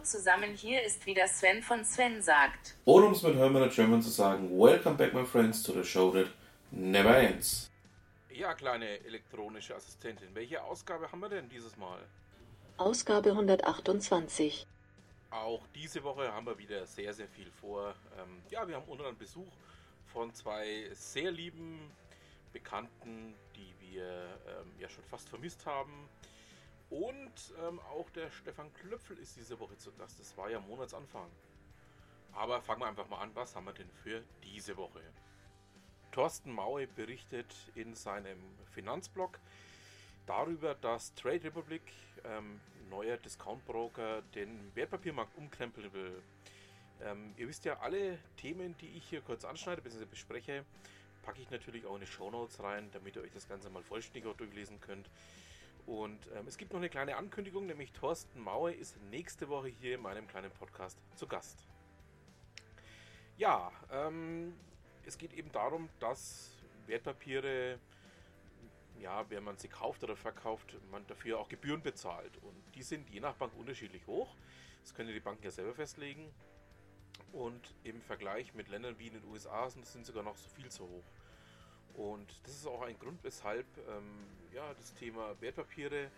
Hallo zusammen, hier ist wieder Sven von Sven sagt. Oder um es mit Hermann German zu sagen, Welcome back my friends to the show that never ends. Ja, kleine elektronische Assistentin, welche Ausgabe haben wir denn dieses Mal? Ausgabe 128. Auch diese Woche haben wir wieder sehr, sehr viel vor. Ähm, ja, wir haben unter anderem Besuch von zwei sehr lieben Bekannten, die wir ähm, ja schon fast vermisst haben. Und ähm, auch der Stefan Klöpfel ist diese Woche zu Gast. Das war ja Monatsanfang. Aber fangen wir einfach mal an. Was haben wir denn für diese Woche? Thorsten Maue berichtet in seinem Finanzblog darüber, dass Trade Republic, ähm, neuer Discount-Broker, den Wertpapiermarkt umkrempeln will. Ähm, ihr wisst ja, alle Themen, die ich hier kurz anschneide bzw. bespreche, packe ich natürlich auch in die Show Notes rein, damit ihr euch das Ganze mal vollständiger durchlesen könnt. Und ähm, es gibt noch eine kleine Ankündigung, nämlich Thorsten Maue ist nächste Woche hier in meinem kleinen Podcast zu Gast. Ja, ähm, es geht eben darum, dass Wertpapiere, ja, wenn man sie kauft oder verkauft, man dafür auch Gebühren bezahlt. Und die sind je nach Bank unterschiedlich hoch. Das können die Banken ja selber festlegen. Und im Vergleich mit Ländern wie in den USA sind sie sogar noch so viel zu hoch. Und das ist auch ein Grund, weshalb ähm, ja, das Thema Wertpapiere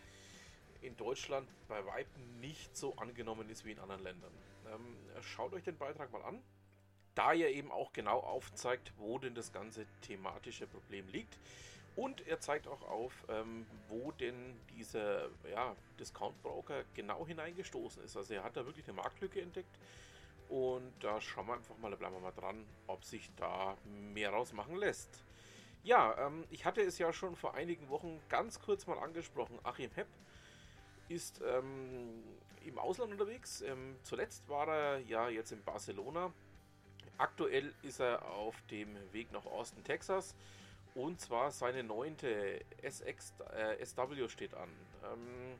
in Deutschland bei Weitem nicht so angenommen ist wie in anderen Ländern. Ähm, schaut euch den Beitrag mal an, da er eben auch genau aufzeigt, wo denn das ganze thematische Problem liegt. Und er zeigt auch auf, ähm, wo denn dieser ja, Discount-Broker genau hineingestoßen ist. Also er hat da wirklich eine Marktlücke entdeckt. Und da schauen wir einfach mal, da bleiben wir mal dran, ob sich da mehr rausmachen lässt. Ja, ähm, ich hatte es ja schon vor einigen Wochen ganz kurz mal angesprochen. Achim Hepp ist ähm, im Ausland unterwegs. Ähm, zuletzt war er ja jetzt in Barcelona. Aktuell ist er auf dem Weg nach Austin, Texas. Und zwar seine neunte SX, äh, SW steht an. Ähm,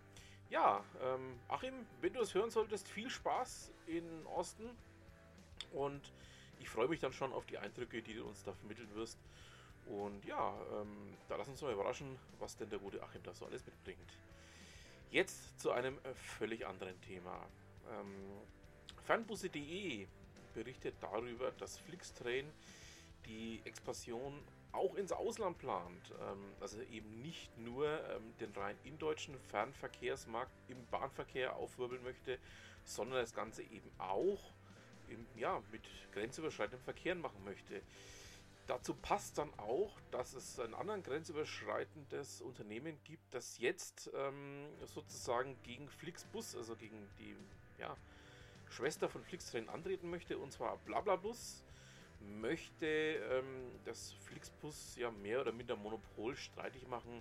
ja, ähm, Achim, wenn du es hören solltest, viel Spaß in Austin. Und ich freue mich dann schon auf die Eindrücke, die du uns da vermitteln wirst. Und ja, ähm, da lass uns mal überraschen, was denn der gute Achim da so alles mitbringt. Jetzt zu einem völlig anderen Thema. Ähm, Fernbusse.de berichtet darüber, dass Flixtrain die Expansion auch ins Ausland plant. Ähm, also eben nicht nur ähm, den rein indeutschen Fernverkehrsmarkt im Bahnverkehr aufwirbeln möchte, sondern das Ganze eben auch im, ja, mit grenzüberschreitendem Verkehr machen möchte. Dazu passt dann auch, dass es ein anderen grenzüberschreitendes Unternehmen gibt, das jetzt ähm, sozusagen gegen Flixbus, also gegen die ja, Schwester von Flixtrain antreten möchte, und zwar Blablabus möchte ähm, das Flixbus ja mehr oder minder Monopol streitig machen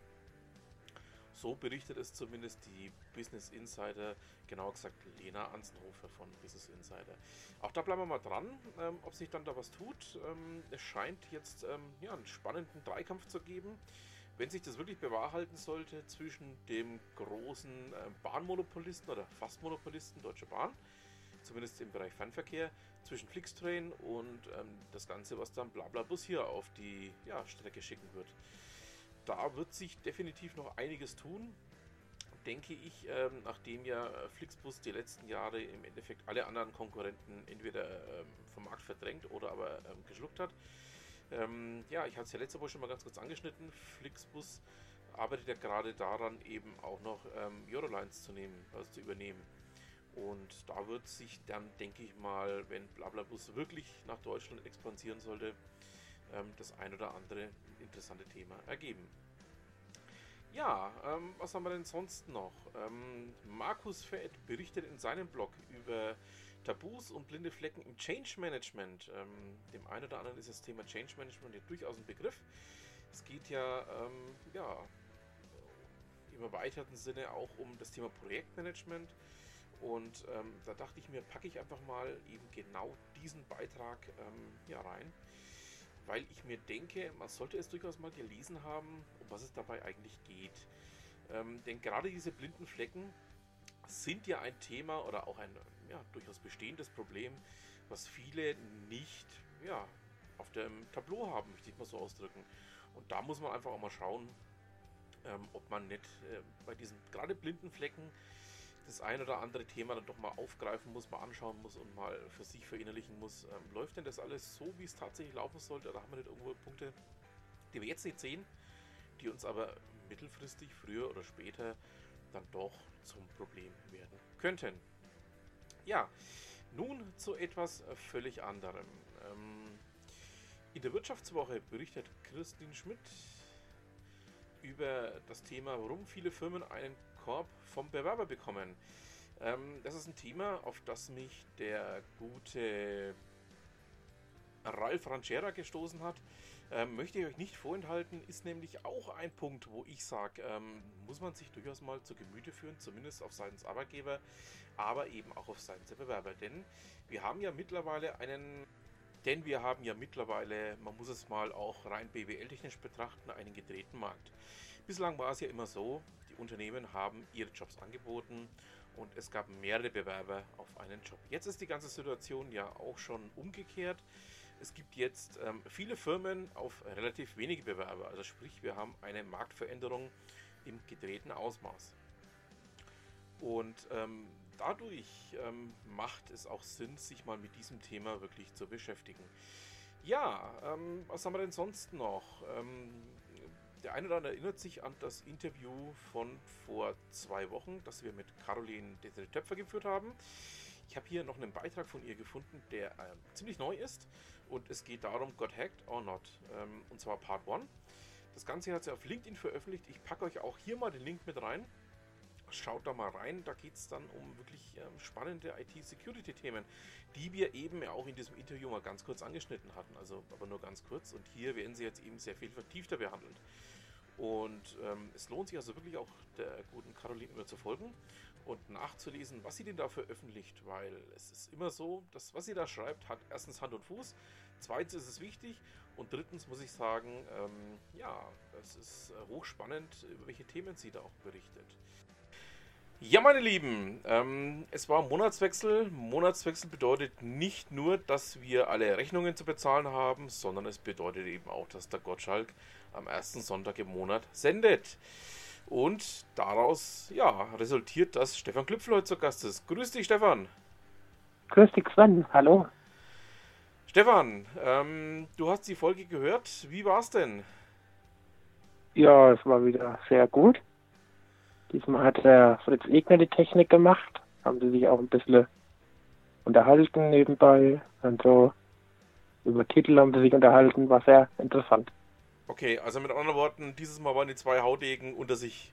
so berichtet es zumindest die Business Insider, genauer gesagt Lena Ansenhofer von Business Insider. Auch da bleiben wir mal dran, ähm, ob sich dann da was tut. Ähm, es scheint jetzt ähm, ja, einen spannenden Dreikampf zu geben. Wenn sich das wirklich bewahrheiten sollte zwischen dem großen äh, Bahnmonopolisten oder fast Monopolisten Deutsche Bahn, zumindest im Bereich Fernverkehr, zwischen Flixtrain und ähm, das Ganze, was dann Blablabus hier auf die ja, Strecke schicken wird da wird sich definitiv noch einiges tun, denke ich, ähm, nachdem ja Flixbus die letzten Jahre im Endeffekt alle anderen Konkurrenten entweder ähm, vom Markt verdrängt oder aber ähm, geschluckt hat. Ähm, ja, ich hatte es ja letzte Woche schon mal ganz kurz angeschnitten. Flixbus arbeitet ja gerade daran, eben auch noch ähm, Eurolines zu nehmen, also zu übernehmen. Und da wird sich dann, denke ich mal, wenn Blablabus wirklich nach Deutschland expandieren sollte, ähm, das ein oder andere interessante Thema ergeben. Ja, ähm, was haben wir denn sonst noch? Ähm, Markus Fett berichtet in seinem Blog über Tabus und blinde Flecken im Change Management. Ähm, dem einen oder anderen ist das Thema Change Management ja durchaus ein Begriff. Es geht ja, ähm, ja im erweiterten Sinne auch um das Thema Projektmanagement. Und ähm, da dachte ich mir, packe ich einfach mal eben genau diesen Beitrag ähm, hier rein weil ich mir denke, man sollte es durchaus mal gelesen haben, um was es dabei eigentlich geht. Ähm, denn gerade diese blinden Flecken sind ja ein Thema oder auch ein ja, durchaus bestehendes Problem, was viele nicht ja, auf dem Tableau haben, möchte ich mal so ausdrücken. Und da muss man einfach auch mal schauen, ähm, ob man nicht äh, bei diesen gerade blinden Flecken das ein oder andere Thema dann doch mal aufgreifen muss, mal anschauen muss und mal für sich verinnerlichen muss. Ähm, läuft denn das alles so, wie es tatsächlich laufen sollte? Oder haben wir nicht irgendwo Punkte, die wir jetzt nicht sehen, die uns aber mittelfristig, früher oder später, dann doch zum Problem werden könnten? Ja, nun zu etwas völlig anderem. Ähm, in der Wirtschaftswoche berichtet Christine Schmidt über das Thema, warum viele Firmen einen Korb vom Bewerber bekommen. Ähm, das ist ein Thema, auf das mich der gute Ralf Ranchera gestoßen hat. Ähm, möchte ich euch nicht vorenthalten, ist nämlich auch ein Punkt, wo ich sage, ähm, muss man sich durchaus mal zu Gemüte führen, zumindest auf Seiten des Arbeitgeber, aber eben auch auf Seiten der Bewerber. Denn wir haben ja mittlerweile einen denn wir haben ja mittlerweile, man muss es mal auch rein BWL-technisch betrachten, einen gedrehten Markt. Bislang war es ja immer so, Unternehmen haben ihre Jobs angeboten und es gab mehrere Bewerber auf einen Job. Jetzt ist die ganze Situation ja auch schon umgekehrt. Es gibt jetzt ähm, viele Firmen auf relativ wenige Bewerber. Also sprich, wir haben eine Marktveränderung im gedrehten Ausmaß. Und ähm, dadurch ähm, macht es auch Sinn, sich mal mit diesem Thema wirklich zu beschäftigen. Ja, ähm, was haben wir denn sonst noch? Ähm, der eine oder andere erinnert sich an das Interview von vor zwei Wochen, das wir mit Caroline Töpfer geführt haben. Ich habe hier noch einen Beitrag von ihr gefunden, der äh, ziemlich neu ist. Und es geht darum, Got Hacked or Not. Ähm, und zwar Part 1. Das Ganze hat sie auf LinkedIn veröffentlicht. Ich packe euch auch hier mal den Link mit rein schaut da mal rein. Da geht es dann um wirklich ähm, spannende IT-Security-Themen, die wir eben auch in diesem Interview mal ganz kurz angeschnitten hatten. Also aber nur ganz kurz. Und hier werden sie jetzt eben sehr viel vertiefter behandelt. Und ähm, es lohnt sich also wirklich auch der guten Caroline immer zu folgen und nachzulesen, was sie denn da veröffentlicht, weil es ist immer so, dass was sie da schreibt, hat erstens Hand und Fuß, zweitens ist es wichtig und drittens muss ich sagen, ähm, ja, es ist äh, hochspannend, über welche Themen sie da auch berichtet. Ja, meine Lieben, ähm, es war Monatswechsel. Monatswechsel bedeutet nicht nur, dass wir alle Rechnungen zu bezahlen haben, sondern es bedeutet eben auch, dass der Gottschalk am ersten Sonntag im Monat sendet. Und daraus, ja, resultiert, dass Stefan Klüpfel heute zu Gast ist. Grüß dich, Stefan. Grüß dich, Sven. Hallo. Stefan, ähm, du hast die Folge gehört. Wie war's denn? Ja, es war wieder sehr gut. Diesmal hat der Fritz Egner die Technik gemacht. Haben sie sich auch ein bisschen unterhalten nebenbei. Und so über Titel haben sie sich unterhalten. War sehr interessant. Okay, also mit anderen Worten, dieses Mal waren die zwei Haudegen unter sich.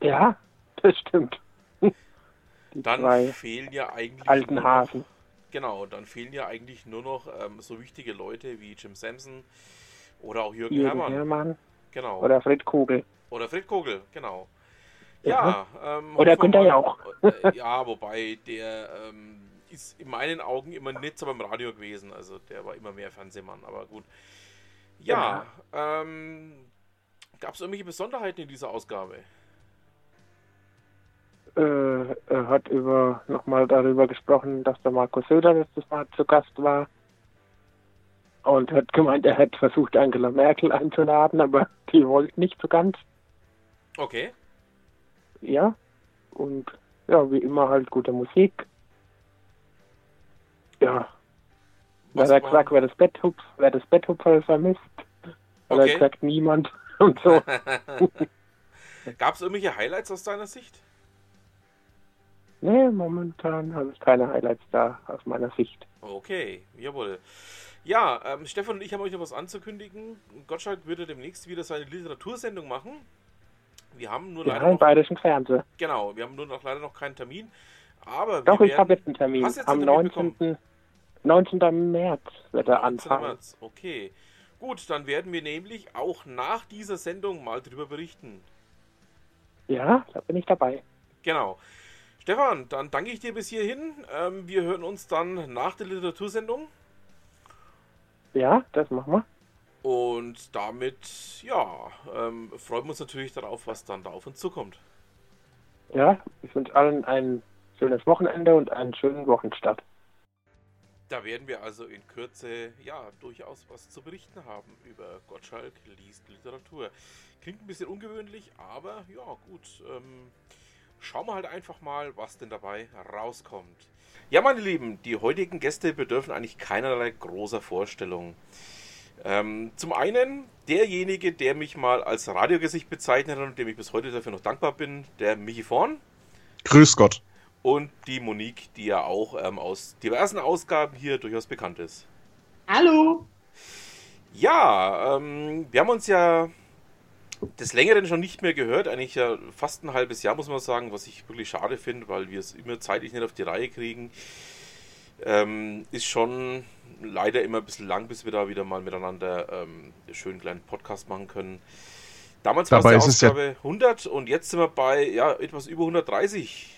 Ja, das stimmt. Die dann fehlen ja eigentlich. Alten Hasen. Genau, dann fehlen ja eigentlich nur noch ähm, so wichtige Leute wie Jim Sampson oder auch Jürgen, Jürgen Herrmann. Herrmann. Genau. Oder Fred Kogel. Oder Fred Kogel, genau. Ja, ähm, oder Günther ja auch. Äh, ja, wobei der ähm, ist in meinen Augen immer nicht so beim Radio gewesen. Also der war immer mehr Fernsehmann, aber gut. Ja, ja. ähm, gab es irgendwelche Besonderheiten in dieser Ausgabe? Äh, er hat über nochmal darüber gesprochen, dass der Markus Söder letztes Mal zu Gast war und hat gemeint, er hätte versucht, Angela Merkel einzuladen, aber die wollte nicht so ganz. Okay ja. Und ja, wie immer halt gute Musik. Ja. Was er hat gesagt, wer das Bett hupf, wer das Bett hupferl vermisst. Hat okay. er gesagt, niemand und so. Gab es irgendwelche Highlights aus deiner Sicht? Nee, momentan habe ich keine Highlights da aus meiner Sicht. Okay, jawohl. Ja, ähm, Stefan und ich haben euch noch was anzukündigen. Gottschalk würde demnächst wieder seine Literatursendung machen. Wir haben nur ja, leider. Im bayerischen Fernsehen. Genau, wir haben nur noch leider noch keinen Termin. Aber Doch, ich habe jetzt einen Termin. Jetzt Am einen Termin 19. 19. März wird er anfangen. März. Okay. Gut, dann werden wir nämlich auch nach dieser Sendung mal drüber berichten. Ja, da bin ich dabei. Genau. Stefan, dann danke ich dir bis hierhin. Ähm, wir hören uns dann nach der Literatursendung. Ja, das machen wir. Und damit, ja, ähm, freuen wir uns natürlich darauf, was dann da auf uns zukommt. Ja, ich wünsche allen ein schönes Wochenende und einen schönen Wochenstart. Da werden wir also in Kürze ja durchaus was zu berichten haben über Gottschalk liest Literatur. Klingt ein bisschen ungewöhnlich, aber ja gut. Ähm, schauen wir halt einfach mal, was denn dabei rauskommt. Ja, meine Lieben, die heutigen Gäste bedürfen eigentlich keinerlei großer Vorstellung. Ähm, zum einen derjenige, der mich mal als Radiogesicht bezeichnet hat und dem ich bis heute dafür noch dankbar bin, der Michi Vorn. Grüß Gott. Und die Monique, die ja auch ähm, aus diversen Ausgaben hier durchaus bekannt ist. Hallo. Ja, ähm, wir haben uns ja des Längeren schon nicht mehr gehört, eigentlich ja fast ein halbes Jahr, muss man sagen, was ich wirklich schade finde, weil wir es immer zeitlich nicht auf die Reihe kriegen. Ähm, ist schon leider immer ein bisschen lang, bis wir da wieder mal miteinander ähm, einen schönen kleinen Podcast machen können. Damals war es Ausgabe ja 100 und jetzt sind wir bei ja, etwas über 130.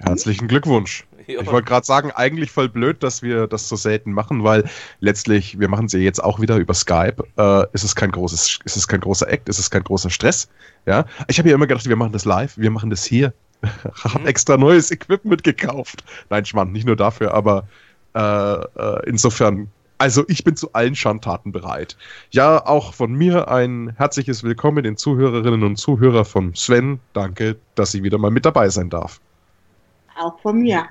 Herzlichen Glückwunsch. Ja. Ich wollte gerade sagen, eigentlich voll blöd, dass wir das so selten machen, weil letztlich, wir machen sie jetzt auch wieder über Skype. Äh, ist es kein großes, ist es kein großer Act, ist es kein großer Stress. Ja, ich habe ja immer gedacht, wir machen das live, wir machen das hier. Hab mhm. extra neues Equipment gekauft. Nein, Schmarrn, nicht nur dafür, aber äh, äh, insofern also ich bin zu allen Schandtaten bereit. Ja, auch von mir ein herzliches Willkommen den Zuhörerinnen und Zuhörern von Sven. Danke, dass ich wieder mal mit dabei sein darf. Auch von mir.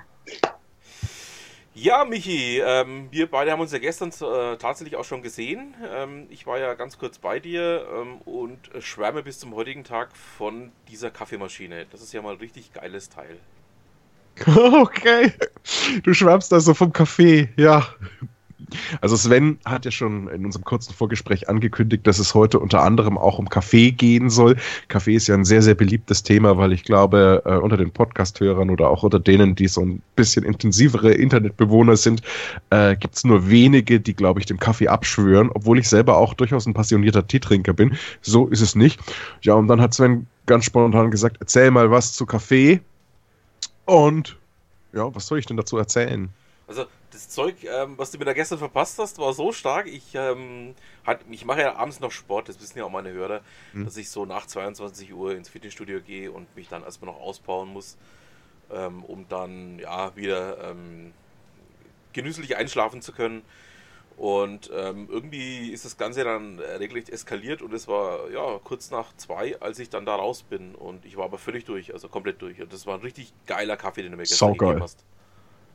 Ja, Michi, ähm, wir beide haben uns ja gestern äh, tatsächlich auch schon gesehen. Ähm, ich war ja ganz kurz bei dir ähm, und schwärme bis zum heutigen Tag von dieser Kaffeemaschine. Das ist ja mal ein richtig geiles Teil. Okay, du schwärmst also vom Kaffee, ja. Also Sven hat ja schon in unserem kurzen Vorgespräch angekündigt, dass es heute unter anderem auch um Kaffee gehen soll. Kaffee ist ja ein sehr, sehr beliebtes Thema, weil ich glaube, äh, unter den Podcast-Hörern oder auch unter denen, die so ein bisschen intensivere Internetbewohner sind, äh, gibt es nur wenige, die, glaube ich, dem Kaffee abschwören, obwohl ich selber auch durchaus ein passionierter Teetrinker bin. So ist es nicht. Ja, und dann hat Sven ganz spontan gesagt, erzähl mal was zu Kaffee. Und ja, was soll ich denn dazu erzählen? Also das Zeug, ähm, was du mir da gestern verpasst hast, war so stark. Ich, ähm, hat, ich mache ja abends noch Sport, das wissen ja auch meine Hörer, mhm. dass ich so nach 22 Uhr ins Fitnessstudio gehe und mich dann erstmal noch ausbauen muss, ähm, um dann ja wieder ähm, genüsslich einschlafen zu können. Und ähm, irgendwie ist das Ganze dann regelrecht eskaliert und es war ja kurz nach zwei, als ich dann da raus bin. Und ich war aber völlig durch, also komplett durch. Und das war ein richtig geiler Kaffee, den du mir gestern gegeben hast.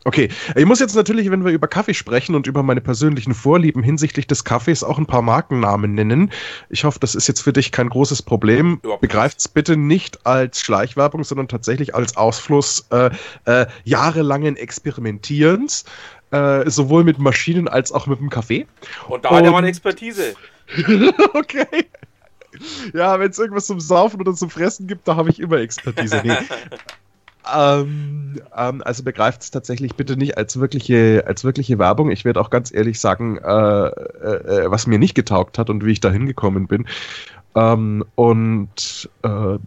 Okay, ich muss jetzt natürlich, wenn wir über Kaffee sprechen und über meine persönlichen Vorlieben hinsichtlich des Kaffees auch ein paar Markennamen nennen. Ich hoffe, das ist jetzt für dich kein großes Problem. Begreift es bitte nicht als Schleichwerbung, sondern tatsächlich als Ausfluss äh, äh, jahrelangen Experimentierens, äh, sowohl mit Maschinen als auch mit dem Kaffee. Und da hat er mal Expertise. okay. Ja, wenn es irgendwas zum Saufen oder zum Fressen gibt, da habe ich immer Expertise. Nee. Ähm, ähm, also begreift es tatsächlich bitte nicht als wirkliche, als wirkliche Werbung. Ich werde auch ganz ehrlich sagen, äh, äh, äh, was mir nicht getaugt hat und wie ich da hingekommen bin. Ähm, und äh,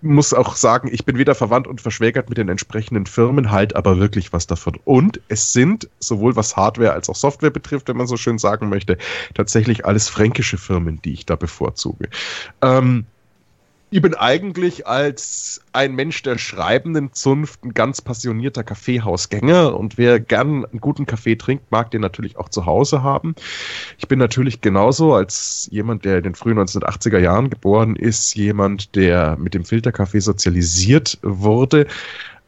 muss auch sagen, ich bin weder verwandt und verschwägert mit den entsprechenden Firmen, halt aber wirklich was davon. Und es sind, sowohl was Hardware als auch Software betrifft, wenn man so schön sagen möchte, tatsächlich alles fränkische Firmen, die ich da bevorzuge. Ähm, ich bin eigentlich als ein Mensch der schreibenden Zunft ein ganz passionierter Kaffeehausgänger und wer gern einen guten Kaffee trinkt, mag den natürlich auch zu Hause haben. Ich bin natürlich genauso als jemand, der in den frühen 1980er Jahren geboren ist, jemand, der mit dem Filterkaffee sozialisiert wurde.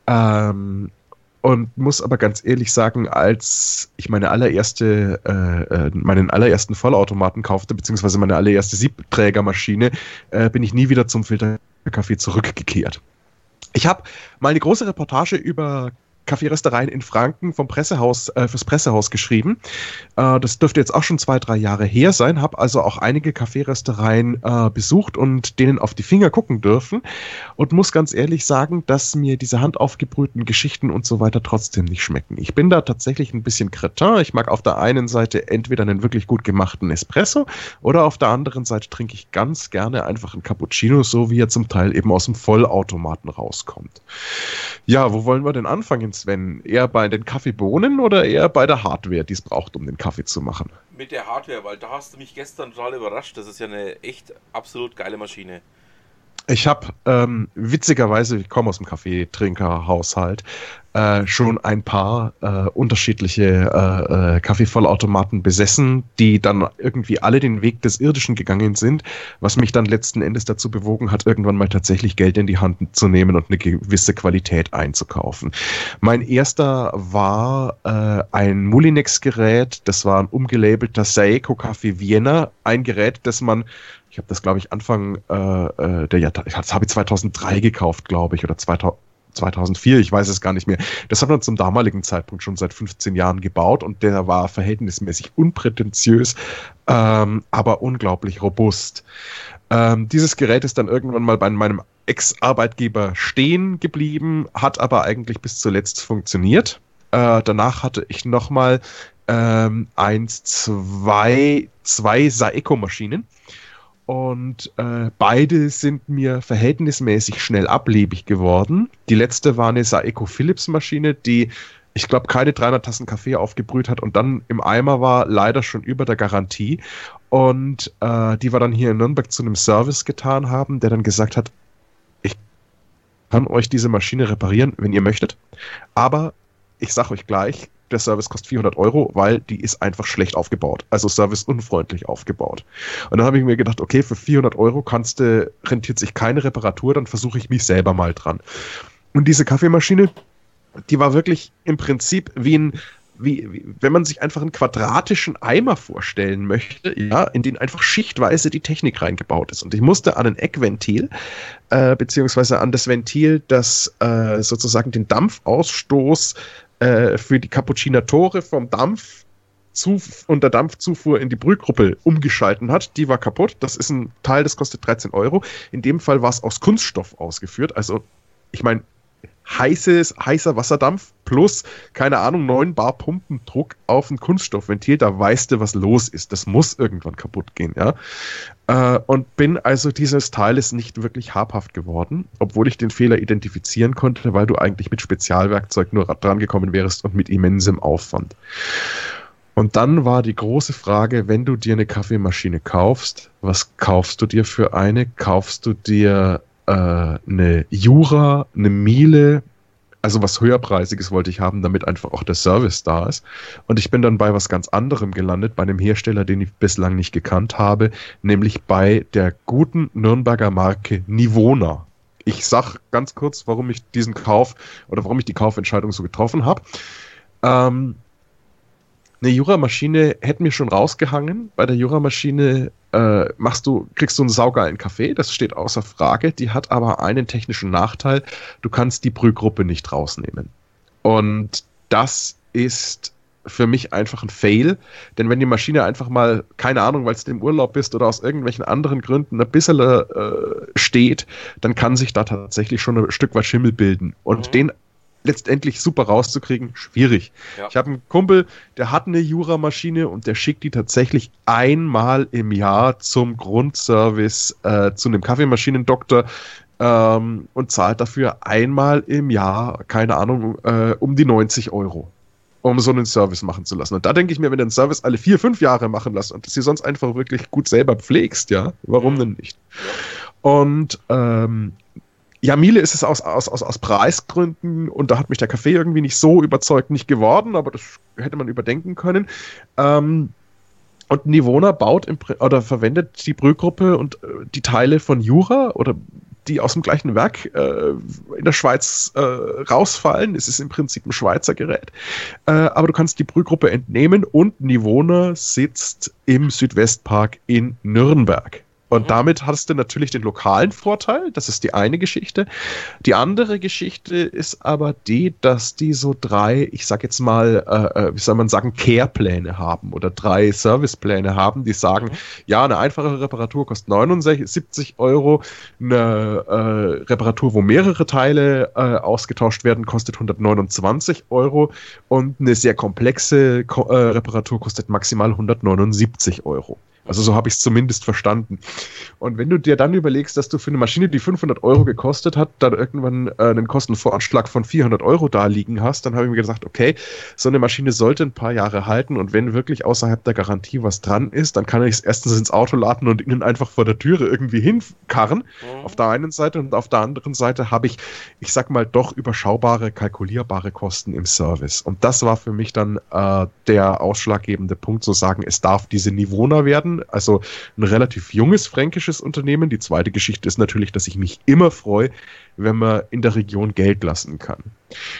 Ähm, und muss aber ganz ehrlich sagen, als ich meine allererste, äh, äh, meinen allerersten Vollautomaten kaufte, beziehungsweise meine allererste Siebträgermaschine, äh, bin ich nie wieder zum Filterkaffee zurückgekehrt. Ich habe mal eine große Reportage über Kaffeeröstereien in Franken vom Pressehaus, äh, fürs Pressehaus geschrieben. Äh, das dürfte jetzt auch schon zwei, drei Jahre her sein. Habe also auch einige Kaffeeröstereien äh, besucht und denen auf die Finger gucken dürfen. Und muss ganz ehrlich sagen, dass mir diese handaufgebrühten Geschichten und so weiter trotzdem nicht schmecken. Ich bin da tatsächlich ein bisschen kretin. Ich mag auf der einen Seite entweder einen wirklich gut gemachten Espresso oder auf der anderen Seite trinke ich ganz gerne einfach einen Cappuccino, so wie er zum Teil eben aus dem Vollautomaten rauskommt. Ja, wo wollen wir denn anfangen? Sven? Eher bei den Kaffeebohnen oder eher bei der Hardware, die es braucht, um den Kaffee zu machen? Mit der Hardware, weil da hast du mich gestern total überrascht. Das ist ja eine echt absolut geile Maschine. Ich habe ähm, witzigerweise, ich komme aus dem Kaffeetrinkerhaushalt, äh, schon ein paar äh, unterschiedliche äh, äh, Kaffeevollautomaten besessen, die dann irgendwie alle den Weg des Irdischen gegangen sind, was mich dann letzten Endes dazu bewogen hat, irgendwann mal tatsächlich Geld in die Hand zu nehmen und eine gewisse Qualität einzukaufen. Mein erster war äh, ein Mulinex-Gerät, das war ein umgelabelter Saeco Kaffee Vienna, ein Gerät, das man ich habe das, glaube ich, Anfang äh, äh der Jahrtausend, das habe ich 2003 gekauft, glaube ich, oder 2000, 2004, ich weiß es gar nicht mehr. Das hat man zum damaligen Zeitpunkt schon seit 15 Jahren gebaut und der war verhältnismäßig unprätentiös, ähm, aber unglaublich robust. Ähm, dieses Gerät ist dann irgendwann mal bei meinem Ex-Arbeitgeber stehen geblieben, hat aber eigentlich bis zuletzt funktioniert. Äh, danach hatte ich nochmal ähm, eins, zwei, zwei Saeco-Maschinen und äh, beide sind mir verhältnismäßig schnell ablebig geworden. Die letzte war eine Saeco Philips Maschine, die ich glaube keine 300 Tassen Kaffee aufgebrüht hat und dann im Eimer war, leider schon über der Garantie. Und äh, die wir dann hier in Nürnberg zu einem Service getan haben, der dann gesagt hat, ich kann euch diese Maschine reparieren, wenn ihr möchtet. Aber ich sage euch gleich, der Service kostet 400 Euro, weil die ist einfach schlecht aufgebaut. Also serviceunfreundlich aufgebaut. Und dann habe ich mir gedacht, okay, für 400 Euro kannst du, rentiert sich keine Reparatur, dann versuche ich mich selber mal dran. Und diese Kaffeemaschine, die war wirklich im Prinzip wie ein, wie, wie, wenn man sich einfach einen quadratischen Eimer vorstellen möchte, ja, in den einfach schichtweise die Technik reingebaut ist. Und ich musste an ein Eckventil, äh, beziehungsweise an das Ventil, das äh, sozusagen den Dampfausstoß äh, für die Cappucinatore vom Dampf und der Dampfzufuhr in die Brühgruppe umgeschalten hat. Die war kaputt. Das ist ein Teil, das kostet 13 Euro. In dem Fall war es aus Kunststoff ausgeführt. Also, ich meine, heißes, heißer Wasserdampf plus, keine Ahnung, 9 Bar Pumpendruck auf ein Kunststoffventil, da weißt du, was los ist. Das muss irgendwann kaputt gehen, ja. Äh, und bin also dieses Teiles nicht wirklich habhaft geworden, obwohl ich den Fehler identifizieren konnte, weil du eigentlich mit Spezialwerkzeug nur dran gekommen wärst und mit immensem Aufwand. Und dann war die große Frage, wenn du dir eine Kaffeemaschine kaufst, was kaufst du dir für eine? Kaufst du dir äh, eine Jura, eine Miele, also was höherpreisiges wollte ich haben, damit einfach auch der Service da ist. Und ich bin dann bei was ganz anderem gelandet, bei einem Hersteller, den ich bislang nicht gekannt habe, nämlich bei der guten Nürnberger Marke Nivona. Ich sag ganz kurz, warum ich diesen Kauf oder warum ich die Kaufentscheidung so getroffen habe. Ähm, eine Jura-Maschine hätte mir schon rausgehangen. Bei der Jura-Maschine äh, machst du, kriegst du einen saugeilen Kaffee, das steht außer Frage. Die hat aber einen technischen Nachteil. Du kannst die Brühgruppe nicht rausnehmen. Und das ist für mich einfach ein Fail, denn wenn die Maschine einfach mal, keine Ahnung, weil du im Urlaub bist oder aus irgendwelchen anderen Gründen ein bisschen äh, steht, dann kann sich da tatsächlich schon ein Stück weit Schimmel bilden. Und mhm. den letztendlich super rauszukriegen, schwierig. Ja. Ich habe einen Kumpel, der hat eine Jura-Maschine und der schickt die tatsächlich einmal im Jahr zum Grundservice äh, zu einem Kaffeemaschinendoktor ähm, und zahlt dafür einmal im Jahr, keine Ahnung, äh, um die 90 Euro um so einen Service machen zu lassen. Und da denke ich mir, wenn du einen Service alle vier, fünf Jahre machen lässt und das sie sonst einfach wirklich gut selber pflegst, ja, warum mhm. denn nicht? Und ähm, ja, Miele ist es aus, aus, aus, aus Preisgründen und da hat mich der Kaffee irgendwie nicht so überzeugt nicht geworden, aber das hätte man überdenken können. Ähm, und Nivona baut im, oder verwendet die Brühgruppe und äh, die Teile von Jura oder die aus dem gleichen Werk äh, in der Schweiz äh, rausfallen. Es ist im Prinzip ein Schweizer Gerät. Äh, aber du kannst die Brühgruppe entnehmen und Nivona sitzt im Südwestpark in Nürnberg. Und mhm. damit hast du natürlich den lokalen Vorteil, das ist die eine Geschichte. Die andere Geschichte ist aber die, dass die so drei, ich sag jetzt mal, äh, äh wie soll man sagen, Care-Pläne haben oder drei Servicepläne haben, die sagen, mhm. ja, eine einfache Reparatur kostet 79 Euro, eine äh, Reparatur, wo mehrere Teile äh, ausgetauscht werden, kostet 129 Euro und eine sehr komplexe Ko äh, Reparatur kostet maximal 179 Euro. Also so habe ich es zumindest verstanden. Und wenn du dir dann überlegst, dass du für eine Maschine, die 500 Euro gekostet hat, dann irgendwann äh, einen Kostenvoranschlag von 400 Euro da liegen hast, dann habe ich mir gesagt, okay, so eine Maschine sollte ein paar Jahre halten und wenn wirklich außerhalb der Garantie was dran ist, dann kann ich es erstens ins Auto laden und ihnen einfach vor der Türe irgendwie hinkarren. Mhm. Auf der einen Seite und auf der anderen Seite habe ich, ich sag mal, doch überschaubare, kalkulierbare Kosten im Service. Und das war für mich dann äh, der ausschlaggebende Punkt, zu sagen, es darf diese Nivona werden, also ein relativ junges fränkisches Unternehmen. Die zweite Geschichte ist natürlich, dass ich mich immer freue, wenn man in der Region Geld lassen kann.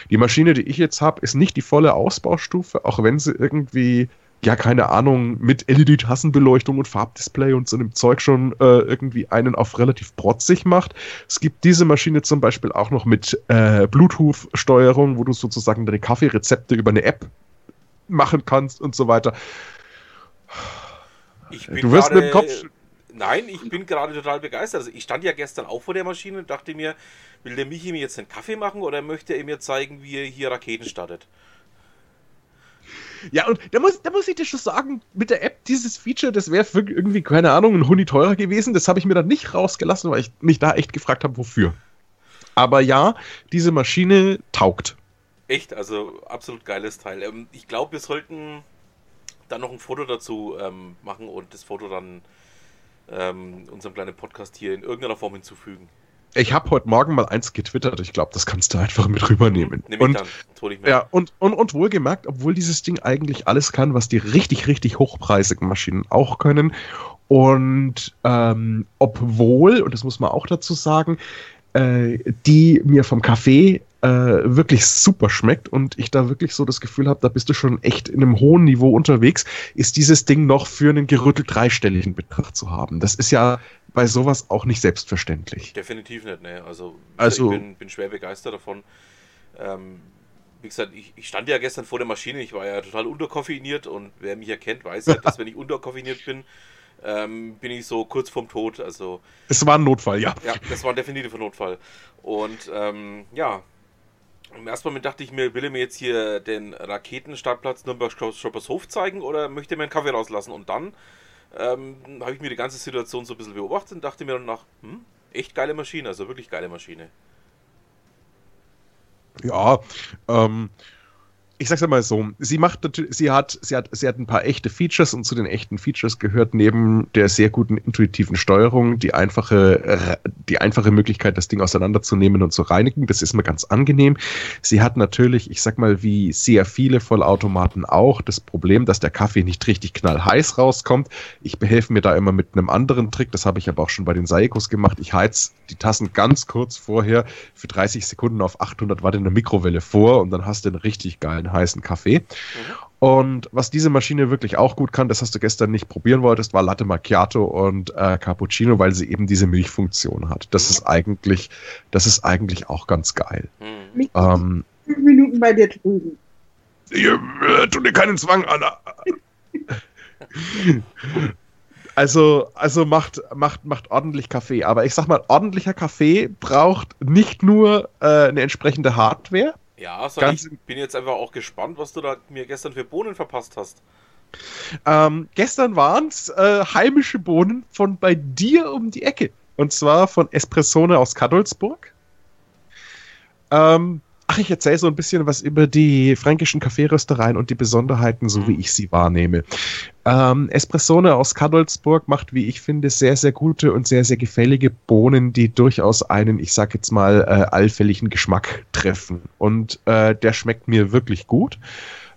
Die Maschine, die ich jetzt habe, ist nicht die volle Ausbaustufe, auch wenn sie irgendwie ja, keine Ahnung, mit LED-Tassenbeleuchtung und Farbdisplay und so einem Zeug schon äh, irgendwie einen auf relativ protzig macht. Es gibt diese Maschine zum Beispiel auch noch mit äh, Bluetooth-Steuerung, wo du sozusagen deine Kaffeerezepte über eine App machen kannst und so weiter. Bin Du wirst mit dem Kopf. Nein, ich bin gerade total begeistert. Also ich stand ja gestern auch vor der Maschine und dachte mir, will der Michi mir jetzt einen Kaffee machen oder möchte er mir zeigen, wie er hier Raketen startet? Ja, und da muss, da muss ich dir schon sagen, mit der App dieses Feature, das wäre irgendwie, keine Ahnung, ein Huni teurer gewesen. Das habe ich mir dann nicht rausgelassen, weil ich mich da echt gefragt habe, wofür. Aber ja, diese Maschine taugt. Echt, also absolut geiles Teil. Ähm, ich glaube, wir sollten dann noch ein Foto dazu ähm, machen und das Foto dann ähm, unserem kleinen Podcast hier in irgendeiner Form hinzufügen. Ich habe heute Morgen mal eins getwittert. Ich glaube, das kannst du einfach mit rübernehmen. Nimm ich Und dann. Das hol ich mir. Ja, und, und, und wohlgemerkt, obwohl dieses Ding eigentlich alles kann, was die richtig, richtig hochpreisigen Maschinen auch können. Und ähm, obwohl, und das muss man auch dazu sagen, äh, die mir vom Kaffee äh, wirklich super schmeckt und ich da wirklich so das Gefühl habe, da bist du schon echt in einem hohen Niveau unterwegs, ist dieses Ding noch für einen gerüttelt dreistelligen Betrag zu haben. Das ist ja bei sowas auch nicht selbstverständlich. Definitiv nicht, ne? Also, Also- ich bin, bin schwer begeistert davon. Ähm, wie gesagt, ich, ich stand ja gestern vor der Maschine, ich war ja total unterkoffeiniert und wer mich erkennt, weiß ja, dass wenn ich unterkoffeiniert bin, ähm, bin ich so kurz vorm Tod. Also, Es war ein Notfall, ja. ja, das war definitiv ein Notfall. Und ähm, ja, im ersten Moment dachte ich mir, will er mir jetzt hier den Raketenstartplatz Nürnberg-Schoppershof zeigen oder möchte er mir einen Kaffee rauslassen? Und dann ähm, habe ich mir die ganze Situation so ein bisschen beobachtet und dachte mir danach, hm, echt geile Maschine, also wirklich geile Maschine. Ja, ähm, ich sag's mal so, sie macht sie hat, sie hat, sie hat ein paar echte Features und zu den echten Features gehört neben der sehr guten intuitiven Steuerung die einfache, die einfache Möglichkeit, das Ding auseinanderzunehmen und zu reinigen. Das ist mir ganz angenehm. Sie hat natürlich, ich sag mal, wie sehr viele Vollautomaten auch, das Problem, dass der Kaffee nicht richtig knallheiß rauskommt. Ich behelfe mir da immer mit einem anderen Trick, das habe ich aber auch schon bei den Saikos gemacht. Ich heiz die Tassen ganz kurz vorher für 30 Sekunden auf 800 Watt in der Mikrowelle vor und dann hast du einen richtig geilen heißen Kaffee. Und was diese Maschine wirklich auch gut kann, das hast du gestern nicht probieren wolltest, war Latte Macchiato und äh, Cappuccino, weil sie eben diese Milchfunktion hat. Das ist eigentlich, das ist eigentlich auch ganz geil. Hm. Mich Ähm, fünf Minuten bei dir drüben. Äh, tu dir keinen Zwang an. Also, also macht, macht, macht ordentlich Kaffee. Aber ich sag mal, ordentlicher Kaffee braucht nicht nur äh, eine entsprechende Hardware. Ja, so Ganz- ich bin jetzt einfach auch gespannt, was du da mir gestern für Bohnen verpasst hast. Ähm, gestern waren es äh, heimische Bohnen von bei dir um die Ecke. Und zwar von Espressone aus Kadolsburg. Ähm, ach, ich erzähle so ein bisschen was über die fränkischen Kaffeeröstereien und die Besonderheiten, so wie ich sie wahrnehme. Ähm, Espressone aus Kadolsburg macht, wie ich finde, sehr, sehr gute und sehr, sehr gefällige Bohnen, die durchaus einen, ich sag jetzt mal, äh, allfälligen Geschmack treffen. Und äh, der schmeckt mir wirklich gut.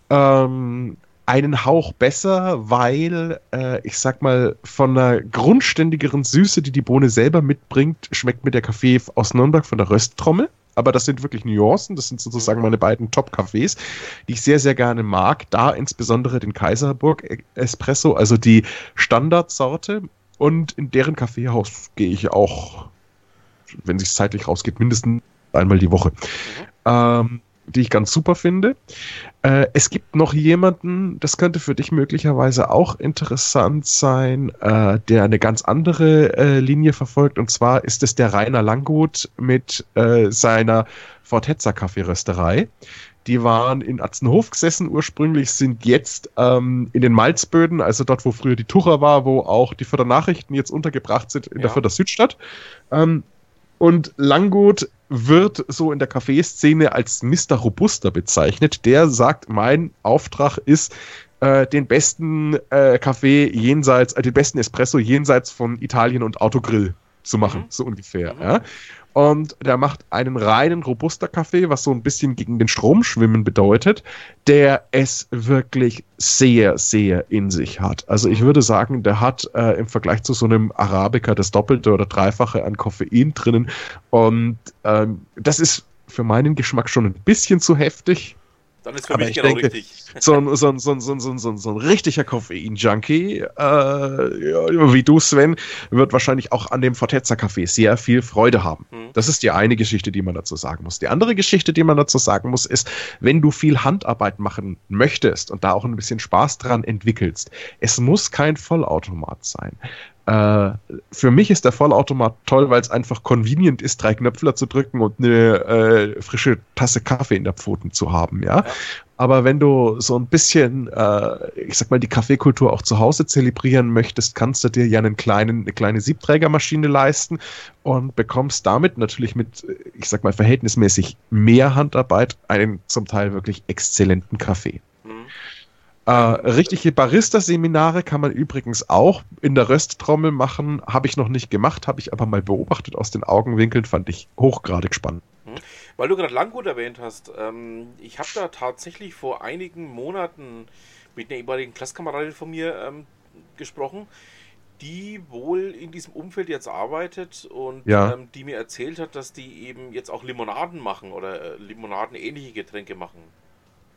Ähm, einen Hauch besser, weil äh, ich sag mal, von einer grundständigeren Süße, die die Bohne selber mitbringt, schmeckt mir der Kaffee aus Nürnberg von der Rösttrommel. Aber das sind wirklich Nuancen, das sind sozusagen meine beiden Top-Cafés, die ich sehr, sehr gerne mag. Da insbesondere den Kaiserburg Espresso, also die Standardsorte. Und in deren Kaffeehaus gehe ich auch, wenn sich zeitlich rausgeht, mindestens einmal die Woche. Ähm, die ich ganz super finde. Äh, es gibt noch jemanden, das könnte für dich möglicherweise auch interessant sein, äh, der eine ganz andere äh, Linie verfolgt. Und zwar ist es der Rainer Langgut mit äh, seiner Fortezza Kaffeerösterei, Die waren in Atzenhof gesessen ursprünglich, sind jetzt ähm, in den Malzböden, also dort, wo früher die Tucher war, wo auch die Förder Nachrichten jetzt untergebracht sind in Ja. der Förder Südstadt. Ähm, und Langgut wird so in der Kaffeeszene als Mr. Robuster bezeichnet. Der sagt, mein Auftrag ist, äh, den besten äh, Kaffee jenseits, äh, den besten Espresso jenseits von Italien und Autogrill zu machen, Mhm. so ungefähr. Mhm. Ja? Und der macht einen reinen Robuster-Kaffee, was so ein bisschen gegen den Strom schwimmen bedeutet, der es wirklich sehr, sehr in sich hat. Also ich würde sagen, der hat äh, im Vergleich zu so einem Arabica das Doppelte oder Dreifache an Koffein drinnen. Und ähm, das ist für meinen Geschmack schon ein bisschen zu heftig. Dann ist für Aber mich ich genau denke, richtig. So ein, so ein, so ein, so ein, so ein, so ein, so ein richtiger Koffein-Junkie, äh, ja, wie du, Sven, wird wahrscheinlich auch an dem Fortezza-Café sehr viel Freude haben. Hm. Das ist die eine Geschichte, die man dazu sagen muss. Die andere Geschichte, die man dazu sagen muss, ist, wenn du viel Handarbeit machen möchtest und da auch ein bisschen Spaß dran entwickelst, es muss kein Vollautomat sein. Äh, für mich ist der Vollautomat toll, weil es einfach convenient ist, drei Knöpfler zu drücken und eine äh, frische Tasse Kaffee in der Pfoten zu haben, ja. Ja. Aber wenn du so ein bisschen, äh, ich sag mal, die Kaffeekultur auch zu Hause zelebrieren möchtest, kannst du dir ja einen kleinen, eine kleine Siebträgermaschine leisten und bekommst damit natürlich mit, ich sag mal, verhältnismäßig mehr Handarbeit einen zum Teil wirklich exzellenten Kaffee. Hm. Äh, richtige Barista-Seminare kann man übrigens auch in der Rösttrommel machen. Habe ich noch nicht gemacht, habe ich aber mal beobachtet aus den Augenwinkeln, fand ich hochgradig spannend. Weil du gerade Langgut erwähnt hast, ähm, ich habe da tatsächlich vor einigen Monaten mit einer ehemaligen Klasskameradin von mir ähm, gesprochen, die wohl in diesem Umfeld jetzt arbeitet und Ja. ähm, die mir erzählt hat, dass die eben jetzt auch Limonaden machen oder äh, Limonaden ähnliche Getränke machen.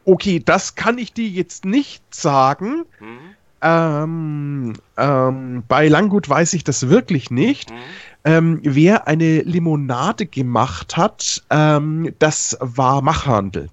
Okay, das kann ich dir jetzt nicht sagen. Hm? Ähm, ähm, bei Langgut weiß ich das wirklich nicht. Hm? Ähm, wer eine Limonade gemacht hat, ähm, das war Machhandel.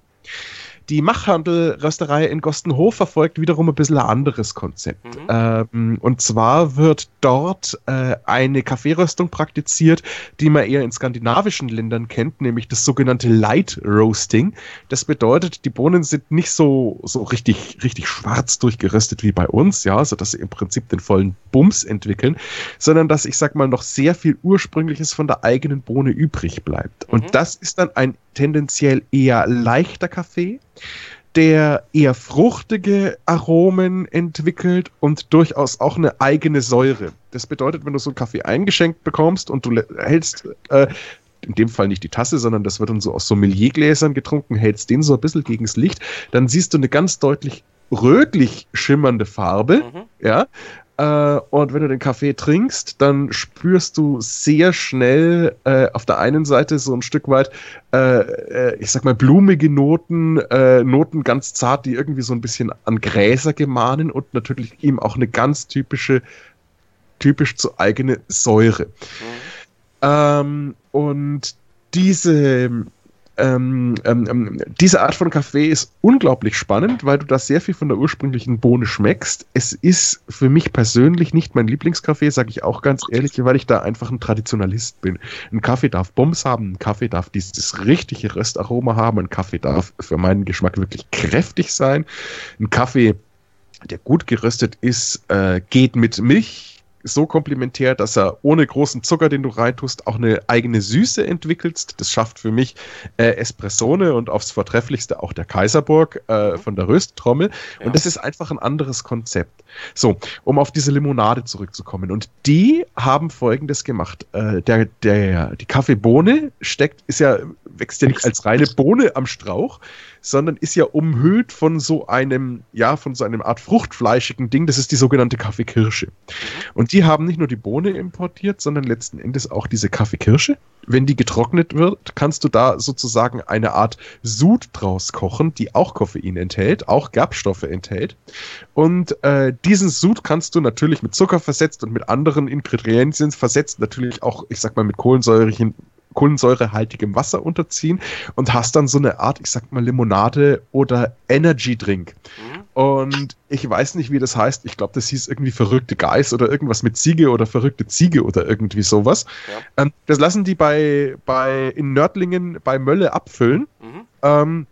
Die Machhandel-Rösterei in Gostenhof verfolgt wiederum ein bisschen ein anderes Konzept. Mhm. Ähm, und zwar wird dort äh, eine Kaffeeröstung praktiziert, die man eher in skandinavischen Ländern kennt, nämlich das sogenannte Light Roasting. Das bedeutet, die Bohnen sind nicht so, so richtig, richtig schwarz durchgeröstet wie bei uns, ja, so dass sie im Prinzip den vollen Bums entwickeln, sondern dass, ich sag mal, noch sehr viel Ursprüngliches von der eigenen Bohne übrig bleibt. Mhm. Und das ist dann ein tendenziell eher leichter Kaffee, der eher fruchtige Aromen entwickelt und durchaus auch eine eigene Säure. Das bedeutet, wenn du so einen Kaffee eingeschenkt bekommst und du hältst, äh, in dem Fall nicht die Tasse, sondern das wird dann so aus Sommeliergläsern getrunken, hältst den so ein bisschen gegens Licht, dann siehst du eine ganz deutlich rötlich schimmernde Farbe, Mhm. ja. Äh, und wenn du den Kaffee trinkst, dann spürst du sehr schnell äh, auf der einen Seite so ein Stück weit, äh, äh, ich sag mal, blumige Noten, äh, Noten ganz zart, die irgendwie so ein bisschen an Gräser gemahnen und natürlich eben auch eine ganz typische, typisch zu eigene Säure. Mhm. Ähm, und diese, ähm, ähm, ähm, diese Art von Kaffee ist unglaublich spannend, weil du da sehr viel von der ursprünglichen Bohne schmeckst. Es ist für mich persönlich nicht mein Lieblingskaffee, sage ich auch ganz ehrlich, weil ich da einfach ein Traditionalist bin. Ein Kaffee darf Bums haben, ein Kaffee darf dieses richtige Röstaroma haben, ein Kaffee darf für meinen Geschmack wirklich kräftig sein. Ein Kaffee, der gut geröstet ist, äh, geht mit Milch so komplementär, dass er ohne großen Zucker, den du reintust, auch eine eigene Süße entwickelst. Das schafft für mich äh, Espressone und aufs Vortrefflichste auch der Kaiserburg äh, von der Rösttrommel. Ja. Und das ist einfach ein anderes Konzept. So, um auf diese Limonade zurückzukommen. Und die haben folgendes gemacht. Äh, der, der, die Kaffeebohne steckt, ist ja, wächst ja nicht als reine Bohne am Strauch, sondern ist ja umhüllt von so einem, ja, von so einem Art fruchtfleischigen Ding. Das ist die sogenannte Kaffeekirsche. Und die haben nicht nur die Bohne importiert, sondern letzten Endes auch diese Kaffeekirsche. Wenn die getrocknet wird, kannst du da sozusagen eine Art Sud draus kochen, die auch Koffein enthält, auch Gerbstoffe enthält. Und äh, diesen Sud kannst du natürlich mit Zucker versetzt und mit anderen Ingredienzien versetzt, natürlich auch, ich sag mal, mit kohlensäurigen kohlensäurehaltigem Wasser unterziehen und hast dann so eine Art, ich sag mal, Limonade oder Energy Drink. Mhm. Und ich weiß nicht, wie das heißt. Ich glaube, das hieß irgendwie verrückte Geiß oder irgendwas mit Ziege oder verrückte Ziege oder irgendwie sowas. Ja. Ähm, das lassen die bei, bei in Nördlingen bei Mölle abfüllen. Mhm. Ähm,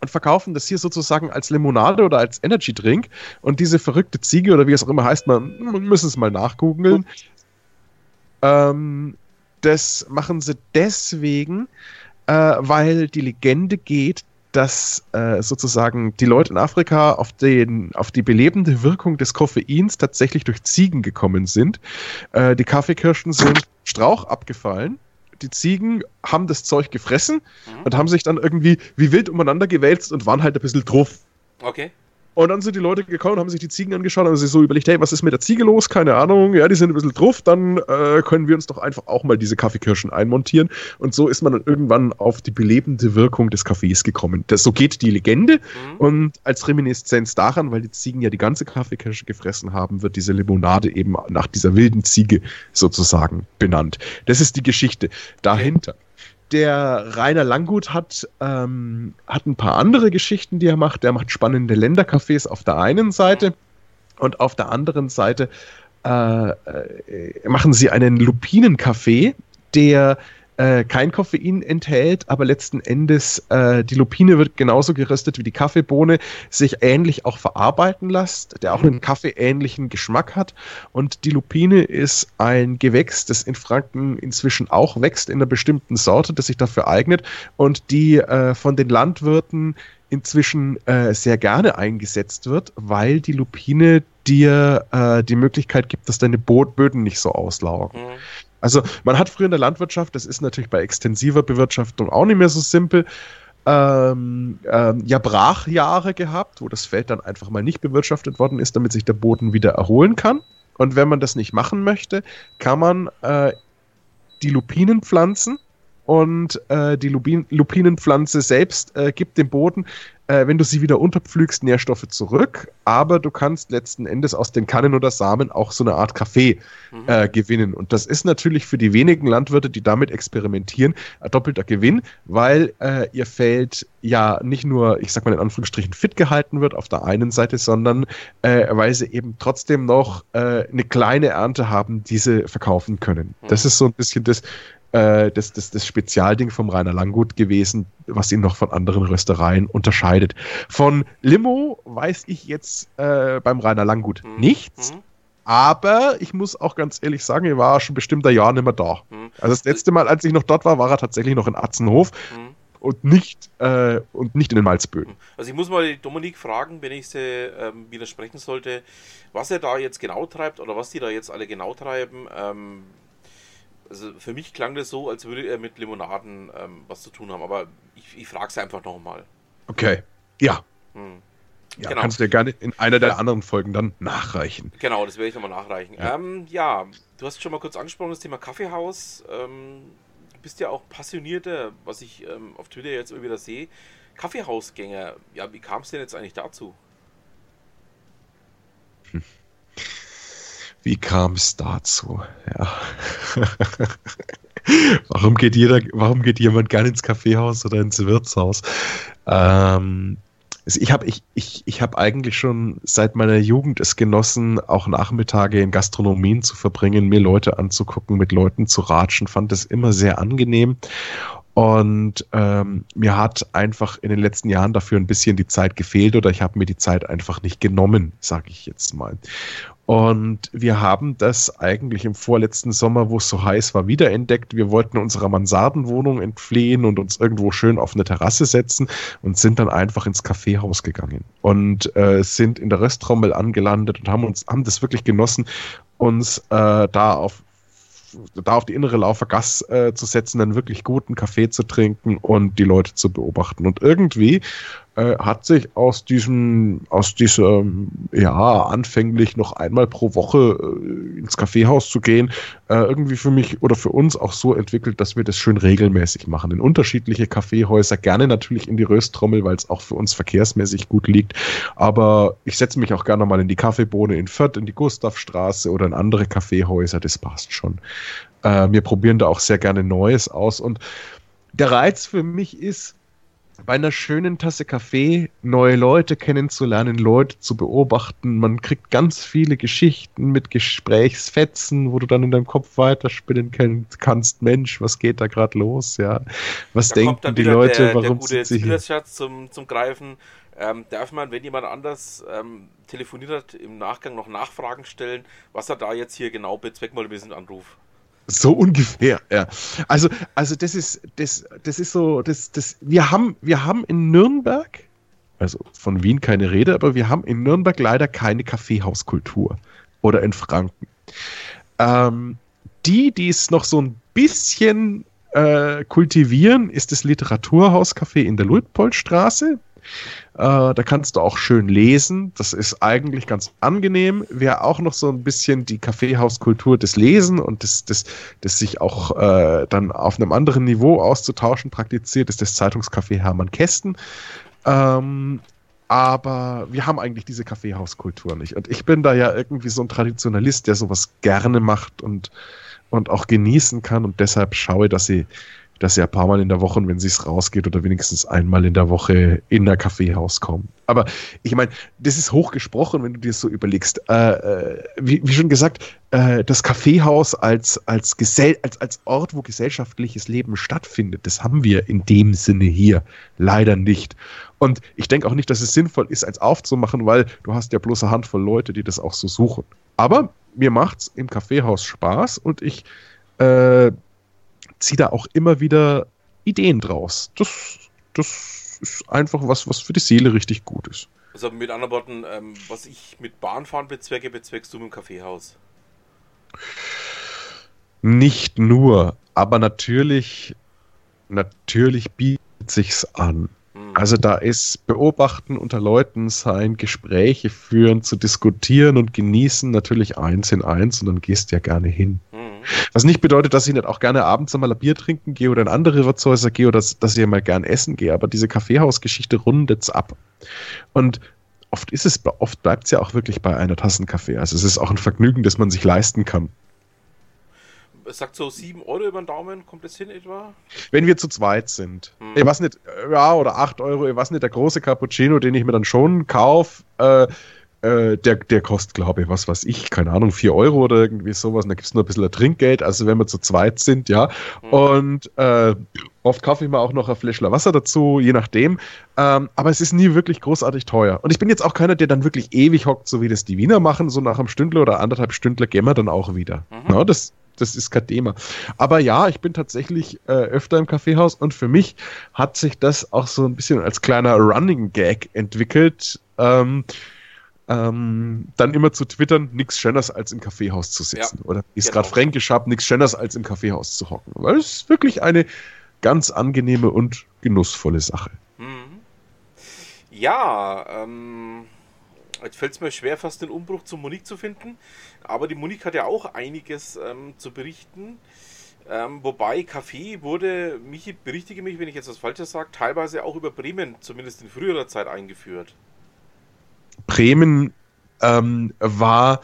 und verkaufen das hier sozusagen als Limonade oder als Energy Drink. Und diese verrückte Ziege oder wie es auch immer heißt, man, man muss es mal nachgoogeln. Ähm, das machen sie deswegen, äh, weil die Legende geht, dass äh, sozusagen die Leute in Afrika auf, den, auf die belebende Wirkung des Koffeins tatsächlich durch Ziegen gekommen sind. Äh, die Kaffeekirschen sind Strauch abgefallen. Die Ziegen haben das Zeug gefressen Mhm. und haben sich dann irgendwie wie wild umeinander gewälzt und waren halt ein bisschen drauf. Okay. Und dann sind die Leute gekommen und haben sich die Ziegen angeschaut und haben sich so überlegt, hey, was ist mit der Ziege los? Keine Ahnung. Ja, die sind ein bisschen drauf, dann äh, können wir uns doch einfach auch mal diese Kaffeekirschen einmontieren. Und so ist man dann irgendwann auf die belebende Wirkung des Kaffees gekommen. Das, so geht die Legende. Mhm. Und als Reminiszenz daran, weil die Ziegen ja die ganze Kaffeekirsche gefressen haben, wird diese Limonade eben nach dieser wilden Ziege sozusagen benannt. Das ist die Geschichte dahinter. Der Rainer Langgut hat, ähm, hat ein paar andere Geschichten, die er macht. Der macht spannende Ländercafés auf der einen Seite und auf der anderen Seite äh, äh, machen sie einen Lupinenkaffee, der äh, kein Koffein enthält, aber letzten Endes äh, die Lupine wird genauso geröstet wie die Kaffeebohne, sich ähnlich auch verarbeiten lässt, der auch einen kaffeeähnlichen Geschmack hat. Und die Lupine ist ein Gewächs, das in Franken inzwischen auch wächst in einer bestimmten Sorte, das sich dafür eignet und die äh, von den Landwirten inzwischen äh, sehr gerne eingesetzt wird, weil die Lupine dir äh, die Möglichkeit gibt, dass deine Böden nicht so auslaugen. Mhm. Also man hat früher in der Landwirtschaft, das ist natürlich bei extensiver Bewirtschaftung auch nicht mehr so simpel, ähm, ähm, ja Brachjahre gehabt, wo das Feld dann einfach mal nicht bewirtschaftet worden ist, damit sich der Boden wieder erholen kann. Und wenn man das nicht machen möchte, kann man äh, die Lupinen pflanzen und äh, die Lupin Lupinenpflanze selbst äh, gibt dem Boden, äh, wenn du sie wieder unterpflügst, Nährstoffe zurück, aber du kannst letzten Endes aus den Kannen oder Samen auch so eine Art Kaffee Mhm. äh, gewinnen. Und das ist natürlich für die wenigen Landwirte, die damit experimentieren, ein doppelter Gewinn, weil äh, ihr Feld ja nicht nur, ich sag mal in Anführungsstrichen, fit gehalten wird auf der einen Seite, sondern äh, weil sie eben trotzdem noch äh, eine kleine Ernte haben, die sie verkaufen können. Das Mhm. ist so ein bisschen das, äh, das, das, das Spezialding vom Rainer Langgut gewesen, was ihn noch von anderen Röstereien unterscheidet. Von Limo weiß ich jetzt äh, beim Rainer Langgut Mhm. nichts. Mhm. Aber ich muss auch ganz ehrlich sagen, er war schon bestimmt ein Jahr nicht mehr da. Mhm. Also das letzte Mal, als ich noch dort war, war er tatsächlich noch in Atzenhof Mhm. und nicht, äh, und nicht in den Malzböden. Also ich muss mal Dominik fragen, wenn ich sie ähm, widersprechen sollte, was er da jetzt genau treibt oder was die da jetzt alle genau treiben. Ähm, also für mich klang das so, als würde er mit Limonaden ähm, was zu tun haben, aber ich, ich frage es einfach nochmal. Okay. Ja. Hm. ja Genau. Kannst du dir gerne in einer der anderen Folgen dann nachreichen. Genau, das werde ich nochmal nachreichen. Ja. Ähm, ja, du hast schon mal kurz angesprochen, das Thema Kaffeehaus. Ähm, du bist ja auch passionierter, was ich ähm, auf Twitter jetzt immer wieder sehe. Kaffeehausgänger, ja, wie kam es denn jetzt eigentlich dazu? Wie kam es dazu? Ja. warum, geht jeder, warum geht jemand gerne ins Kaffeehaus oder ins Wirtshaus? Ähm, ich habe ich, ich, ich hab eigentlich schon seit meiner Jugend es genossen, auch Nachmittage in Gastronomien zu verbringen, mir Leute anzugucken, mit Leuten zu ratschen, fand das immer sehr angenehm. Und ähm, mir hat einfach in den letzten Jahren dafür ein bisschen die Zeit gefehlt oder ich habe mir die Zeit einfach nicht genommen, sage ich jetzt mal. Und wir haben das eigentlich im vorletzten Sommer, wo es so heiß war, wiederentdeckt. Wir wollten unserer Mansardenwohnung entfliehen und uns irgendwo schön auf eine Terrasse setzen und sind dann einfach ins Kaffeehaus gegangen und äh, sind in der Rösttrommel angelandet und haben uns haben das wirklich genossen, uns äh, da auf da auf die innere Laufer Gas äh, zu setzen, einen wirklich guten Kaffee zu trinken und die Leute zu beobachten. Und irgendwie äh, hat sich aus diesem, aus diesem, ja, anfänglich noch einmal pro Woche äh, ins Kaffeehaus zu gehen, äh, irgendwie für mich oder für uns auch so entwickelt, dass wir das schön regelmäßig machen. In unterschiedliche Kaffeehäuser, gerne natürlich in die Rösttrommel, weil es auch für uns verkehrsmäßig gut liegt. Aber ich setze mich auch gerne mal in die Kaffeebohne in Fürth, in die Gustavstraße oder in andere Kaffeehäuser, das passt schon. Äh, wir probieren da auch sehr gerne Neues aus und der Reiz für mich ist, bei einer schönen Tasse Kaffee neue Leute kennenzulernen, Leute zu beobachten. Man kriegt ganz viele Geschichten mit Gesprächsfetzen, wo du dann in deinem Kopf weiterspinnen kannst. Mensch, was geht da gerade los? Ja, was Da denken die Leute? der, der warum gute sind sie zum, zum Greifen. Ähm, darf man, wenn jemand anders ähm, telefoniert hat, im Nachgang noch Nachfragen stellen, was er da jetzt hier genau bezweckt, mal wir sind Anruf. So ungefähr, ja. Also, also das ist, das, das ist so, das, das, wir haben, wir haben in Nürnberg, also von Wien keine Rede, aber wir haben in Nürnberg leider keine Kaffeehauskultur. Oder in Franken. Ähm, die, die es noch so ein bisschen äh, kultivieren, ist das Literaturhauscafé in der Luitpoldstraße. Äh, da kannst du auch schön lesen. Das ist eigentlich ganz angenehm. Wer auch noch so ein bisschen die Kaffeehauskultur des Lesen und des, des, des sich auch äh, dann auf einem anderen Niveau auszutauschen praktiziert, ist das Zeitungscafé Hermann Kästen. Ähm, aber wir haben eigentlich diese Kaffeehauskultur nicht. Und ich bin da ja irgendwie so ein Traditionalist, der sowas gerne macht und, und auch genießen kann. Und deshalb schaue, dass sie, dass sie ein paar Mal in der Woche, wenn sie es rausgeht, oder wenigstens einmal in der Woche in der Kaffeehaus kommen. Aber ich meine, das ist hochgesprochen, wenn du dir so überlegst. Äh, äh, wie, wie schon gesagt, äh, das Kaffeehaus als, als, Gesell als, als Ort, wo gesellschaftliches Leben stattfindet, das haben wir in dem Sinne hier leider nicht. Und ich denke auch nicht, dass es sinnvoll ist, eins aufzumachen, weil du hast ja bloß eine Handvoll Leute, die das auch so suchen. Aber mir macht's im Kaffeehaus Spaß und ich äh, ziehe da auch immer wieder Ideen draus. Das, das ist einfach was, was für die Seele richtig gut ist. Also mit anderen Worten, ähm, was ich mit Bahnfahren bezwecke, bezweckst du mit dem Kaffeehaus. Nicht nur, aber natürlich, natürlich bietet sich's an. Hm. Also da ist Beobachten unter Leuten sein, Gespräche führen, zu diskutieren und genießen natürlich eins in eins und dann gehst du ja gerne hin. Hm. Was nicht bedeutet, dass ich nicht auch gerne abends einmal ein Bier trinken gehe oder in andere Wirtshäuser gehe oder dass, dass ich mal gern essen gehe, aber diese Kaffeehausgeschichte rundet's ab. Und oft ist es, oft bleibt es ja auch wirklich bei einer Tasse Kaffee. Also es ist auch ein Vergnügen, das man sich leisten kann. Es sagt so 7 Euro über den Daumen, kommt das hin etwa? Wenn wir zu zweit sind. Hm. Ich weiß nicht, ja, oder 8 Euro, ich weiß nicht, der große Cappuccino, den ich mir dann schon kaufe, äh, äh, der, der kostet, glaube ich, was weiß ich, keine Ahnung, 4 Euro oder irgendwie sowas. Und da gibt es nur ein bisschen Trinkgeld, also wenn wir zu zweit sind, ja. Hm. Und äh, oft kaufe ich mir auch noch ein Fläschchen Wasser dazu, je nachdem. Ähm, aber es ist nie wirklich großartig teuer. Und ich bin jetzt auch keiner, der dann wirklich ewig hockt, so wie das die Wiener machen, so nach einem Stündler oder anderthalb Stündler gehen wir dann auch wieder. Mhm. Na, das, das ist kein Thema. Aber ja, ich bin tatsächlich äh, öfter im Kaffeehaus und für mich hat sich das auch so ein bisschen als kleiner Running Gag entwickelt. Ähm, ähm, dann immer zu twittern, nichts Schöneres als im Kaffeehaus zu sitzen. Oder wie es genau. gerade fränkisch habe, nichts Schöneres als im Kaffeehaus zu hocken. Weil es ist wirklich eine ganz angenehme und genussvolle Sache. Mhm. Ja, ähm, jetzt fällt es mir schwer, fast den Umbruch zu Monique zu finden. Aber die Monique hat ja auch einiges ähm, zu berichten. Ähm, wobei Kaffee wurde, Michi, berichtige mich, wenn ich jetzt was Falsches sage, teilweise auch über Bremen, zumindest in früherer Zeit eingeführt. Bremen ähm, war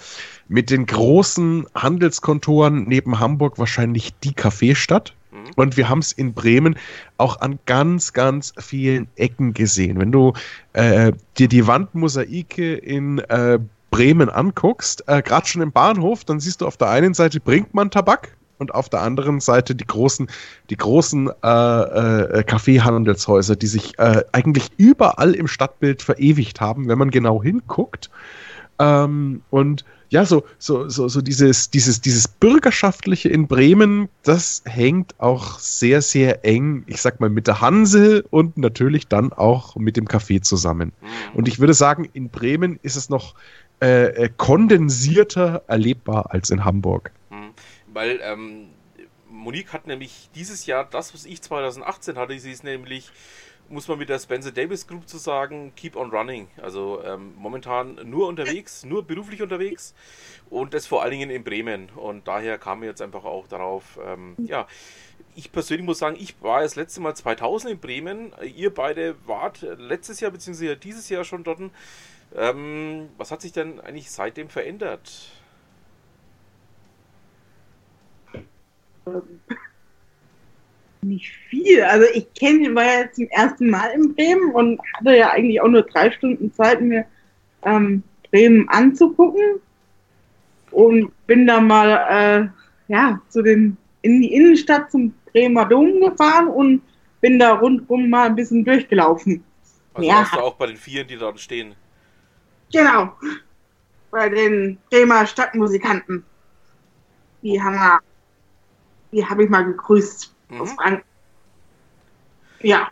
mit den großen Handelskontoren neben Hamburg wahrscheinlich die Kaffeestadt. Mhm. Und wir haben es in Bremen auch an ganz, ganz vielen Ecken gesehen. Wenn du äh, dir die Wandmosaike in äh, Bremen anguckst, äh, gerade schon im Bahnhof, dann siehst du auf der einen Seite Brinkmann Tabak und auf der anderen Seite die großen, die großen äh, äh, Kaffeehandelshäuser, die sich äh, eigentlich überall im Stadtbild verewigt haben, wenn man genau hinguckt. Ähm, und ja, so, so, so, so dieses, dieses, dieses Bürgerschaftliche in Bremen, das hängt auch sehr, sehr eng, ich sag mal, mit der Hanse und natürlich dann auch mit dem Kaffee zusammen. Mhm. Und ich würde sagen, in Bremen ist es noch äh, äh, kondensierter erlebbar als in Hamburg. Weil ähm, Monique hat nämlich dieses Jahr das, was ich 2018 hatte, sie ist nämlich, muss man mit der Spencer Davis Group zu sagen, keep on running. Also ähm, momentan nur unterwegs, nur beruflich unterwegs und das vor allen Dingen in Bremen. Und daher kam mir jetzt einfach auch darauf, ähm, ja, ich persönlich muss sagen, ich war das letzte Mal 2000 in Bremen. Ihr beide wart letztes Jahr bzw. dieses Jahr schon dort. Ähm, was hat sich denn eigentlich seitdem verändert? Nicht viel. Also ich kenne, war ja jetzt zum ersten Mal in Bremen und hatte ja eigentlich auch nur drei Stunden Zeit, mir ähm, Bremen anzugucken. Und bin da mal äh, ja, zu den, in die Innenstadt zum Bremer Dom gefahren und bin da rundherum mal ein bisschen durchgelaufen. Also Ja. warst du auch bei den Vieren, die dort stehen. Genau. Bei den Bremer Stadtmusikanten. Die haben wir, die habe ich mal gegrüßt aus Mhm. Franken. Ja,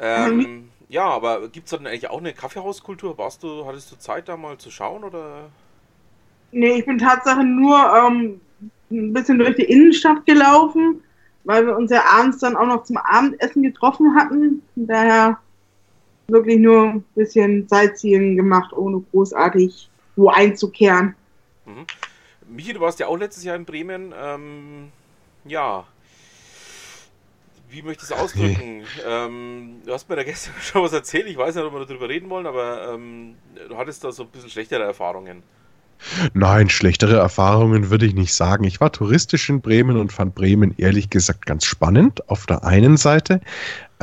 Ähm, ja, aber gibt es dann eigentlich auch eine Kaffeehauskultur? Warst du, hattest du Zeit da mal zu schauen oder? nee, ich bin Tatsache nur ähm, ein bisschen durch die Innenstadt gelaufen, weil wir uns ja abends dann auch noch zum Abendessen getroffen hatten. Von daher wirklich nur ein bisschen Sightseeing gemacht, ohne großartig wo einzukehren. Mhm. Michi, du warst ja auch letztes Jahr in Bremen. Ähm, ja. Wie möchte ich es ausdrücken? ähm, du hast mir da gestern schon was erzählt. Ich weiß nicht, ob wir darüber reden wollen, aber ähm, du hattest da so ein bisschen schlechtere Erfahrungen. Nein, schlechtere Erfahrungen würde ich nicht sagen. Ich war touristisch in Bremen und fand Bremen ehrlich gesagt ganz spannend. Auf der einen Seite.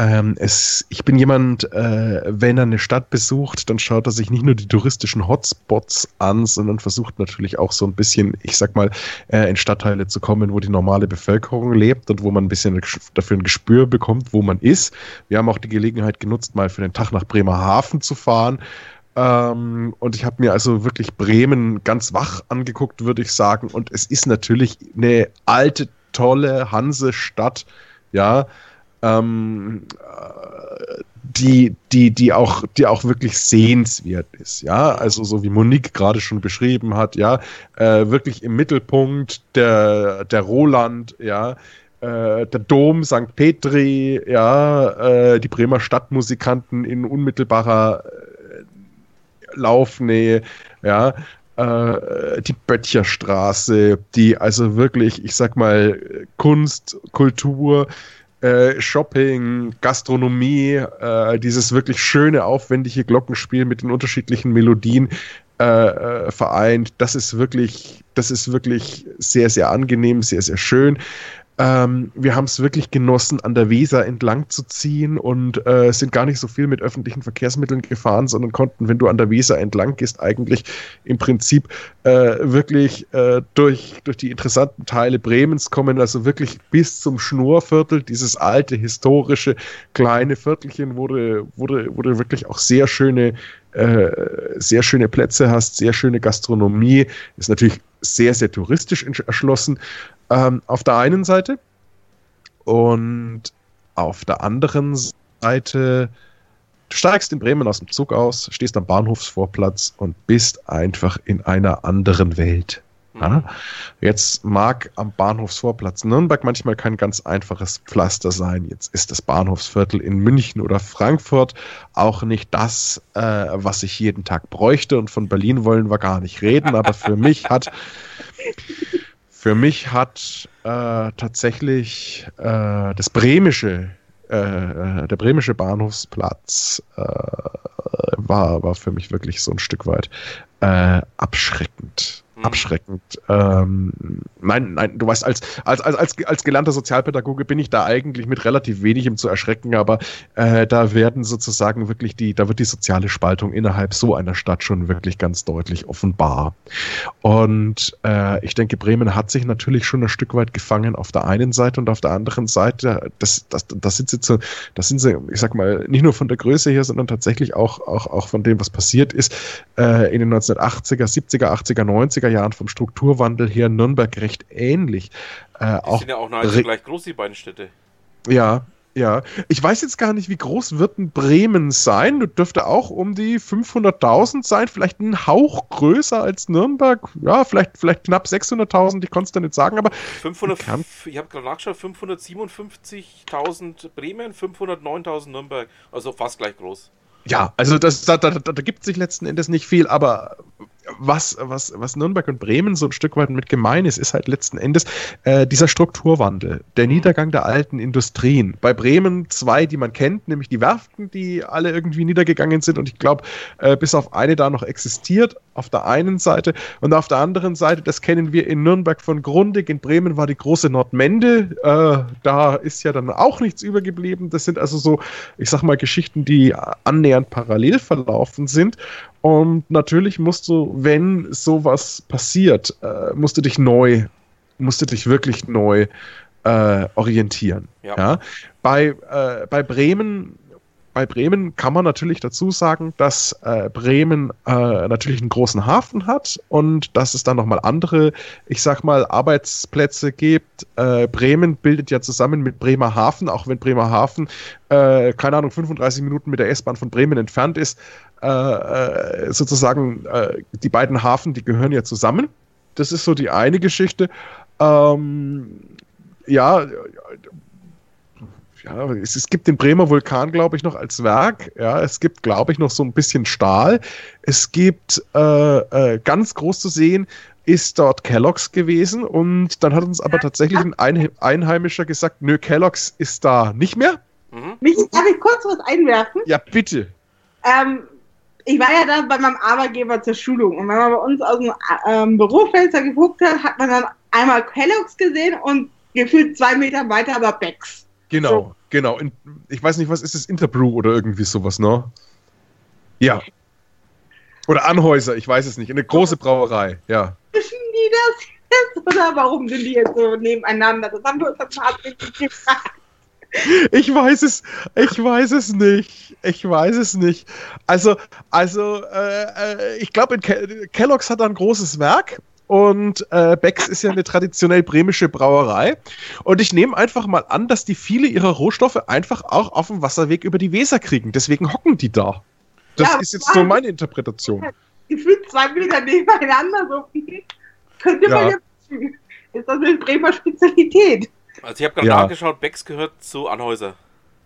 Ähm, es, ich bin jemand, äh, wenn er eine Stadt besucht, dann schaut er sich nicht nur die touristischen Hotspots an, sondern versucht natürlich auch so ein bisschen, ich sag mal, äh, in Stadtteile zu kommen, wo die normale Bevölkerung lebt und wo man ein bisschen dafür ein Gespür bekommt, wo man ist. Wir haben auch die Gelegenheit genutzt, mal für den Tag nach Bremerhaven zu fahren. Ähm, und ich habe mir also wirklich Bremen ganz wach angeguckt, würde ich sagen. Und es ist natürlich eine alte, tolle Hansestadt, ja, ähm, äh, die, die, die auch, die auch wirklich sehenswert ist, ja. Also so wie Monique gerade schon beschrieben hat, ja, äh, wirklich im Mittelpunkt der, der Roland, ja. Äh, der Dom St. Petri, ja, äh, die Bremer Stadtmusikanten in unmittelbarer äh, Laufnähe, ja, äh, die Böttcherstraße, die also wirklich, ich sag mal, Kunst, Kultur, äh, Shopping, Gastronomie, äh, dieses wirklich schöne, aufwendige Glockenspiel mit den unterschiedlichen Melodien äh, äh, vereint. Das ist wirklich, das ist wirklich sehr, sehr angenehm, sehr, sehr schön. Ähm, wir haben es wirklich genossen, an der Weser entlang zu ziehen und äh, sind gar nicht so viel mit öffentlichen Verkehrsmitteln gefahren, sondern konnten, wenn du an der Weser entlang gehst, eigentlich im Prinzip äh, wirklich äh, durch, durch die interessanten Teile Bremens kommen, also wirklich bis zum Schnurviertel, dieses alte, historische, kleine Viertelchen, wo du, wo du, wo du wirklich auch sehr schöne äh, sehr schöne Plätze hast, sehr schöne Gastronomie, ist natürlich sehr, sehr touristisch erschlossen ähm, auf der einen Seite und auf der anderen Seite du steigst in Bremen aus dem Zug aus, stehst am Bahnhofsvorplatz und bist einfach in einer anderen Welt. Ja? Jetzt mag am Bahnhofsvorplatz Nürnberg manchmal kein ganz einfaches Pflaster sein. Jetzt ist das Bahnhofsviertel in München oder Frankfurt auch nicht das, äh, was ich jeden Tag bräuchte. Und von Berlin wollen wir gar nicht reden. Aber für mich hat für mich hat äh, tatsächlich äh, das bremische äh, der bremische Bahnhofsplatz äh, war, war für mich wirklich so ein Stück weit äh, abschreckend. Mhm. Abschreckend. Ähm, nein, nein, du weißt, als, als, als, als, als gelernter Sozialpädagoge bin ich da eigentlich mit relativ wenigem zu erschrecken, aber äh, da werden sozusagen wirklich die, da wird die soziale Spaltung innerhalb so einer Stadt schon wirklich ganz deutlich offenbar. Und äh, ich denke, Bremen hat sich natürlich schon ein Stück weit gefangen auf der einen Seite und auf der anderen Seite, das, das, das sind sie zu, das sind sie, ich sag mal, nicht nur von der Größe her, sondern tatsächlich auch, auch, auch von dem, was passiert ist, äh, in den 1980er, 70er, 80er, 90er Jahren vom Strukturwandel her Nürnberg recht ähnlich. Äh, Die auch sind ja auch nahezu gleich groß, die beiden Städte. ja, ja. Ich weiß jetzt gar nicht, wie groß wird ein Bremen sein. Du dürfte auch um die 500.000 sein, vielleicht ein Hauch größer als Nürnberg. Ja, vielleicht, vielleicht knapp 600.000, ich konnte es da nicht sagen, aber 500, Kann- ich habe gerade nachgeschaut, 557.000 Bremen, 509.000 Nürnberg, also fast gleich groß. ja, also das, da, da, da, da gibt sich letzten Endes nicht viel, aber was, was, was Nürnberg und Bremen so ein Stück weit mit gemein ist, ist halt letzten Endes äh, dieser Strukturwandel, der Niedergang der alten Industrien. Bei Bremen zwei, die man kennt, nämlich die Werften, die alle irgendwie niedergegangen sind und ich glaube, äh, bis auf eine da noch existiert, auf der einen Seite und auf der anderen Seite, das kennen wir in Nürnberg von Grundig, in Bremen war die große Nordmende, äh, da ist ja dann auch nichts übergeblieben. Das sind also so, ich sag mal, Geschichten, die annähernd parallel verlaufen sind. Und natürlich musst du, wenn sowas passiert, äh, musst du dich neu, musst du dich wirklich neu äh, orientieren. Ja. Ja. Bei, äh, bei Bremen bei Bremen kann man natürlich dazu sagen, dass äh, Bremen äh, natürlich einen großen Hafen hat und dass es dann nochmal andere, ich sag mal, Arbeitsplätze gibt. Äh, Bremen bildet ja zusammen mit Bremerhaven, auch wenn Bremerhaven, äh, keine Ahnung, 35 Minuten mit der S-Bahn von Bremen entfernt ist, äh, äh, sozusagen äh, die beiden Hafen, die gehören ja zusammen. Das ist so die eine Geschichte. Ähm, ja, ja, es, es gibt den Bremer Vulkan, glaube ich, noch als Werk. Ja, es gibt, glaube ich, noch so ein bisschen Stahl. Es gibt äh, äh, ganz groß zu sehen, ist dort Kellogg's gewesen und dann hat uns aber tatsächlich ein Ein Einheimischer gesagt, nö, Kellogg's ist da nicht mehr. Mhm. Mich, darf ich kurz was einwerfen? Ja, bitte. Ähm, ich war ja da bei meinem Arbeitgeber zur Schulung und wenn man bei uns aus dem ähm, Bürofenster geguckt hat, hat man dann einmal Kellogg's gesehen und gefühlt zwei Meter weiter aber Becks. Genau, So. genau. In, ich weiß nicht, was ist das? Interbrew oder irgendwie sowas, ne? Ja. Oder Anhäuser, ich weiß es nicht. Eine große Brauerei, ja. Wissen die das jetzt oder warum sind die jetzt so nebeneinander? Das haben wir uns dann tatsächlich gefragt. Ich weiß es, ich weiß es nicht. Ich weiß es nicht. Also, also, äh, äh, ich glaube, Ke Kellogg's hat ein großes Werk. Und äh, Becks ist ja eine traditionell bremische Brauerei. Und ich nehme einfach mal an, dass die viele ihrer Rohstoffe einfach auch auf dem Wasserweg über die Weser kriegen. Deswegen hocken die da. Das Ja, ist jetzt so meine Interpretation. Gefühlt zwei Meter nebeneinander. So. Könnte man Ja. Ist das eine Bremer Spezialität? Also ich habe gerade Ja. nachgeschaut, Becks gehört zu Anhäuser.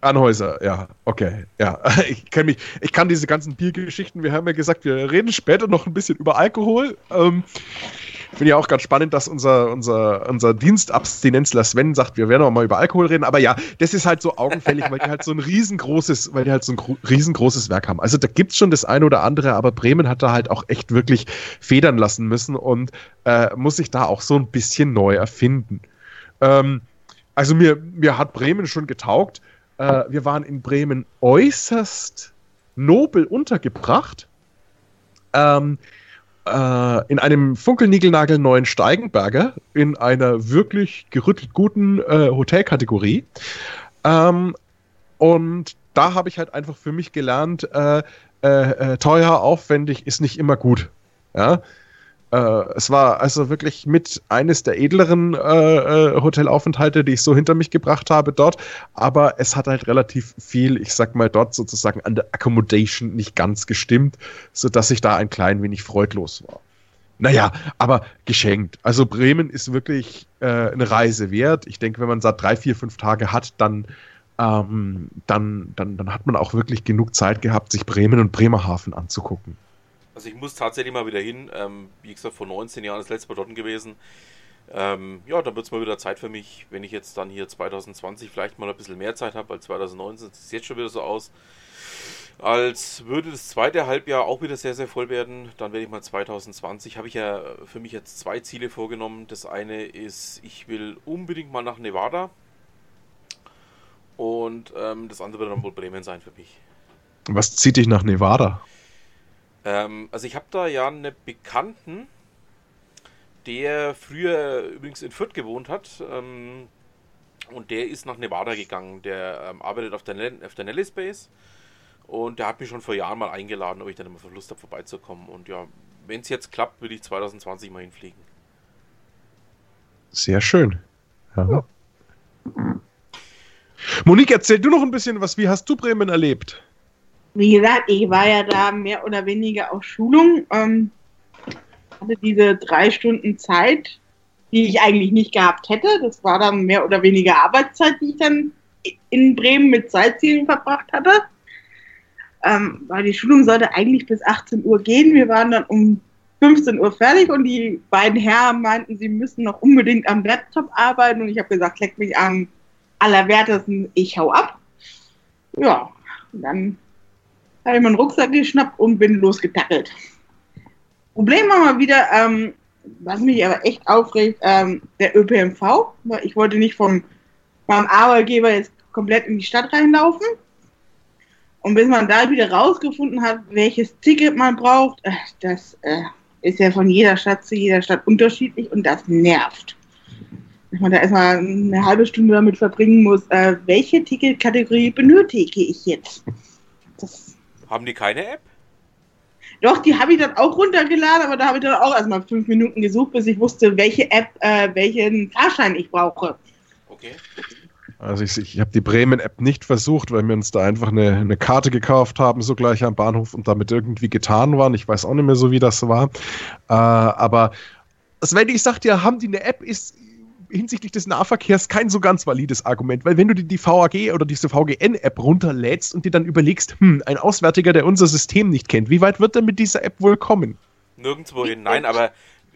Anhäuser, ja, okay, ja. Ich kenne mich, ich kann diese ganzen Biergeschichten, wir haben ja gesagt, wir reden später noch ein bisschen über Alkohol. Ähm, Finde ich auch ganz spannend, dass unser, unser, unser Dienstabstinenzler Sven sagt, wir werden auch mal über Alkohol reden. Aber ja, das ist halt so augenfällig, weil die halt so ein riesengroßes, weil die halt so ein gro- riesengroßes Werk haben. Also da gibt's schon das eine oder andere, aber Bremen hat da halt auch echt wirklich federn lassen müssen und äh, muss sich da auch so ein bisschen neu erfinden. Ähm, also mir, mir hat Bremen schon getaugt. Äh, wir waren in Bremen äußerst nobel untergebracht. Ähm, äh, in einem funkelnigelnagel neuen Steigenberger in einer wirklich gerüttelt guten äh, Hotelkategorie. Ähm, und da habe ich halt einfach für mich gelernt, äh, äh, äh, teuer, aufwendig ist nicht immer gut. Ja. Äh, es war also wirklich mit eines der edleren äh, äh, Hotelaufenthalte, die ich so hinter mich gebracht habe dort. Aber es hat halt relativ viel, ich sag mal, dort sozusagen an der Accommodation nicht ganz gestimmt, sodass ich da ein klein wenig freudlos war. Naja, aber geschenkt. Also Bremen ist wirklich äh, eine Reise wert. Ich denke, wenn man da drei, vier, fünf Tage hat, dann, ähm, dann, dann, dann hat man auch wirklich genug Zeit gehabt, sich Bremen und Bremerhaven anzugucken. Also ich muss tatsächlich mal wieder hin. Ähm, wie gesagt, vor 19 Jahren das letzte Mal dort gewesen. Ähm, ja, da wird es mal wieder Zeit für mich, wenn ich jetzt dann hier 2020 vielleicht mal ein bisschen mehr Zeit habe als 2019. Das sieht jetzt schon wieder so aus. Als würde das zweite Halbjahr auch wieder sehr, sehr voll werden. Dann werde ich mal 2020, habe ich ja für mich jetzt zwei Ziele vorgenommen. Das eine ist, ich will unbedingt mal nach Nevada. Und ähm, das andere wird dann wohl Bremen sein für mich. Was zieht dich nach Nevada? Ähm, also ich habe da ja einen Bekannten, der früher übrigens in Fürth gewohnt hat. Ähm, und der ist nach Nevada gegangen. Der ähm, arbeitet auf der, auf der Nellis Base. Und der hat mich schon vor Jahren mal eingeladen, ob ich dann immer Lust habe, vorbeizukommen. Und ja, wenn es jetzt klappt, will ich 2020 mal hinfliegen. Sehr schön. Ja. Monique, erzähl du noch ein bisschen was. Wie hast du Bremen erlebt? Wie gesagt, ich war ja da mehr oder weniger auf Schulung. Ähm, hatte diese drei Stunden Zeit, die ich eigentlich nicht gehabt hätte. Das war dann mehr oder weniger Arbeitszeit, die ich dann in Bremen mit Sightseeing verbracht hatte. Ähm, weil die Schulung sollte eigentlich bis 18 Uhr gehen. Wir waren dann um 15 Uhr fertig und die beiden Herren meinten, sie müssen noch unbedingt am Laptop arbeiten und ich habe gesagt, leck mich an allerwertesten, ich hau ab. Ja, und dann habe ich meinen Rucksack geschnappt und bin losgetackelt. Problem war mal wieder, ähm, was mich aber echt aufregt, ähm, der ÖPNV. Ich wollte nicht vom meinem Arbeitgeber jetzt komplett in die Stadt reinlaufen. Und bis man da wieder rausgefunden hat, welches Ticket man braucht, äh, das äh, ist ja von jeder Stadt zu jeder Stadt unterschiedlich und das nervt. Dass man da erstmal eine halbe Stunde damit verbringen muss, äh, welche Ticketkategorie benötige ich jetzt. Haben die keine App? Doch, die habe ich dann auch runtergeladen, aber da habe ich dann auch erstmal fünf Minuten gesucht, bis ich wusste, welche App, äh, welchen Fahrschein ich brauche. Okay. Also ich, ich habe die Bremen-App nicht versucht, weil wir uns da einfach eine, eine Karte gekauft haben, so gleich am Bahnhof und damit irgendwie getan waren. Ich weiß auch nicht mehr so, wie das war. Äh, aber Sven, ich sag dir, haben die eine App, ist hinsichtlich des Nahverkehrs kein so ganz valides Argument, weil wenn du dir die VAG oder diese VGN-App runterlädst und dir dann überlegst, hm, ein Auswärtiger, der unser System nicht kennt, wie weit wird er mit dieser App wohl kommen? Nirgendwo hin. Nein, aber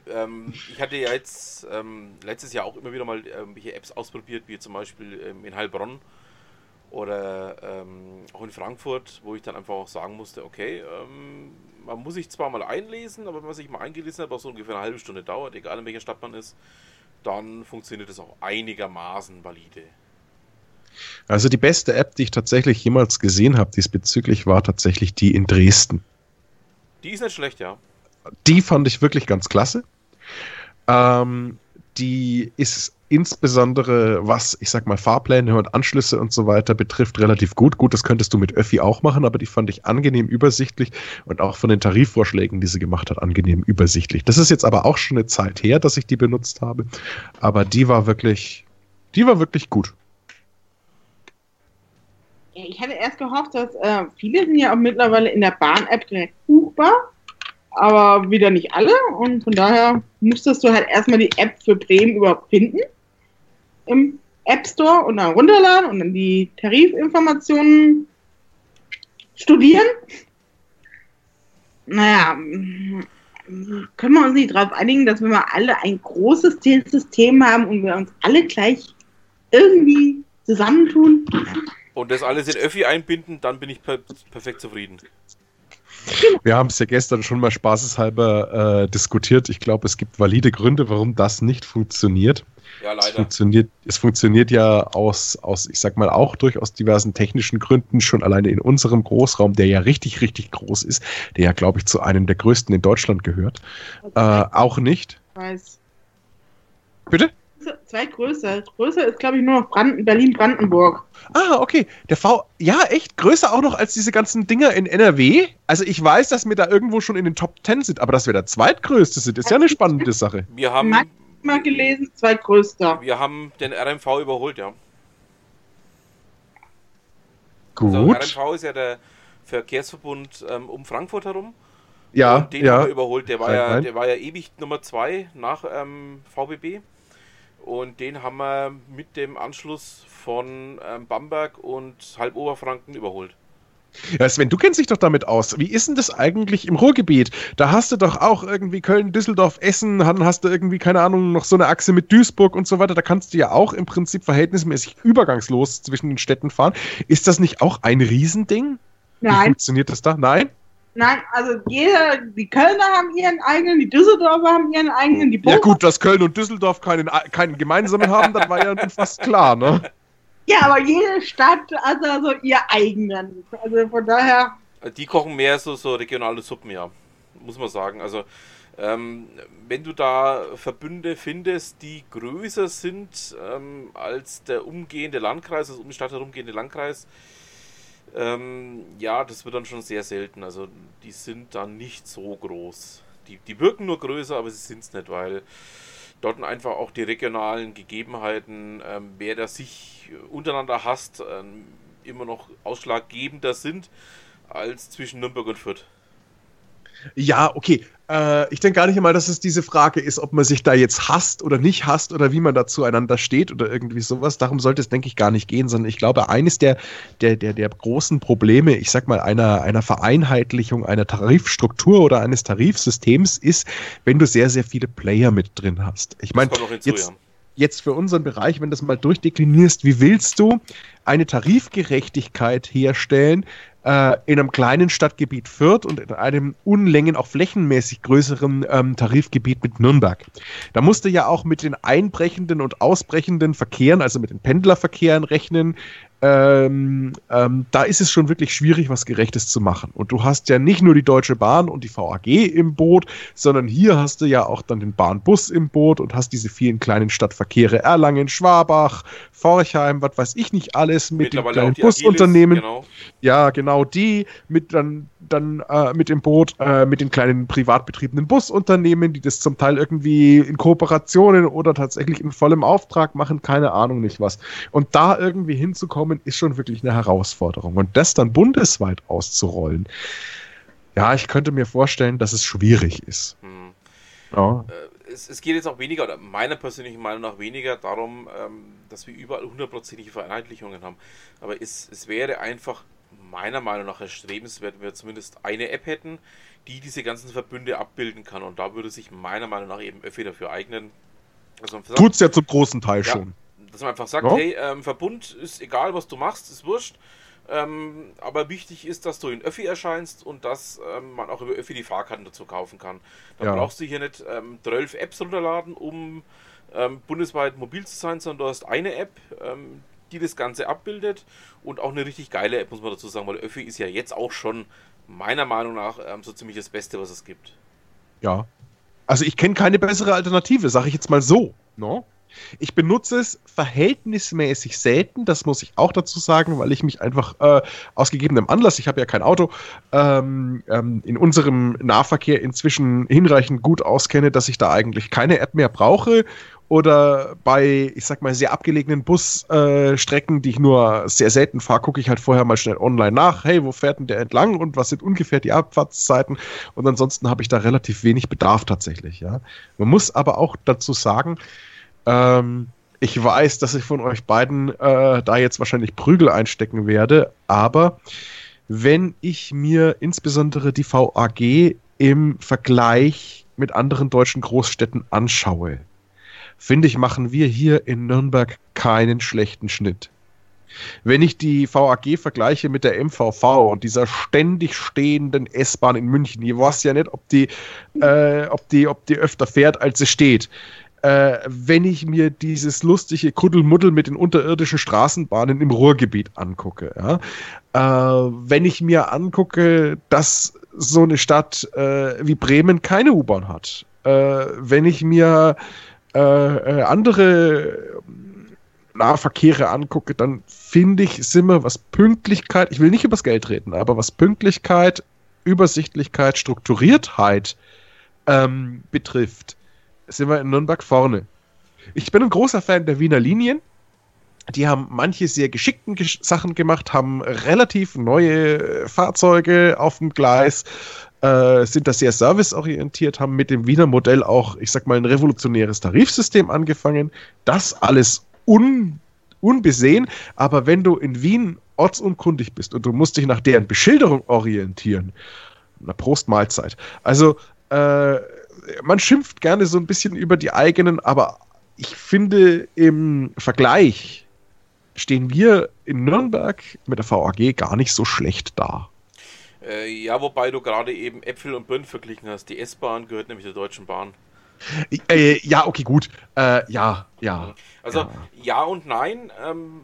ähm, ich hatte ja jetzt ähm, letztes Jahr auch immer wieder mal irgendwelche Apps ausprobiert, wie zum Beispiel ähm, in Heilbronn oder ähm, auch in Frankfurt, wo ich dann einfach auch sagen musste, okay, ähm, man muss sich zwar mal einlesen, aber wenn man sich mal eingelesen hat, was so ungefähr eine halbe Stunde dauert, egal in welcher Stadt man ist, dann funktioniert das auch einigermaßen valide. Also die beste App, die ich tatsächlich jemals gesehen habe diesbezüglich, war tatsächlich die in Dresden. Die ist nicht schlecht, ja. Die fand ich wirklich ganz klasse. Ähm, die ist insbesondere, was, ich sag mal, Fahrpläne und Anschlüsse und so weiter betrifft, relativ gut. Gut, das könntest du mit Öffi auch machen, aber die fand ich angenehm übersichtlich und auch von den Tarifvorschlägen, die sie gemacht hat, angenehm übersichtlich. Das ist jetzt aber auch schon eine Zeit her, dass ich die benutzt habe, aber die war wirklich, die war wirklich gut. Ich hatte erst gehofft, dass äh, viele sind ja auch mittlerweile in der Bahn-App direkt buchbar, aber wieder nicht alle. Und von daher musstest du halt erstmal die App für Bremen überhaupt finden im App Store und dann runterladen und dann die Tarifinformationen studieren. Naja, können wir uns nicht darauf einigen, dass wir mal alle ein großes System haben und wir uns alle gleich irgendwie zusammentun? Und das alles in Öffi einbinden, dann bin ich per perfekt zufrieden. Wir haben es ja gestern schon mal spaßeshalber äh, diskutiert. Ich glaube, es gibt valide Gründe, warum das nicht funktioniert. Ja, Es leider. funktioniert, es funktioniert ja aus, aus, ich sag mal, auch durchaus diversen technischen Gründen schon alleine in unserem Großraum, der ja richtig, richtig groß ist, der ja, glaube ich, zu einem der größten in Deutschland gehört. Äh, auch nicht. weiß. Bitte? Zweitgrößer. Größer ist, glaube ich, nur noch Brand Berlin-Brandenburg. Ah, okay. Der V, ja, echt größer auch noch als diese ganzen Dinger in NRW. Also ich weiß, dass wir da irgendwo schon in den Top 10 sind, aber dass wir der zweitgrößte sind, ist ja eine spannende Sache. Wir haben, Mal gelesen, zweitgrößter. wir haben den RMV überholt, ja. Gut. Also RMV ist ja der Verkehrsverbund ähm, um Frankfurt herum. ja, und den haben ja. wir überholt. Der war, ja, der war ja ewig Nummer 2 nach ähm, VBB. Und den haben wir mit dem Anschluss von ähm, Bamberg und Halboberfranken überholt. Ja, Sven, du kennst dich doch damit aus. Wie ist denn das eigentlich im Ruhrgebiet? Da hast du doch auch irgendwie Köln, Düsseldorf, Essen, dann hast du irgendwie, keine Ahnung, noch so eine Achse mit Duisburg und so weiter. Da kannst du ja auch im Prinzip verhältnismäßig übergangslos zwischen den Städten fahren. Ist das nicht auch ein Riesending? Wie Nein, funktioniert das da? Nein? nein, also jeder, die Kölner haben ihren eigenen, die Düsseldorfer haben ihren eigenen, die Ja gut, dass Köln und Düsseldorf keinen, keinen gemeinsamen haben, das war ja nun fast klar, ne? Ja, aber jede Stadt hat da so ihr eigenen. Also von daher, Die kochen mehr so, so regionale Suppen, ja. Muss man sagen. Also, ähm, wenn du da Verbünde findest, die größer sind ähm, als der umgehende Landkreis, das um die Stadt herumgehende Landkreis, ähm, ja, das wird dann schon sehr selten. Also, die sind dann nicht so groß. Die, die wirken nur größer, aber sie sind es nicht, weil dort einfach auch die regionalen Gegebenheiten, ähm, wer da sich untereinander hasst, ähm, immer noch ausschlaggebender sind als zwischen Nürnberg und Fürth. Ja, okay. Äh, ich denke gar nicht einmal, dass es diese Frage ist, ob man sich da jetzt hasst oder nicht hasst oder wie man da zueinander steht oder irgendwie sowas. Darum sollte es, denke ich, gar nicht gehen, sondern ich glaube, eines der, der, der, der großen Probleme, ich sag mal, einer, einer Vereinheitlichung einer Tarifstruktur oder eines Tarifsystems ist, wenn du sehr, sehr viele Player mit drin hast. Ich meine, jetzt, ja. jetzt für unseren Bereich, wenn du das mal durchdeklinierst, wie willst du eine Tarifgerechtigkeit herstellen äh, in einem kleinen Stadtgebiet Fürth und in einem Unlängen auch flächenmäßig größeren ähm, Tarifgebiet mit Nürnberg? Da musst du ja auch mit den einbrechenden und ausbrechenden Verkehren, also mit den Pendlerverkehren rechnen. Ähm, ähm, da ist es schon wirklich schwierig, was Gerechtes zu machen. Und du hast ja nicht nur die Deutsche Bahn und die VAG im Boot, sondern hier hast du ja auch dann den Bahnbus im Boot und hast diese vielen kleinen Stadtverkehre Erlangen, Schwabach, Forchheim, was weiß ich nicht alles mit den kleinen Busunternehmen. Genau. Ja, genau die mit dann dann äh, mit dem Boot äh, mit den kleinen privat betriebenen Busunternehmen, die das zum Teil irgendwie in Kooperationen oder tatsächlich in vollem Auftrag machen, keine Ahnung nicht was. Und da irgendwie hinzukommen, ist schon wirklich eine Herausforderung. Und das dann bundesweit auszurollen, ja, ich könnte mir vorstellen, dass es schwierig ist. Hm. Ja. Äh, es, es geht jetzt auch weniger, oder meiner persönlichen Meinung nach weniger darum, ähm, dass wir überall hundertprozentige Vereinheitlichungen haben. Aber es, es wäre einfach meiner Meinung nach erstrebenswert, wenn wir zumindest eine App hätten, die diese ganzen Verbünde abbilden kann. Und da würde sich meiner Meinung nach eben Öffi dafür eignen. Also sagt, Tut's ja zum großen Teil Ja. schon. dass man einfach sagt, Ja. hey, ähm, Verbund ist egal, was du machst, ist wurscht. Ähm, aber wichtig ist, dass du in Öffi erscheinst und dass ähm, man auch über Öffi die Fahrkarten dazu kaufen kann. Dann Ja. brauchst du hier nicht ähm, 12 Apps runterladen, um ähm, bundesweit mobil zu sein, sondern du hast eine App, ähm, die das Ganze abbildet und auch eine richtig geile App, muss man dazu sagen, weil Öffi ist ja jetzt auch schon meiner Meinung nach ähm, so ziemlich das Beste, was es gibt. Ja. Also ich kenne keine bessere Alternative, sage ich jetzt mal so. No? Ich benutze es verhältnismäßig selten, das muss ich auch dazu sagen, weil ich mich einfach äh, aus gegebenem Anlass, ich habe ja kein Auto, ähm, ähm, in unserem Nahverkehr inzwischen hinreichend gut auskenne, dass ich da eigentlich keine App mehr brauche. Oder bei, ich sag mal, sehr abgelegenen Busstrecken, äh, die ich nur sehr selten fahre, gucke ich halt vorher mal schnell online nach. Hey, wo fährt denn der entlang und was sind ungefähr die Abfahrtszeiten? Und ansonsten habe ich da relativ wenig Bedarf tatsächlich, ja. Man muss aber auch dazu sagen, ähm, ich weiß, dass ich von euch beiden äh, da jetzt wahrscheinlich Prügel einstecken werde, aber wenn ich mir insbesondere die VAG im Vergleich mit anderen deutschen Großstädten anschaue, finde ich, machen wir hier in Nürnberg keinen schlechten Schnitt. Wenn ich die VAG vergleiche mit der MVV und dieser ständig stehenden S-Bahn in München, ich weiß ja nicht, ob die, äh, ob die, ob die öfter fährt, als sie steht. Äh, wenn ich mir dieses lustige Kuddelmuddel mit den unterirdischen Straßenbahnen im Ruhrgebiet angucke, ja, äh, wenn ich mir angucke, dass so eine Stadt äh, wie Bremen keine U-Bahn hat, äh, wenn ich mir äh, äh, andere Nahverkehre angucke, dann finde ich, sind wir, was Pünktlichkeit, ich will nicht übers Geld reden, aber was Pünktlichkeit, Übersichtlichkeit, Strukturiertheit ähm, betrifft, sind wir in Nürnberg vorne. Ich bin ein großer Fan der Wiener Linien. Die haben manche sehr geschickten Gesch Sachen gemacht, haben relativ neue äh, Fahrzeuge auf dem Gleis, äh, sind da sehr serviceorientiert, haben mit dem Wiener Modell auch, ich sag mal, ein revolutionäres Tarifsystem angefangen. Das alles un unbesehen, aber wenn du in Wien ortsunkundig bist und du musst dich nach deren Beschilderung orientieren, na Prost Mahlzeit. Also äh, man schimpft gerne so ein bisschen über die eigenen, aber ich finde im Vergleich stehen wir in Nürnberg mit der VAG gar nicht so schlecht da. Äh, ja, wobei du gerade eben Äpfel und Birnen verglichen hast. Die S-Bahn gehört nämlich der Deutschen Bahn. Äh, ja, okay, gut. Äh, ja, ja. Also Ja. ja, und nein. Ähm,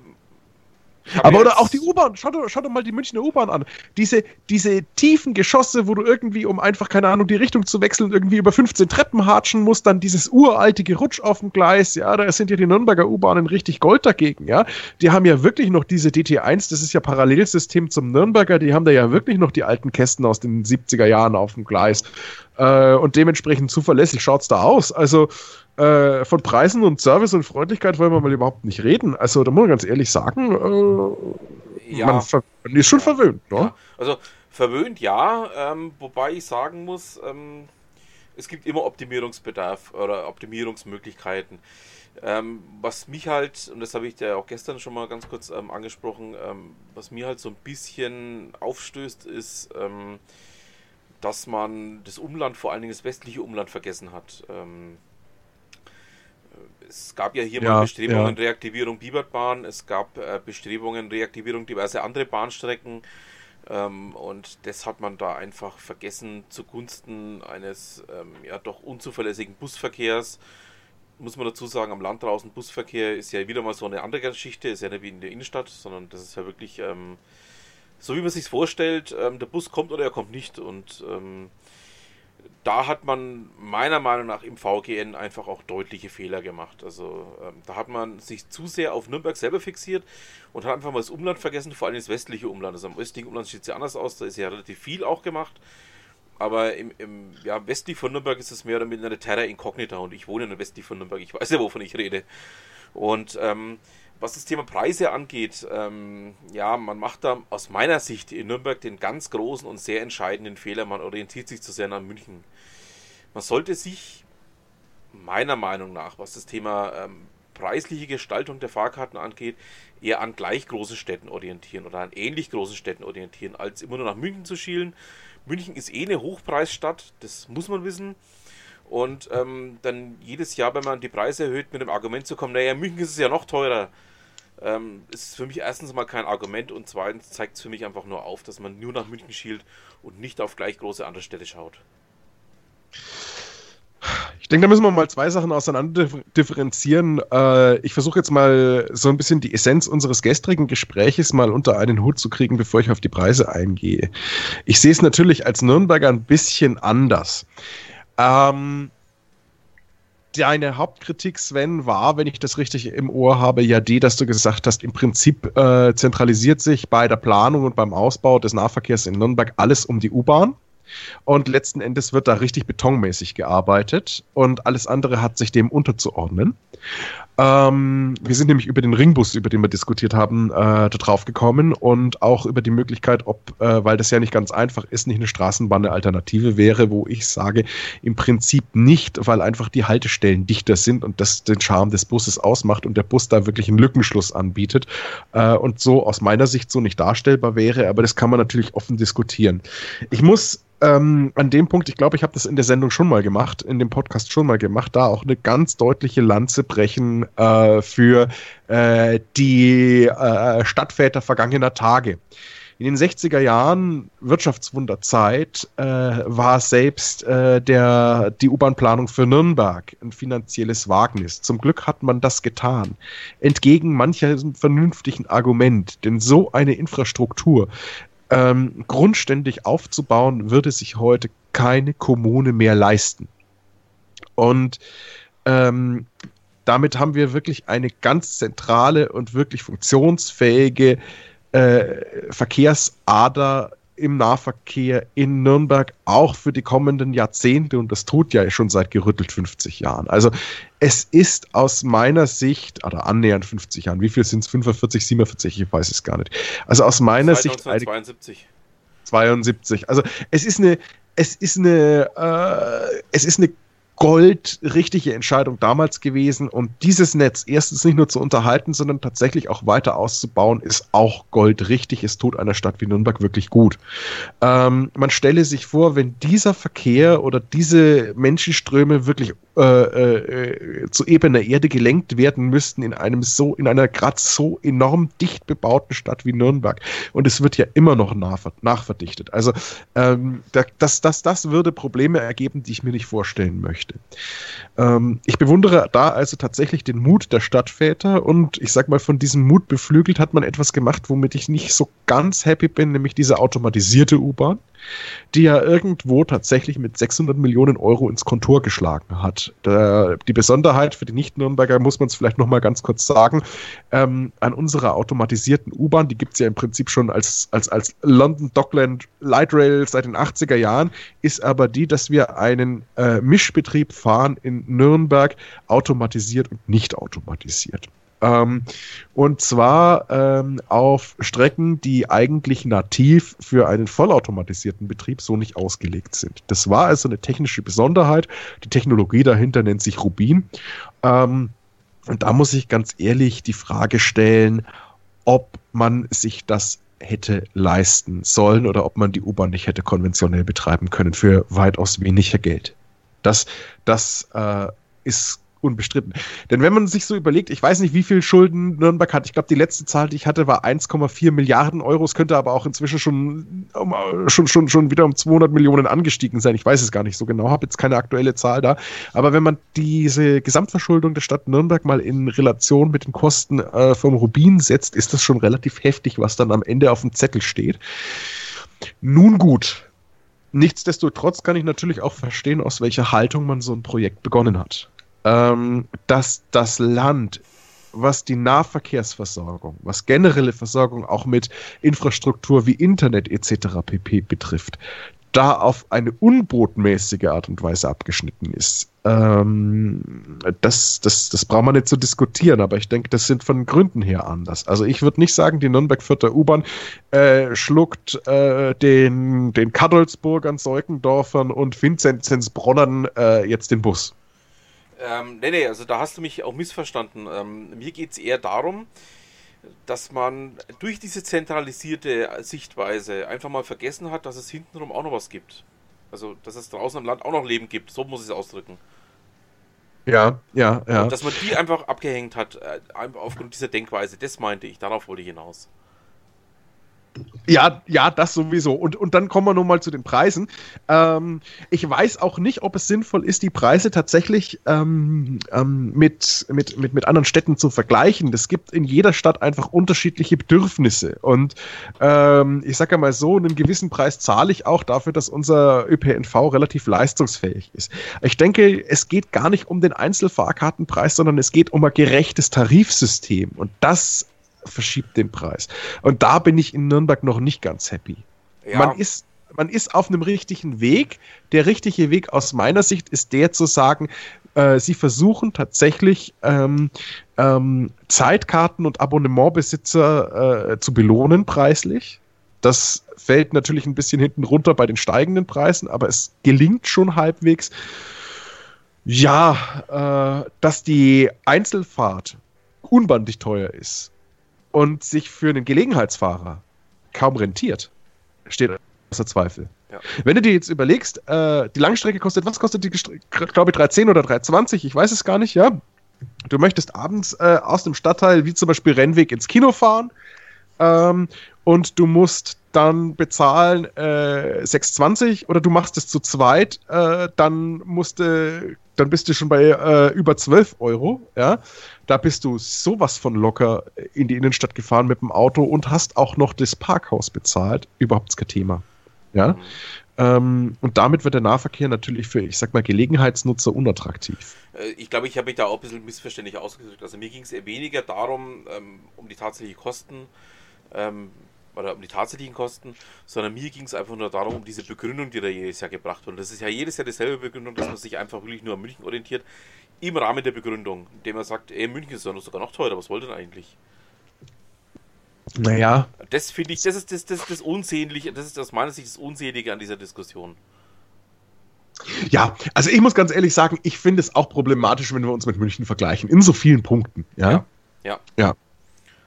Aber oder auch die U-Bahn, schau, doch- schau doch mal die Münchner U-Bahn an. Diese, diese tiefen Geschosse, wo du irgendwie, um einfach, keine Ahnung, die Richtung zu wechseln, irgendwie über 15 Treppen hatschen musst, dann dieses uralte Gerutsch auf dem Gleis, ja, da sind ja die Nürnberger U-Bahnen richtig Gold dagegen, ja. Die haben ja wirklich noch diese DT1, das ist ja Parallelsystem zum Nürnberger, die haben da ja wirklich noch die alten Kästen aus den 70er Jahren auf dem Gleis. Äh, und dementsprechend zuverlässig schaut's da aus. Also, äh, von Preisen und Service und Freundlichkeit wollen wir mal überhaupt nicht reden. Also, da muss man ganz ehrlich sagen, äh, Ja. man, man ist schon verwöhnt, ne? Ja, also Verwöhnt ja, ähm, wobei ich sagen muss, ähm, es gibt immer Optimierungsbedarf oder Optimierungsmöglichkeiten. Ähm, was mich halt, und das habe ich ja auch gestern schon mal ganz kurz ähm, angesprochen, ähm, was mir halt so ein bisschen aufstößt, ist, ähm, dass man das Umland, vor allen Dingen das westliche Umland, vergessen hat. Es gab ja hier Ja, mal Bestrebungen ja. Reaktivierung Biebertbahn, es gab äh, Bestrebungen Reaktivierung diverse andere Bahnstrecken. Ähm, und das hat man da einfach vergessen zugunsten eines ähm, ja doch unzuverlässigen Busverkehrs. Muss man dazu sagen, am Land draußen Busverkehr ist ja wieder mal so eine andere Geschichte, ist ja nicht wie in der Innenstadt, sondern das ist ja wirklich ähm, so, wie man sich vorstellt, ähm, der Bus kommt oder er kommt nicht. Und ähm, da hat man meiner Meinung nach im VGN einfach auch deutliche Fehler gemacht. Also ähm, da hat man sich zu sehr auf Nürnberg selber fixiert und hat einfach mal das Umland vergessen, vor allem das westliche Umland. Also am östlichen Umland sieht es ja anders aus, da ist ja relativ viel auch gemacht. Aber im, im ja, westlich von Nürnberg ist es mehr oder weniger eine Terra Incognita und ich wohne in der westlich von Nürnberg, ich weiß ja, wovon ich rede. Und ähm, was das Thema Preise angeht, ähm, ja, man macht da aus meiner Sicht in Nürnberg den ganz großen und sehr entscheidenden Fehler, man orientiert sich zu sehr an München. Man sollte sich meiner Meinung nach, was das Thema ähm, preisliche Gestaltung der Fahrkarten angeht, eher an gleich großen Städten orientieren oder an ähnlich großen Städten orientieren, als immer nur nach München zu schielen. München ist eh eine Hochpreisstadt, das muss man wissen. Und ähm, dann jedes Jahr, wenn man die Preise erhöht, mit dem Argument zu kommen, naja, in München ist es ja noch teurer, ähm, ist für mich erstens mal kein Argument und zweitens zeigt es für mich einfach nur auf, dass man nur nach München schielt und nicht auf gleich große andere Städte schaut. Ich denke, da müssen wir mal zwei Sachen auseinander differenzieren. Äh, ich versuche jetzt mal so ein bisschen die Essenz unseres gestrigen Gespräches mal unter einen Hut zu kriegen, bevor ich auf die Preise eingehe. Ich sehe es natürlich als Nürnberger ein bisschen anders. Ähm, deine Hauptkritik, Sven, war, wenn ich das richtig im Ohr habe, ja die, dass du gesagt hast, im Prinzip äh, zentralisiert sich bei der Planung und beim Ausbau des Nahverkehrs in Nürnberg alles um die U-Bahn. Und letzten Endes wird da richtig betonmäßig gearbeitet und alles andere hat sich dem unterzuordnen. Ähm, wir sind nämlich über den Ringbus, über den wir diskutiert haben, äh, da drauf gekommen und auch über die Möglichkeit, ob, äh, weil das ja nicht ganz einfach ist, nicht eine Straßenbahn eine Alternative wäre, wo ich sage, im Prinzip nicht, weil einfach die Haltestellen dichter sind und das den Charme des Busses ausmacht und der Bus da wirklich einen Lückenschluss anbietet äh, und so aus meiner Sicht so nicht darstellbar wäre, aber das kann man natürlich offen diskutieren. Ich muss ähm, an dem Punkt, ich glaube, ich habe das in der Sendung schon mal gemacht, in dem Podcast schon mal gemacht, da auch eine ganz deutliche Lanze brechen äh, für äh, die äh, Stadtväter vergangener Tage. In den 60er Jahren Wirtschaftswunderzeit äh, war selbst äh, der, die U-Bahn-Planung für Nürnberg ein finanzielles Wagnis. Zum Glück hat man das getan. Entgegen mancher vernünftigen Argument, denn so eine Infrastruktur ähm, grundständig aufzubauen, würde sich heute keine Kommune mehr leisten. Und ähm, damit haben wir wirklich eine ganz zentrale und wirklich funktionsfähige äh, Verkehrsader im Nahverkehr in Nürnberg auch für die kommenden Jahrzehnte und das tut ja schon seit gerüttelt 50 Jahren. Also es ist aus meiner Sicht, oder annähernd 50 Jahren, wie viel sind es? 45, 47, ich weiß es gar nicht. Also aus meiner Sicht. eine- 1972. 72. Also es ist eine, es ist eine, äh, es ist eine goldrichtige Entscheidung damals gewesen und dieses Netz erstens nicht nur zu unterhalten, sondern tatsächlich auch weiter auszubauen, ist auch goldrichtig. Es tut einer Stadt wie Nürnberg wirklich gut. Ähm, man stelle sich vor, wenn dieser Verkehr oder diese Menschenströme wirklich äh, äh, zu ebener Erde gelenkt werden müssten in einem so, in einer gerade so enorm dicht bebauten Stadt wie Nürnberg. Und es wird ja immer noch nachver nachverdichtet. Also ähm, da, das, das, das würde Probleme ergeben, die ich mir nicht vorstellen möchte. Ähm, ich bewundere da also tatsächlich den Mut der Stadtväter und ich sag mal, von diesem Mut beflügelt hat man etwas gemacht, womit ich nicht so ganz happy bin, nämlich diese automatisierte U-Bahn, die ja irgendwo tatsächlich mit 600 Millionen Euro ins Kontor geschlagen hat. Da, die Besonderheit für die Nicht-Nürnberger muss man es vielleicht nochmal ganz kurz sagen, ähm, an unserer automatisierten U-Bahn, die gibt es ja im Prinzip schon als, als, als London Dockland Light Rail seit den 80er Jahren, ist aber die, dass wir einen äh, Mischbetrieb fahren in Nürnberg, automatisiert und nicht automatisiert. Ähm, und zwar ähm, auf Strecken, die eigentlich nativ für einen vollautomatisierten Betrieb so nicht ausgelegt sind. Das war also eine technische Besonderheit. Die Technologie dahinter nennt sich Rubin. Ähm, und da muss ich ganz ehrlich die Frage stellen, ob man sich das hätte leisten sollen oder ob man die U-Bahn nicht hätte konventionell betreiben können für weitaus weniger Geld. Das, das äh, ist unbestritten. Denn wenn man sich so überlegt, ich weiß nicht, wie viel Schulden Nürnberg hat. Ich glaube, die letzte Zahl, die ich hatte, war 1,4 Milliarden Euro. Es könnte aber auch inzwischen schon, schon, schon, schon wieder um 200 Millionen angestiegen sein. Ich weiß es gar nicht so genau, habe jetzt keine aktuelle Zahl da. Aber wenn man diese Gesamtverschuldung der Stadt Nürnberg mal in Relation mit den Kosten äh, vom Rubin setzt, ist das schon relativ heftig, was dann am Ende auf dem Zettel steht. Nun gut. Nichtsdestotrotz kann ich natürlich auch verstehen, aus welcher Haltung man so ein Projekt begonnen hat ähm, dass das Land, was die Nahverkehrsversorgung, was generelle Versorgung auch mit Infrastruktur wie Internet etc. pp betrifft, da auf eine unbotmäßige Art und Weise abgeschnitten ist. Ähm, das, das, das braucht man nicht zu diskutieren, aber ich denke, das sind von Gründen her anders. Also ich würde nicht sagen, die Nürnberg-Vierter U-Bahn äh, schluckt äh, den, den Kadolsburgern, Seukendorfern und Vinzenzbronnern äh, jetzt den Bus. Ähm, nee, nee, also da hast du mich auch missverstanden. Ähm, mir geht es eher darum, dass man durch diese zentralisierte Sichtweise einfach mal vergessen hat, dass es hintenrum auch noch was gibt. Also, dass es draußen im Land auch noch Leben gibt. So muss ich es ausdrücken. Ja, ja, ja. Und dass man die einfach abgehängt hat, äh, aufgrund dieser Denkweise. Das meinte ich, darauf wollte ich hinaus. Ja, ja, das sowieso. Und, und dann kommen wir nun mal zu den Preisen. Ähm, ich weiß auch nicht, ob es sinnvoll ist, die Preise tatsächlich ähm, ähm, mit, mit, mit, mit anderen Städten zu vergleichen. Es gibt in jeder Stadt einfach unterschiedliche Bedürfnisse. Und ähm, ich sage ja mal so, einen gewissen Preis zahle ich auch dafür, dass unser ÖPNV relativ leistungsfähig ist. Ich denke, es geht gar nicht um den Einzelfahrkartenpreis, sondern es geht um ein gerechtes Tarifsystem. Und das verschiebt den Preis. Und da bin ich in Nürnberg noch nicht ganz happy. Ja. Man ist man ist auf einem richtigen Weg. Der richtige Weg aus meiner Sicht ist der zu sagen, äh, sie versuchen tatsächlich ähm, ähm, Zeitkarten- und Abonnementbesitzer äh, zu belohnen preislich. Das fällt natürlich ein bisschen hinten runter bei den steigenden Preisen, aber es gelingt schon halbwegs. Ja, äh, dass die Einzelfahrt unbandig teuer ist und sich für einen Gelegenheitsfahrer kaum rentiert, steht außer Zweifel. Ja. Wenn du dir jetzt überlegst, äh, die Langstrecke kostet, was kostet die, glaube ich, 310 oder 320, ich weiß es gar nicht, ja. Du möchtest abends äh, aus dem Stadtteil, wie zum Beispiel Rennweg, ins Kino fahren ähm, und du musst dann bezahlen äh, 6,20 oder du machst es zu zweit, äh, dann musst du, dann bist du schon bei äh, über 12 Euro, ja. Da bist du sowas von locker in die Innenstadt gefahren mit dem Auto und hast auch noch das Parkhaus bezahlt. Überhaupt kein Thema. Ja. Mhm. Ähm, und damit wird der Nahverkehr natürlich für, ich sag mal, Gelegenheitsnutzer unattraktiv. Äh, ich glaube, ich habe mich da auch ein bisschen missverständlich ausgedrückt. Also mir ging es eher weniger darum, ähm, um die tatsächlichen Kosten, ähm, oder um die tatsächlichen Kosten, sondern mir ging es einfach nur darum, um diese Begründung, die da jedes Jahr gebracht wird. Und das ist ja jedes Jahr dieselbe Begründung, dass man sich einfach wirklich nur an München orientiert im Rahmen der Begründung, indem er sagt, ey, München ist sogar noch teurer, was wollt ihr denn eigentlich? Naja. Das finde ich, das ist das, das, das Unsehnliche, das ist aus meiner Sicht das Unselige an dieser Diskussion. Ja, also ich muss ganz ehrlich sagen, ich finde es auch problematisch, wenn wir uns mit München vergleichen, in so vielen Punkten. Ja. Ja. ja. ja.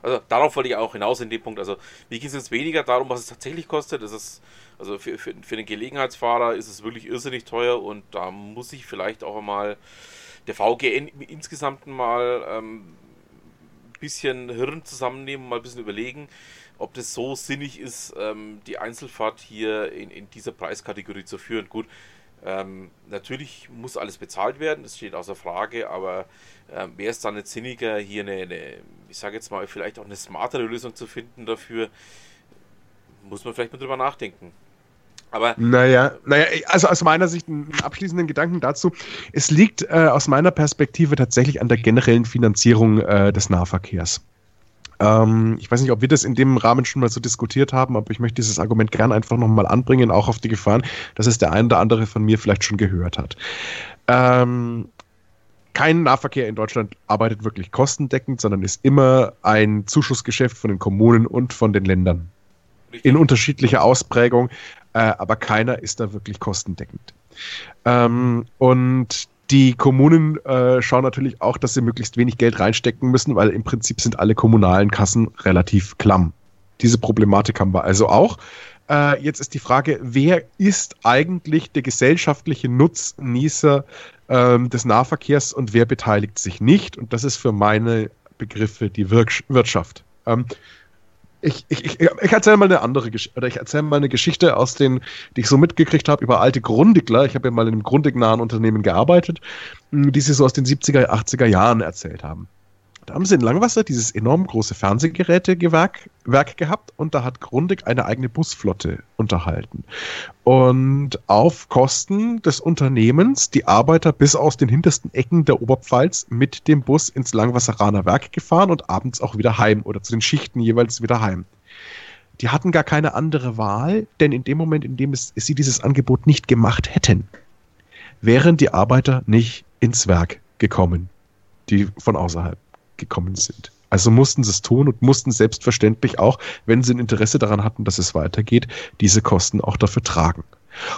Also darauf wollte ich auch hinaus in dem Punkt. Also mir geht es jetzt weniger darum, was es tatsächlich kostet. Es ist, also für, für, für den Gelegenheitsfahrer ist es wirklich irrsinnig teuer und da muss ich vielleicht auch einmal der VGN insgesamt mal ähm, ein bisschen Hirn zusammennehmen, mal ein bisschen überlegen, ob das so sinnig ist, ähm, die Einzelfahrt hier in, in dieser Preiskategorie zu führen. Gut, ähm, natürlich muss alles bezahlt werden, das steht außer Frage, aber ähm, wäre es dann nicht sinniger, hier eine, eine ich sage jetzt mal, vielleicht auch eine smartere Lösung zu finden dafür, muss man vielleicht mal drüber nachdenken. Aber naja, naja, also aus meiner Sicht einen abschließenden Gedanken dazu. Es liegt äh, aus meiner Perspektive tatsächlich an der generellen Finanzierung äh, des Nahverkehrs. Ähm, ich weiß nicht, ob wir das in dem Rahmen schon mal so diskutiert haben, aber ich möchte dieses Argument gern einfach nochmal anbringen, auch auf die Gefahren, dass es der ein oder andere von mir vielleicht schon gehört hat. Ähm, kein Nahverkehr in Deutschland arbeitet wirklich kostendeckend, sondern ist immer ein Zuschussgeschäft von den Kommunen und von den Ländern. In unterschiedlicher Ausprägung, äh, aber keiner ist da wirklich kostendeckend. Ähm, und die Kommunen äh, schauen natürlich auch, dass sie möglichst wenig Geld reinstecken müssen, weil im Prinzip sind alle kommunalen Kassen relativ klamm. Diese Problematik haben wir also auch. Äh, jetzt ist die Frage, wer ist eigentlich der gesellschaftliche Nutznießer ähm, des Nahverkehrs und wer beteiligt sich nicht? Und das ist für meine Begriffe die Wirk Wirtschaft. Ähm, ich, ich, ich, erzähle mal eine andere Geschichte, oder ich erzähle mal eine Geschichte aus den, die ich so mitgekriegt habe über alte Grundigler. Ich habe ja mal in einem grundignahen Unternehmen gearbeitet, die sie so aus den 70er, 80er Jahren erzählt haben. Da haben sie in Langwasser dieses enorm große Fernsehgerätegewerk Werk gehabt und da hat Grundig eine eigene Busflotte unterhalten. Und auf Kosten des Unternehmens die Arbeiter bis aus den hintersten Ecken der Oberpfalz mit dem Bus ins Langwasseraner Werk gefahren und abends auch wieder heim oder zu den Schichten jeweils wieder heim. Die hatten gar keine andere Wahl, denn in dem Moment, in dem es, sie dieses Angebot nicht gemacht hätten, wären die Arbeiter nicht ins Werk gekommen, die von außerhalb gekommen sind. Also mussten sie es tun und mussten selbstverständlich auch, wenn sie ein Interesse daran hatten, dass es weitergeht, diese Kosten auch dafür tragen.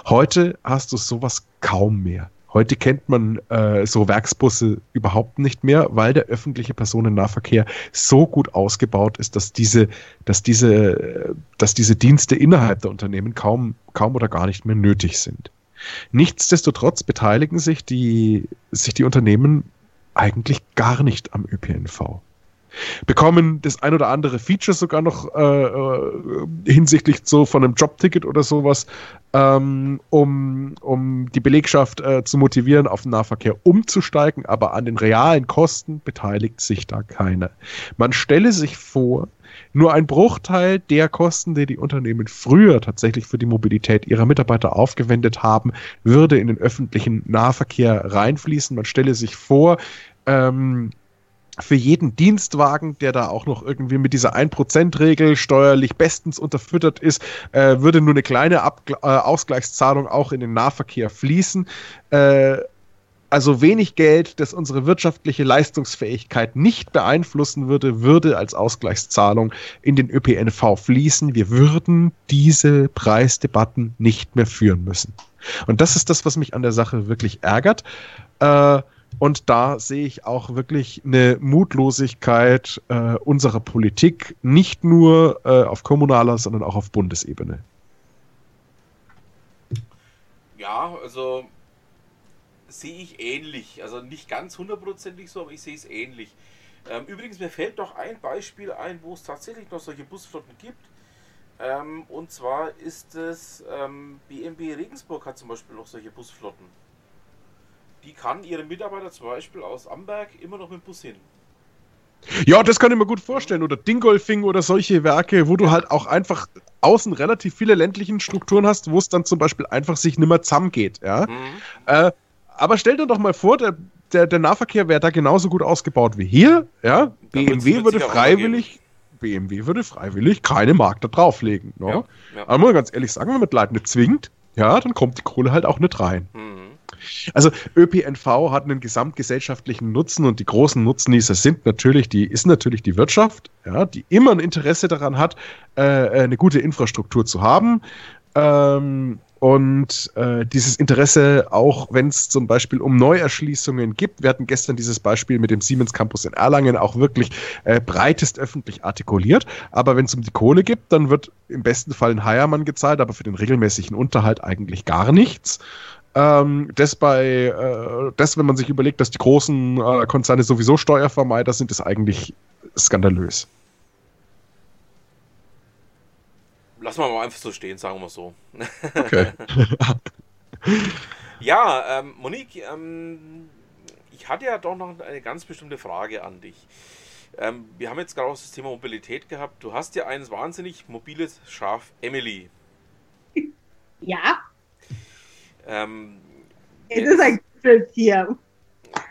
Heute hast du sowas kaum mehr. Heute kennt man äh, so Werksbusse überhaupt nicht mehr, weil der öffentliche Personennahverkehr so gut ausgebaut ist, dass diese, dass diese, dass diese Dienste innerhalb der Unternehmen kaum, kaum oder gar nicht mehr nötig sind. Nichtsdestotrotz beteiligen sich die, sich die Unternehmen eigentlich gar nicht am ÖPNV. Bekommen das ein oder andere Feature sogar noch äh, äh, hinsichtlich so von einem Jobticket oder sowas, ähm, um, um die Belegschaft äh, zu motivieren, auf den Nahverkehr umzusteigen, aber an den realen Kosten beteiligt sich da keiner. Man stelle sich vor, nur ein Bruchteil der Kosten, die die Unternehmen früher tatsächlich für die Mobilität ihrer Mitarbeiter aufgewendet haben, würde in den öffentlichen Nahverkehr reinfließen. Man stelle sich vor, ähm, für jeden Dienstwagen, der da auch noch irgendwie mit dieser 1%-Regel steuerlich bestens unterfüttert ist, äh, würde nur eine kleine Abgl äh, Ausgleichszahlung auch in den Nahverkehr fließen. Äh, also wenig Geld, das unsere wirtschaftliche Leistungsfähigkeit nicht beeinflussen würde, würde als Ausgleichszahlung in den ÖPNV fließen. Wir würden diese Preisdebatten nicht mehr führen müssen. Und das ist das, was mich an der Sache wirklich ärgert. Äh, und da sehe ich auch wirklich eine Mutlosigkeit äh, unserer Politik, nicht nur äh, auf kommunaler, sondern auch auf Bundesebene. Ja, also sehe ich ähnlich. Also nicht ganz hundertprozentig so, aber ich sehe es ähnlich. Ähm, übrigens, mir fällt noch ein Beispiel ein, wo es tatsächlich noch solche Busflotten gibt. Ähm, und zwar ist es ähm, BMW Regensburg hat zum Beispiel noch solche Busflotten. Die kann ihre Mitarbeiter zum Beispiel aus Amberg immer noch mit dem Bus hin. Ja, das kann ich mir gut vorstellen. Oder Dingolfing oder solche Werke, wo du halt auch einfach außen relativ viele ländlichen Strukturen hast, wo es dann zum Beispiel einfach sich nimmer zusammengeht. Ja? Mhm. Äh, aber stell dir doch mal vor, der, der, der Nahverkehr wäre da genauso gut ausgebaut wie hier. Ja? BMW mit würde freiwillig, BMW würde freiwillig keine Mark da drauflegen. Ne? Ja, ja. Aber muss man ganz ehrlich sagen, wenn man Leute nicht zwingt, ja, dann kommt die Kohle halt auch nicht rein. Mhm. Also ÖPNV hat einen gesamtgesellschaftlichen Nutzen und die großen Nutznießer sind natürlich die, ist natürlich die Wirtschaft, ja, die immer ein Interesse daran hat, äh, eine gute Infrastruktur zu haben. Ähm, und äh, dieses Interesse auch, wenn es zum Beispiel um Neuerschließungen gibt, wir hatten gestern dieses Beispiel mit dem Siemens Campus in Erlangen auch wirklich äh, breitest öffentlich artikuliert. Aber wenn es um die Kohle geht, dann wird im besten Fall ein Heiermann gezahlt, aber für den regelmäßigen Unterhalt eigentlich gar nichts. Ähm, das bei, äh, das, wenn man sich überlegt, dass die großen äh, Konzerne sowieso Steuervermeider sind, ist eigentlich skandalös. Lassen wir mal einfach so stehen, sagen wir so. Okay. Ja, ähm, Monique, ähm, ich hatte ja doch noch eine ganz bestimmte Frage an dich. Ähm, wir haben jetzt gerade auch das Thema Mobilität gehabt. Du hast ja ein wahnsinnig mobiles Schaf, Emily. Ja, Ähm, es ist ein Kuscheltier.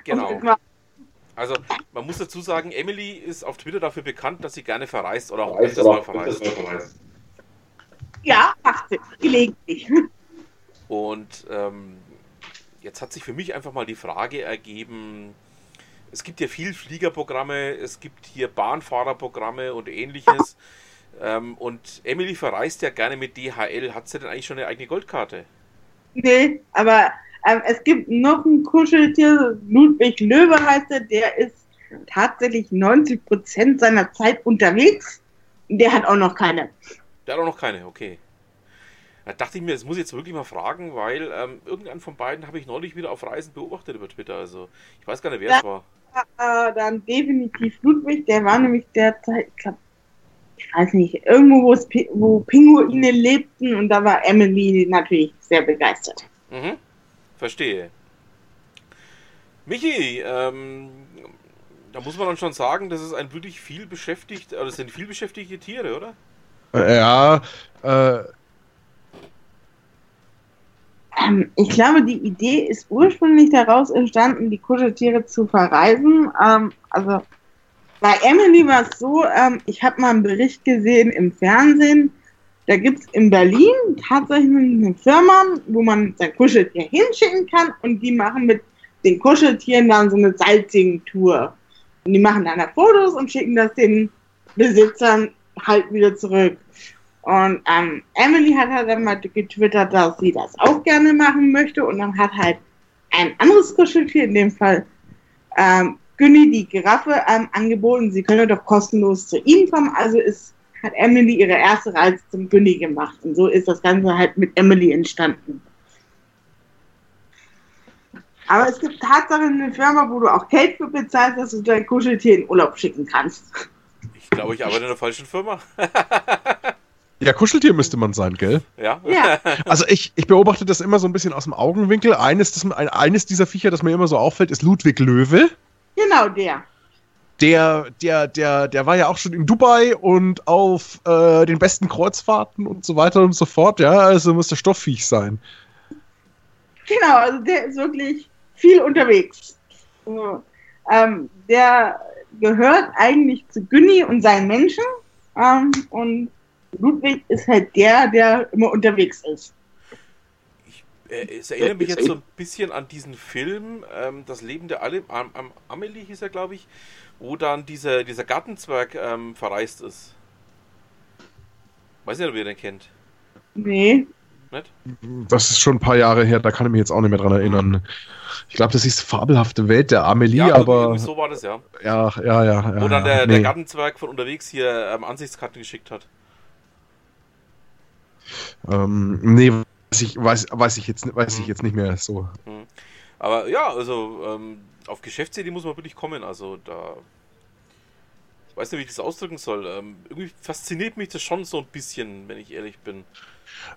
genau. Und immer- Also, man muss dazu sagen, Emily ist auf Twitter dafür bekannt, dass sie gerne verreist oder auch öfters mal verreist. Ja, macht sie. Gelegentlich. Und ähm, jetzt hat sich für mich einfach mal die Frage ergeben, es gibt ja viel Fliegerprogramme, es gibt hier Bahnfahrerprogramme und ähnliches. Ähm, und Emily verreist ja gerne mit DHL. Hat sie denn eigentlich schon eine eigene Goldkarte? Nee, aber ähm, es gibt noch ein Kuscheltier, Ludwig Löwe heißt er, der ist tatsächlich 90 Prozent seiner Zeit unterwegs. Der hat auch noch keine. Der hat auch noch keine, okay. Da dachte ich mir, das muss ich jetzt wirklich mal fragen, weil ähm, irgendeinen von beiden habe ich neulich wieder auf Reisen beobachtet über Twitter. Also ich weiß gar nicht, wer Ja. es war. Äh, dann definitiv Ludwig, der war nämlich derzeit, ich glaube, ich weiß nicht, irgendwo, wo, es, wo Pinguine lebten und da war Emily natürlich sehr begeistert. Mhm. Verstehe. Michi, ähm, da muss man dann schon sagen, das ist ein wirklich viel beschäftigt, oder das sind viel beschäftigte Tiere, oder? Ja, äh, Ähm, ich glaube, die Idee ist ursprünglich daraus entstanden, die Kuscheltiere zu verreisen. Ähm, also bei Emily war es so, ähm, ich habe mal einen Bericht gesehen im Fernsehen. Da gibt es in Berlin tatsächlich eine Firma, wo man sein Kuscheltier hinschicken kann und die machen mit den Kuscheltieren dann so eine Sightseeing-Tour. Und die machen dann da Fotos und schicken das den Besitzern halt wieder zurück. Und ähm, Emily hat halt dann mal getwittert, dass sie das auch gerne machen möchte. Und dann hat halt ein anderes Kuscheltier, in dem Fall ähm, Günni, die Giraffe, ähm, angeboten, sie könne doch kostenlos zu ihm kommen. Also ist, hat Emily ihre erste Reise zum Günni gemacht. Und so ist das Ganze halt mit Emily entstanden. Aber es gibt tatsächlich eine Firma, wo du auch Geld für bezahlst, dass du dein Kuscheltier in Urlaub schicken kannst. Ich glaube, ich arbeite in der falschen Firma. ja, Kuscheltier müsste man sein, gell? ja? Ja. Also ich, ich beobachte das immer so ein bisschen aus dem Augenwinkel. Eines, das, ein, eines dieser Viecher, das mir immer so auffällt, ist Ludwig Löwe. Genau der. Der, der, der, der war ja auch schon in Dubai und auf äh, den besten Kreuzfahrten und so weiter und so fort. Ja, also muss der Stoffviech sein. Genau, also der ist wirklich viel unterwegs. So, ähm, der gehört eigentlich zu Günni und seinen Menschen. Ähm, und Ludwig ist halt der, der immer unterwegs ist. Äh, es erinnert mich jetzt so ein bisschen an diesen Film, ähm, Das Leben der Ale Am Am Amelie hieß er, glaube ich, wo dann dieser, dieser Gartenzwerg ähm, verreist ist. Weiß nicht, ob ihr den kennt. Nee. Nicht? Das ist schon ein paar Jahre her, da kann ich mich jetzt auch nicht mehr dran erinnern. Ich glaube, das ist Fabelhafte Welt der Amelie, Ja, aber. irgendwie so war das, ja. Ja, ja, ja. ja Wo dann der, der nee. Gartenzwerg von unterwegs hier ähm, Ansichtskarten geschickt hat. Ähm, nee, weiß ich, weiß, weiß, ich jetzt, weiß ich jetzt nicht mehr so. Aber ja, also ähm, auf Geschäftsidee muss man wirklich kommen. Also da. Ich weiß nicht, wie ich das ausdrücken soll. Ähm, irgendwie fasziniert mich das schon so ein bisschen, wenn ich ehrlich bin.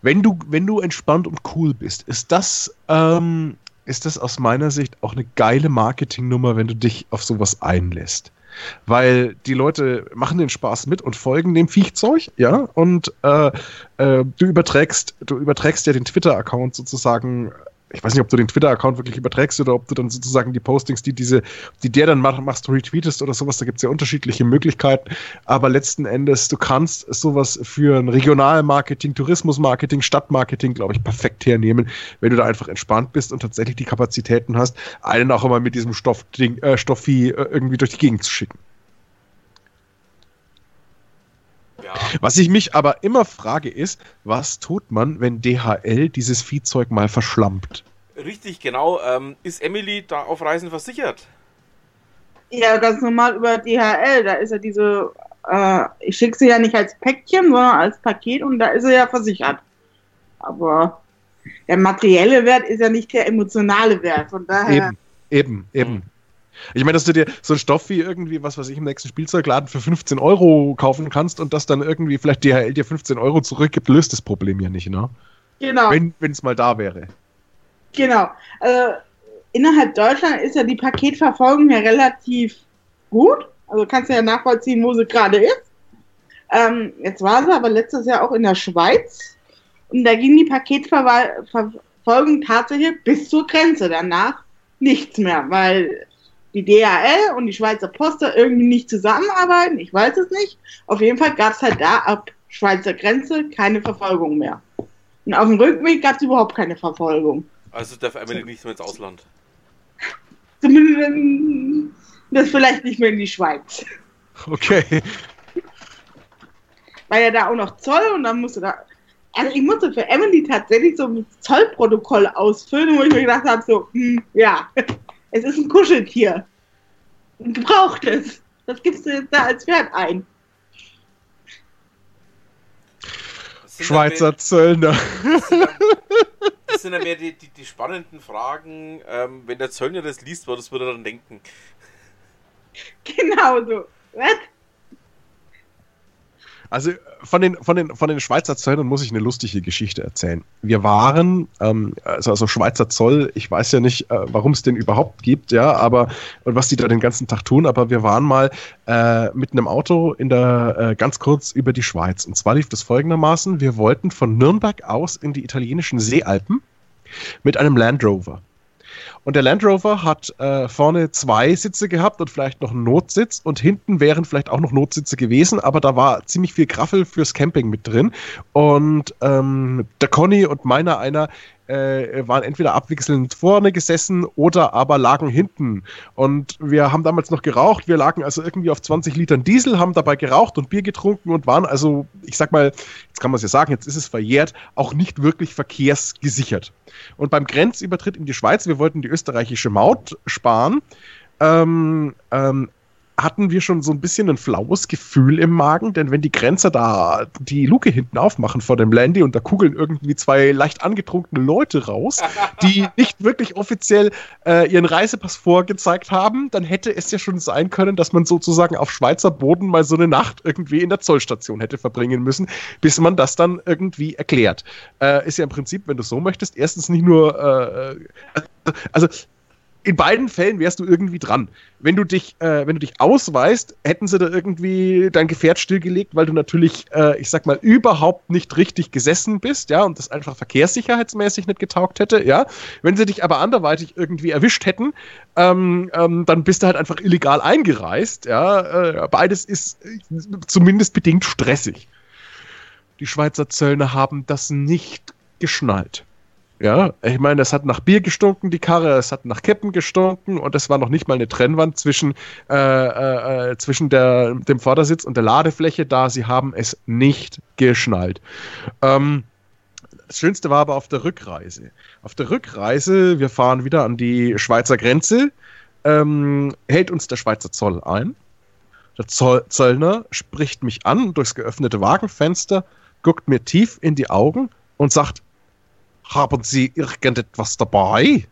Wenn du, wenn du entspannt und cool bist, ist das, ähm, ist das aus meiner Sicht auch eine geile Marketingnummer, wenn du dich auf sowas einlässt. Weil die Leute machen den Spaß mit und folgen dem Viechzeug, ja, und äh, äh, du überträgst, du überträgst ja den Twitter-Account sozusagen. Ich weiß nicht, ob du den Twitter-Account wirklich überträgst oder ob du dann sozusagen die Postings, die diese, die der dann mach, machst, retweetest oder sowas, da gibt es ja unterschiedliche Möglichkeiten. Aber letzten Endes, du kannst sowas für ein Regionalmarketing, Tourismusmarketing, Stadtmarketing, glaube ich, perfekt hernehmen, wenn du da einfach entspannt bist und tatsächlich die Kapazitäten hast, einen auch immer mit diesem Stoffding, äh, Stoffvieh äh, irgendwie durch die Gegend zu schicken. Ja, Was ich mich aber immer frage ist, was tut man, wenn DHL dieses Viehzeug mal verschlampt? richtig, genau. Ähm, ist Emily da auf Reisen versichert? Ja, ganz normal über DHL. Da ist ja diese, äh, ich schicke sie ja nicht als Päckchen, sondern als Paket und da ist sie ja versichert. Aber der materielle Wert ist ja nicht der emotionale Wert. Von daher. Eben, eben, eben. Ich meine, dass du dir so ein Stoff wie irgendwie, was weiß ich, im nächsten Spielzeugladen für 15 Euro kaufen kannst und das dann irgendwie vielleicht DHL dir 15 Euro zurückgibt, löst das Problem ja nicht, ne? Genau. Wenn es mal da wäre. Genau. Also innerhalb Deutschland ist ja die Paketverfolgung ja relativ gut. Also kannst du ja nachvollziehen, wo sie gerade ist. Ähm, jetzt war sie aber letztes Jahr auch in der Schweiz. Und da ging die Paketverfolgung tatsächlich bis zur Grenze. Danach nichts mehr, weil die DHL und die Schweizer Post da irgendwie nicht zusammenarbeiten. Ich weiß es nicht. Auf jeden Fall gab es halt da ab Schweizer Grenze keine Verfolgung mehr. Und auf dem Rückweg gab es überhaupt keine Verfolgung. Also darf Emily nicht mehr ins Ausland. Zumindest, das vielleicht nicht mehr in die Schweiz. Okay. Weil ja da auch noch Zoll und dann musste da. Also ich musste für Emily tatsächlich so ein Zollprotokoll ausfüllen, wo ich mir gedacht habe, so, hm, ja, es ist ein Kuscheltier. Und gebraucht es. Das gibst du jetzt da als Wert ein. Schweizer Zöllner. mehr- Das sind, dann, das sind dann mehr die, die, die spannenden Fragen. Ähm, wenn der Zöllner das liest, was würde er dann denken? Genau so. Was? Also von den, von, den, von den Schweizer Zöllnern muss ich eine lustige Geschichte erzählen. Wir waren, ähm, also, also Schweizer Zoll, ich weiß ja nicht, äh, warum es den überhaupt gibt, ja, aber und was die da den ganzen Tag tun, aber wir waren mal äh, mit einem Auto in der äh, ganz kurz über die Schweiz. Und zwar lief das folgendermaßen: Wir wollten von Nürnberg aus in die italienischen Seealpen mit einem Land Rover. Und der Land Rover hat äh, vorne zwei Sitze gehabt und vielleicht noch einen Notsitz und hinten wären vielleicht auch noch Notsitze gewesen, aber da war ziemlich viel Graffel fürs Camping mit drin. Und ähm, der Conny und meiner einer äh, waren entweder abwechselnd vorne gesessen oder aber lagen hinten. Und wir haben damals noch geraucht. Wir lagen also irgendwie auf 20 Litern Diesel, haben dabei geraucht und Bier getrunken und waren also, ich sag mal, jetzt kann man es ja sagen, jetzt ist es verjährt, auch nicht wirklich verkehrsgesichert. Und beim Grenzübertritt in die Schweiz, wir wollten die österreichische Maut sparen, ähm, ähm, hatten wir schon so ein bisschen ein flaues Gefühl im Magen, denn wenn die Grenzer da die Luke hinten aufmachen vor dem Landy und da kugeln irgendwie zwei leicht angetrunkene Leute raus, die nicht wirklich offiziell äh, ihren Reisepass vorgezeigt haben, dann hätte es ja schon sein können, dass man sozusagen auf Schweizer Boden mal so eine Nacht irgendwie in der Zollstation hätte verbringen müssen, bis man das dann irgendwie erklärt. Äh, ist ja im Prinzip, wenn du so möchtest, erstens nicht nur, äh, also in beiden Fällen wärst du irgendwie dran. Wenn du dich, äh, wenn du dich ausweist, hätten sie da irgendwie dein Gefährt stillgelegt, weil du natürlich, äh, ich sag mal, überhaupt nicht richtig gesessen bist, ja, und das einfach verkehrssicherheitsmäßig nicht getaugt hätte, ja. Wenn sie dich aber anderweitig irgendwie erwischt hätten, ähm, ähm, dann bist du halt einfach illegal eingereist, ja. Äh, beides ist äh, zumindest bedingt stressig. Die Schweizer Zöllner haben das nicht geschnallt. Ja, ich meine, es hat nach Bier gestunken, die Karre, es hat nach Kippen gestunken und es war noch nicht mal eine Trennwand zwischen, äh, äh, äh, zwischen der, dem Vordersitz und der Ladefläche da. Sie haben es nicht geschnallt. Ähm, das Schönste war aber auf der Rückreise. Auf der Rückreise, wir fahren wieder an die Schweizer Grenze, ähm, hält uns der Schweizer Zoll ein. Der Zoll Zöllner spricht mich an durchs geöffnete Wagenfenster, guckt mir tief in die Augen und sagt, haben Sie irgendetwas dabei?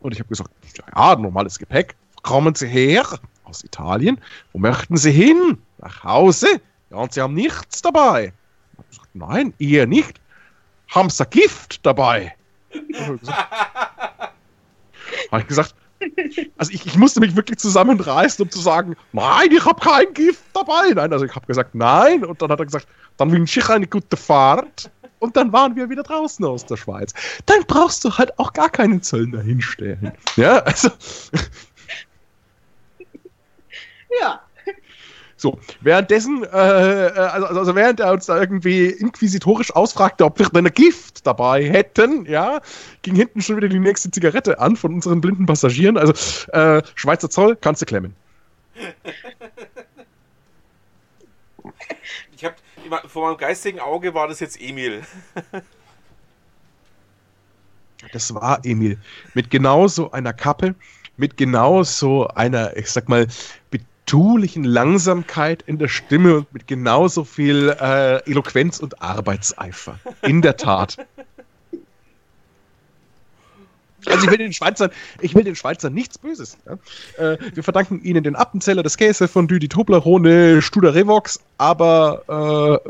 Und ich habe gesagt, ja, normales Gepäck. Kommen Sie her? Aus Italien. Wo möchten Sie hin? Nach Hause? Ja, und Sie haben nichts dabei. Ich habe gesagt, nein, ihr nicht. Haben Sie Gift dabei? Habe ich gesagt, also ich, ich musste mich wirklich zusammenreißen, um zu sagen, nein, ich habe kein Gift dabei. Nein, also ich habe gesagt, nein. Und dann hat er gesagt, dann wünsche ich eine gute Fahrt. Und dann waren wir wieder draußen aus der Schweiz. Dann brauchst du halt auch gar keinen Zöllner hinstellen. Ja, also. Ja. So, währenddessen, äh, also, also während er uns da irgendwie inquisitorisch ausfragte, ob wir denn ein Gift dabei hätten, ja, ging hinten schon wieder die nächste Zigarette an von unseren blinden Passagieren. Also, äh, Schweizer Zoll, kannst du klemmen. Vor meinem geistigen Auge war das jetzt Emil. Das war Emil. Mit genau so einer Kappe, mit genau so einer, ich sag mal, betulichen Langsamkeit in der Stimme und mit genauso viel äh, Eloquenz und Arbeitseifer. In der Tat. Also ich will den Schweizern, ich will den Schweizern nichts Böses. Ja? Äh, wir verdanken ihnen den Appenzeller, das Käse von Düdi Toblerone, Studer Revox, aber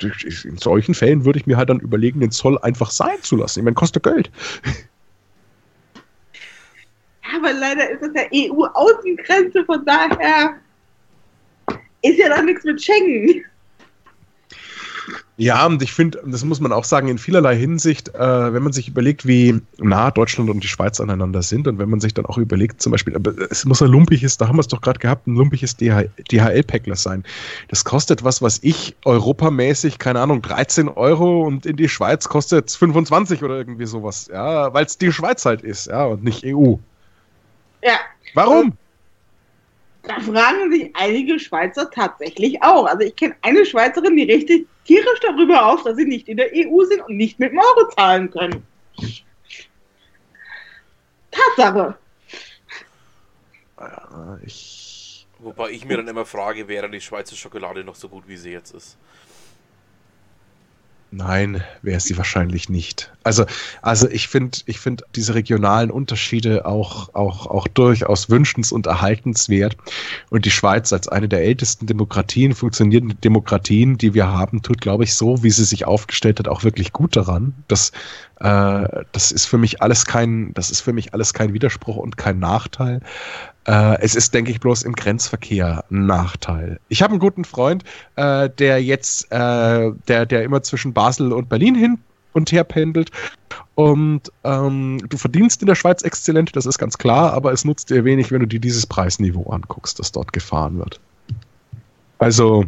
äh, in solchen Fällen würde ich mir halt dann überlegen, den Zoll einfach sein zu lassen. Ich meine, kostet Geld. Aber leider ist das ja EU-Außengrenze, von daher ist ja da nichts mit Schengen. Ja, und ich finde, das muss man auch sagen, in vielerlei Hinsicht, äh, wenn man sich überlegt, wie nah Deutschland und die Schweiz aneinander sind und wenn man sich dann auch überlegt, zum Beispiel, aber es muss ein lumpiges, da haben wir es doch gerade gehabt, ein lumpiges DHL-Päckler sein. Das kostet was, was ich europamäßig, keine Ahnung, 13 Euro und in die Schweiz kostet es 25 oder irgendwie sowas, ja, weil es die Schweiz halt ist, ja, und nicht EU. Ja. Warum? Da fragen sich einige Schweizer tatsächlich auch. Also ich kenne eine Schweizerin, die richtig tierisch darüber auf, dass sie nicht in der EU sind und nicht mit dem Euro zahlen können. Tatsache. Ja, ich. Wobei ich mir dann immer frage, wäre die Schweizer Schokolade noch so gut, wie sie jetzt ist? Nein, wäre sie wahrscheinlich nicht. Also, also ich finde, ich finde diese regionalen Unterschiede auch, auch, auch durchaus wünschens- und erhaltenswert. Und die Schweiz als eine der ältesten Demokratien, funktionierenden Demokratien, die wir haben, tut, glaube ich, so, wie sie sich aufgestellt hat, auch wirklich gut daran. Das, äh, das ist für mich alles kein, das ist für mich alles kein Widerspruch und kein Nachteil. Äh, es ist, denke ich, bloß im Grenzverkehr ein Nachteil. Ich habe einen guten Freund, äh, der jetzt, äh, der, der immer zwischen Basel und Berlin hin und her pendelt. Und ähm, du verdienst in der Schweiz exzellent, das ist ganz klar, aber es nutzt dir wenig, wenn du dir dieses Preisniveau anguckst, das dort gefahren wird. Also,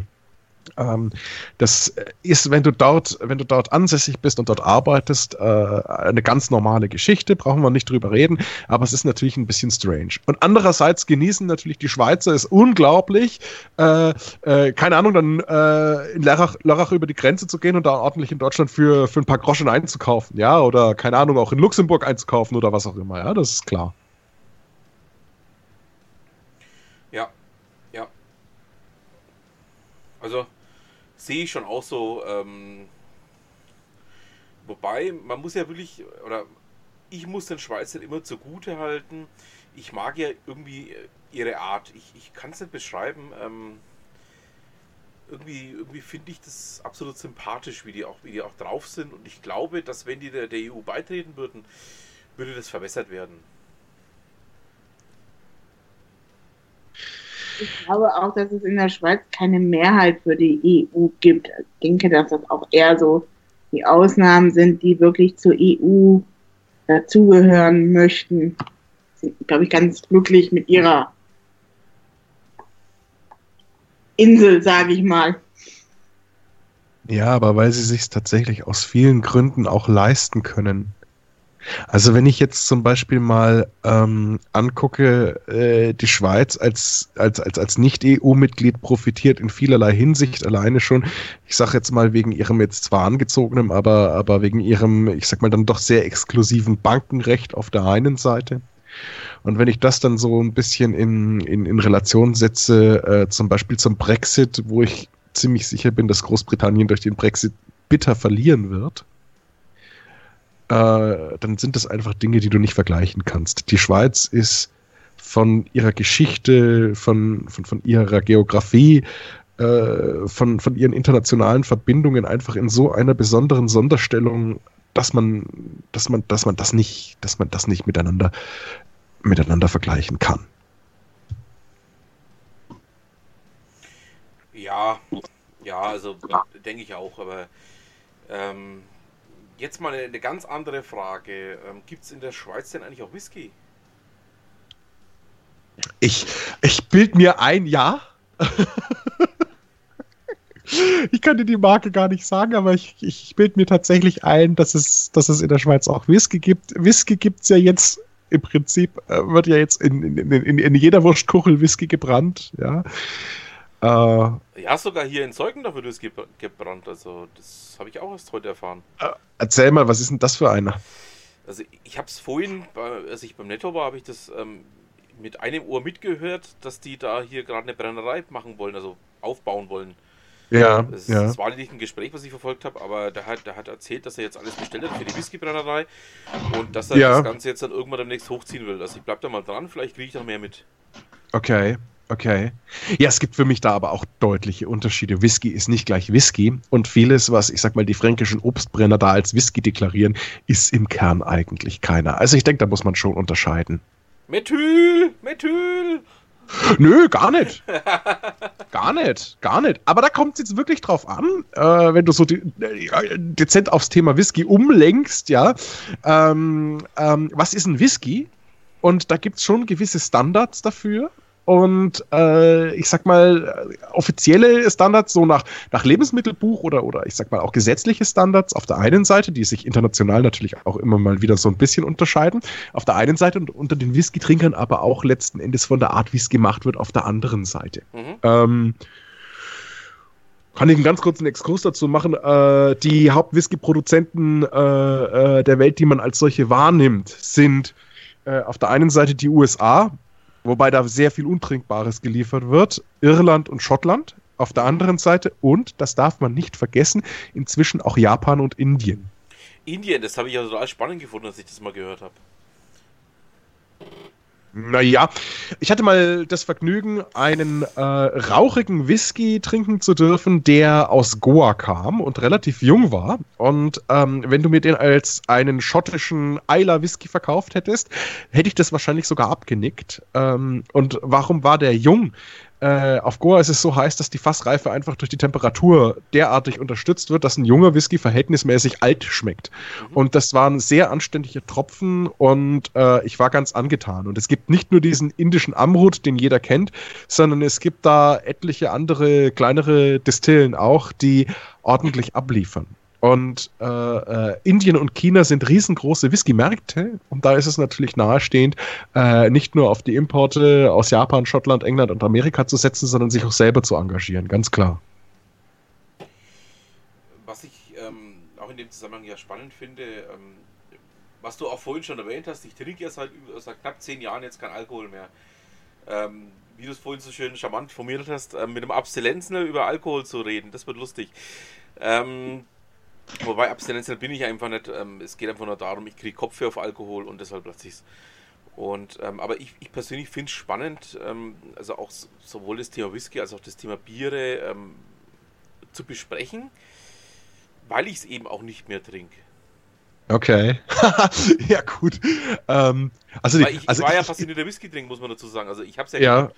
das ist, wenn du dort, wenn du dort ansässig bist und dort arbeitest, äh, eine ganz normale Geschichte, brauchen wir nicht drüber reden, aber es ist natürlich ein bisschen strange. Und andererseits genießen natürlich die Schweizer es unglaublich, äh, äh, keine Ahnung, dann äh, in Lörrach, Lörrach über die Grenze zu gehen und da ordentlich in Deutschland für, für ein paar Groschen einzukaufen, ja, oder keine Ahnung, auch in Luxemburg einzukaufen oder was auch immer, ja, das ist klar. Ja, ja. Also sehe ich schon auch so. Ähm, wobei, man muss ja wirklich, oder ich muss den Schweizern immer zugute halten. Ich mag ja irgendwie ihre Art. Ich, ich kann es nicht beschreiben. Ähm, irgendwie, irgendwie finde ich das absolut sympathisch, wie die, auch, wie die auch drauf sind. Und ich glaube, dass wenn die der, der EU beitreten würden, würde das verbessert werden. Ich glaube auch, dass es in der Schweiz keine Mehrheit für die EU gibt. Ich denke, dass das auch eher so die Ausnahmen sind, die wirklich zur EU dazugehören möchten. Sind, glaube ich, ganz glücklich mit ihrer Insel, sage ich mal. Ja, aber weil sie sich tatsächlich aus vielen Gründen auch leisten können. Also wenn ich jetzt zum Beispiel mal ähm, angucke, äh, die Schweiz als, als, als, als Nicht-EU-Mitglied profitiert in vielerlei Hinsicht alleine schon, ich sage jetzt mal wegen ihrem jetzt zwar angezogenen, aber, aber wegen ihrem, ich sag mal dann doch sehr exklusiven Bankenrecht auf der einen Seite. Und wenn ich das dann so ein bisschen in, in, in Relation setze, äh, zum Beispiel zum Brexit, wo ich ziemlich sicher bin, dass Großbritannien durch den Brexit bitter verlieren wird, äh, dann sind das einfach Dinge, die du nicht vergleichen kannst. Die Schweiz ist von ihrer Geschichte, von, von, von ihrer Geografie, äh, von, von ihren internationalen Verbindungen einfach in so einer besonderen Sonderstellung, dass man, dass man, dass man das nicht, dass man das nicht miteinander, miteinander vergleichen kann. Ja, ja, also denke ich auch, aber ähm, Jetzt mal eine, ganz andere Frage. Ähm, Gibt es in der Schweiz denn eigentlich auch Whisky? Ich, ich bild mir ein, ja. ich kann dir die Marke gar nicht sagen, aber ich, ich bild mir tatsächlich ein, dass es, dass es in der Schweiz auch Whisky gibt. Whisky gibt es ja jetzt im Prinzip, äh, wird ja jetzt in, in, in, in jeder Wurstkuchel Whisky gebrannt, ja. Äh, ja, sogar hier in Zeugendorf wird es gebrannt. Also, das habe ich auch erst heute erfahren. Äh, erzähl mal, was ist denn das für einer? Also, ich habe es vorhin, als ich beim Netto war, habe ich das ähm, mit einem Ohr mitgehört, dass die da hier gerade eine Brennerei machen wollen, also aufbauen wollen. Ja, das, ja. das war nicht ein Gespräch, was ich verfolgt habe, aber der hat, der hat erzählt, dass er jetzt alles bestellt hat für die Whiskybrennerei und dass er Ja. das Ganze jetzt dann irgendwann demnächst hochziehen will. Also ich bleib da mal dran, vielleicht kriege ich noch mehr mit. Okay, okay. Ja, es gibt für mich da aber auch deutliche Unterschiede. Whisky ist nicht gleich Whisky und vieles, was ich sag mal die fränkischen Obstbrenner da als Whisky deklarieren, ist im Kern eigentlich keiner. Also ich denke, da muss man schon unterscheiden. Methyl! Methyl! Nö, gar nicht. Gar nicht, gar nicht. Aber da kommt es jetzt wirklich drauf an, äh, wenn du so de äh, dezent aufs Thema Whisky umlenkst, ja. Ähm, ähm, was ist ein Whisky? Und da gibt es schon gewisse Standards dafür. Und äh, ich sag mal, offizielle Standards, so nach, nach Lebensmittelbuch oder, oder ich sag mal auch gesetzliche Standards auf der einen Seite, die sich international natürlich auch immer mal wieder so ein bisschen unterscheiden, auf der einen Seite und unter den Whisky-Trinkern aber auch letzten Endes von der Art, wie es gemacht wird, auf der anderen Seite. Mhm. Ähm, kann ich einen ganz kurzen Exkurs dazu machen. Äh, die Hauptwhisky-Produzenten äh, äh, der Welt, die man als solche wahrnimmt, sind äh, auf der einen Seite die USA, wobei da sehr viel Untrinkbares geliefert wird, Irland und Schottland auf der anderen Seite und, das darf man nicht vergessen, inzwischen auch Japan und Indien. Indien, das habe ich ja total spannend gefunden, als ich das mal gehört habe. Naja, ich hatte mal das Vergnügen, einen äh, rauchigen Whisky trinken zu dürfen, der aus Goa kam und relativ jung war. Und ähm, wenn du mir den als einen schottischen Eiler Whisky verkauft hättest, hätte ich das wahrscheinlich sogar abgenickt. Ähm, und warum war der jung? Äh, auf Goa ist es so heiß, dass die Fassreife einfach durch die Temperatur derartig unterstützt wird, dass ein junger Whisky verhältnismäßig alt schmeckt. Und das waren sehr anständige Tropfen und äh, ich war ganz angetan. Und es gibt nicht nur diesen indischen Amrut, den jeder kennt, sondern es gibt da etliche andere kleinere Distillen auch, die ordentlich abliefern. Und äh, äh, Indien und China sind riesengroße Whisky-Märkte und da ist es natürlich nahestehend, äh, nicht nur auf die Importe aus Japan, Schottland, England und Amerika zu setzen, sondern sich auch selber zu engagieren, ganz klar. Was ich ähm, auch in dem Zusammenhang ja spannend finde, ähm, was du auch vorhin schon erwähnt hast, ich trinke ja seit, seit knapp zehn Jahren jetzt kein Alkohol mehr. Ähm, wie du es vorhin so schön charmant formuliert hast, ähm, mit einem Abstinenzler über Alkohol zu reden, das wird lustig. Ähm, wobei Abstinenzler bin ich einfach nicht. Ähm, es geht einfach nur darum, ich kriege Kopfweh auf Alkohol und deshalb lasse ich es. Ähm, aber ich, ich persönlich finde es spannend, ähm, also auch sowohl das Thema Whisky als auch das Thema Biere ähm, zu besprechen, weil ich es eben auch nicht mehr trinke. Okay. ja, gut. Ähm, also, die, Weil ich, also ich war ja ich- passionierter Whisky trinken, muss man dazu sagen. Also ich habe es ja, Ja.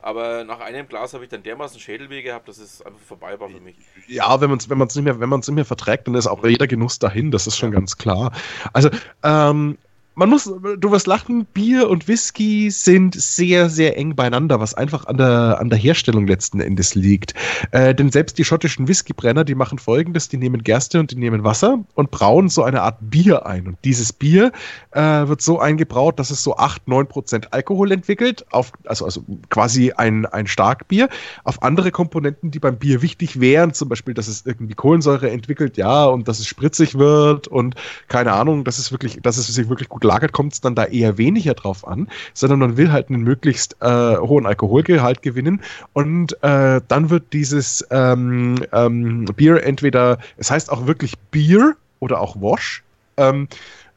aber nach einem Glas habe ich dann dermaßen Schädelweh gehabt, dass es einfach vorbei war für mich. Ja, wenn man es wenn man's nicht, mehr- wenn man's nicht mehr verträgt, dann ist auch jeder Genuss dahin, das ist schon ganz klar. Also, ähm, man muss, du wirst lachen, Bier und Whisky sind sehr, sehr eng beieinander, was einfach an der, an der Herstellung letzten Endes liegt. Äh, denn selbst die schottischen Whiskybrenner, die machen folgendes, die nehmen Gerste und die nehmen Wasser und brauen so eine Art Bier ein. Und dieses Bier äh, wird so eingebraut, dass es so 8, 9 Prozent Alkohol entwickelt, auf, also, also quasi ein, ein Starkbier, auf andere Komponenten, die beim Bier wichtig wären, zum Beispiel, dass es irgendwie Kohlensäure entwickelt, ja, und dass es spritzig wird und keine Ahnung, dass es wirklich, dass es sich wirklich gut lagert, kommt es dann da eher weniger drauf an, sondern man will halt einen möglichst äh, hohen Alkoholgehalt gewinnen und äh, dann wird dieses ähm, ähm, Bier entweder, es heißt auch wirklich Bier oder auch Wash, ähm,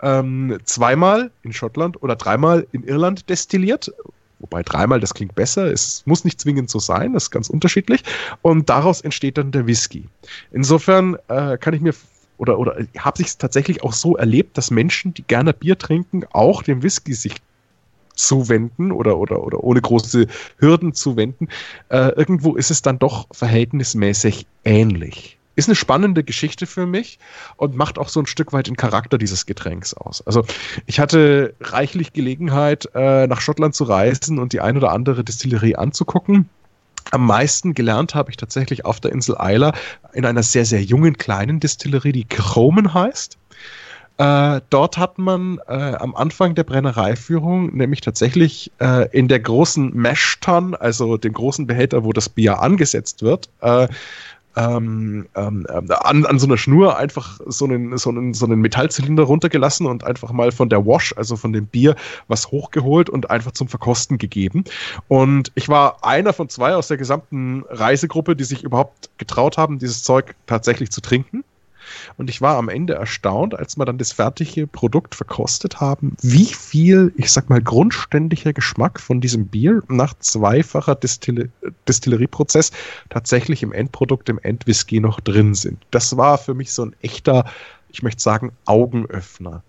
ähm, zweimal in Schottland oder dreimal in Irland destilliert. Wobei dreimal, das klingt besser, es muss nicht zwingend so sein, das ist ganz unterschiedlich. Und daraus entsteht dann der Whisky. Insofern äh, kann ich mir oder, oder habe sich tatsächlich auch so erlebt, dass Menschen, die gerne Bier trinken, auch dem Whisky sich zuwenden oder, oder, oder ohne große Hürden zuwenden. Äh, irgendwo ist es dann doch verhältnismäßig ähnlich. Ist eine spannende Geschichte für mich und macht auch so ein Stück weit den Charakter dieses Getränks aus. Also ich hatte reichlich Gelegenheit, äh, nach Schottland zu reisen und die ein oder andere Distillerie anzugucken. Am meisten gelernt habe ich tatsächlich auf der Insel Isla in einer sehr, sehr jungen kleinen Distillerie, die Cromen heißt. Äh, dort hat man äh, am Anfang der Brennereiführung nämlich tatsächlich äh, in der großen Mash-Ton, also den großen Behälter, wo das Bier angesetzt wird, äh, ähm, ähm, ähm, an, an so einer Schnur einfach so einen, so, einen, so einen Metallzylinder runtergelassen und einfach mal von der Wash, also von dem Bier, was hochgeholt und einfach zum Verkosten gegeben. Und ich war einer von zwei aus der gesamten Reisegruppe, die sich überhaupt getraut haben, dieses Zeug tatsächlich zu trinken. Und ich war am Ende erstaunt, als wir dann das fertige Produkt verkostet haben, wie viel, ich sag mal, grundständiger Geschmack von diesem Bier nach zweifacher Distille Distillerieprozess tatsächlich im Endprodukt, im Endwhisky noch drin sind. Das war für mich so ein echter, ich möchte sagen, Augenöffner.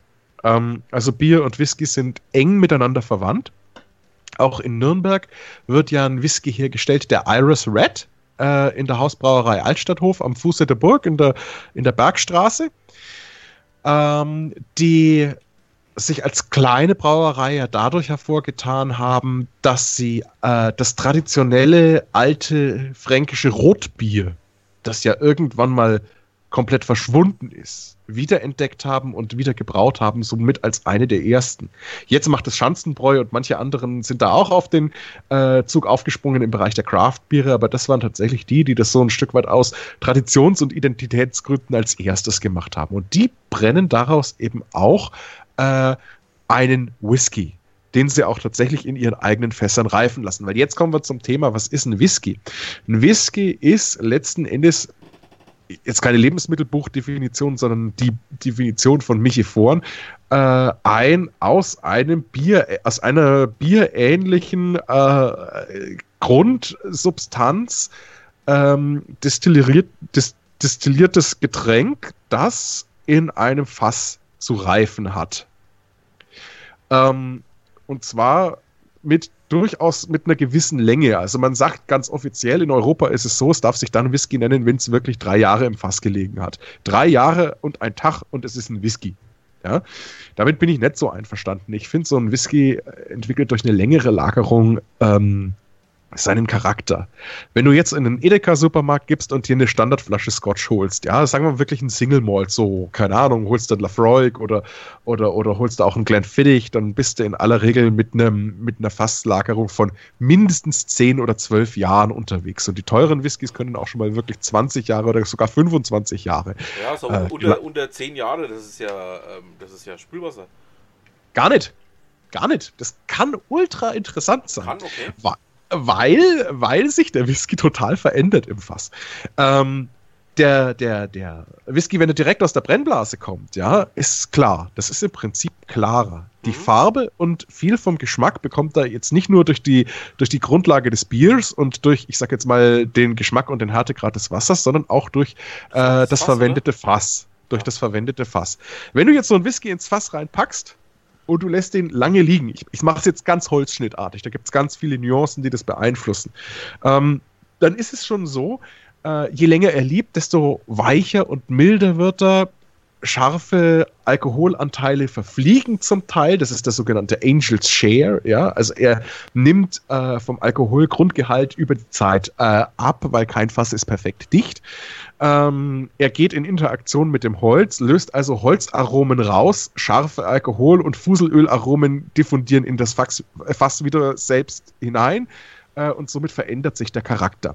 Ähm, also Bier und Whisky sind eng miteinander verwandt. Auch in Nürnberg wird ja ein Whisky hergestellt, der Iris Red äh, in der Hausbrauerei Altstadthof am Fuße der Burg in der, in der Bergstraße. Ähm, die sich als kleine Brauerei ja dadurch hervorgetan haben, dass sie äh, das traditionelle alte fränkische Rotbier, das ja irgendwann mal komplett verschwunden ist, wiederentdeckt haben und wieder gebraut haben, somit als eine der ersten. Jetzt macht es Schanzenbräu und manche anderen sind da auch auf den äh, Zug aufgesprungen im Bereich der Craft-Biere, aber das waren tatsächlich die, die das so ein Stück weit aus Traditions- und Identitätsgründen als erstes gemacht haben. Und die brennen daraus eben auch äh, einen Whisky den sie auch tatsächlich in ihren eigenen Fässern reifen lassen. Weil jetzt kommen wir zum Thema, was ist ein Whisky? Ein Whisky ist letzten Endes jetzt keine Lebensmittelbuchdefinition, sondern die Definition von Michi Vorn, äh, ein aus einem Bier, aus einer bierähnlichen äh, Grundsubstanz ähm, destilliert, dis, destilliertes Getränk, das in einem Fass zu reifen hat. Ähm, und zwar mit durchaus mit einer gewissen Länge. Also man sagt ganz offiziell, in Europa ist es so, es darf sich dann Whisky nennen, wenn es wirklich drei Jahre im Fass gelegen hat. Drei Jahre und ein Tag und es ist ein Whisky. Ja, damit bin ich nicht so einverstanden. Ich finde, so ein Whisky äh, entwickelt durch eine längere Lagerung ähm, seinen Charakter. Wenn du jetzt in einen Edeka-Supermarkt gibst und dir eine Standardflasche Scotch holst, ja, sagen wir wirklich einen Single Malt, so, keine Ahnung, holst du einen Lafroig oder, oder, oder holst du auch einen Glenfiddich, dann bist du in aller Regel mit, einem, mit einer Fasslagerung von mindestens 10 oder 12 Jahren unterwegs. Und die teuren Whiskys können auch schon mal wirklich 20 Jahre oder sogar 25 Jahre. Ja, so äh, unter, unter 10 Jahre, das ist ja, ähm, das ist ja Spülwasser. Gar nicht. Gar nicht. Das kann ultra interessant sein. Kann, okay weil, weil sich der Whisky total verändert im Fass. Ähm, der, der, der Whisky, wenn er direkt aus der Brennblase kommt, ja, ist klar. Das ist im Prinzip klarer. Die mhm. Farbe und viel vom Geschmack bekommt er jetzt nicht nur durch die, durch die Grundlage des Biers und durch, ich sag jetzt mal, den Geschmack und den Härtegrad des Wassers, sondern auch durch äh, das, das Fass, verwendete oder? Fass. Durch ja. das verwendete Fass. Wenn du jetzt so ein Whisky ins Fass reinpackst, und du lässt den lange liegen. Ich, ich mache es jetzt ganz holzschnittartig, da gibt es ganz viele Nuancen, die das beeinflussen. Ähm, dann ist es schon so, äh, je länger er liebt, desto weicher und milder wird er. Scharfe Alkoholanteile verfliegen zum Teil. Das ist der sogenannte Angel's Share. Ja, also er nimmt äh, vom Alkoholgrundgehalt über die Zeit äh, ab, weil kein Fass ist perfekt dicht. Ähm, er geht in Interaktion mit dem Holz, löst also Holzaromen raus, scharfe Alkohol- und Fuselölaromen diffundieren in das Fass, Fass wieder selbst hinein äh, und somit verändert sich der Charakter.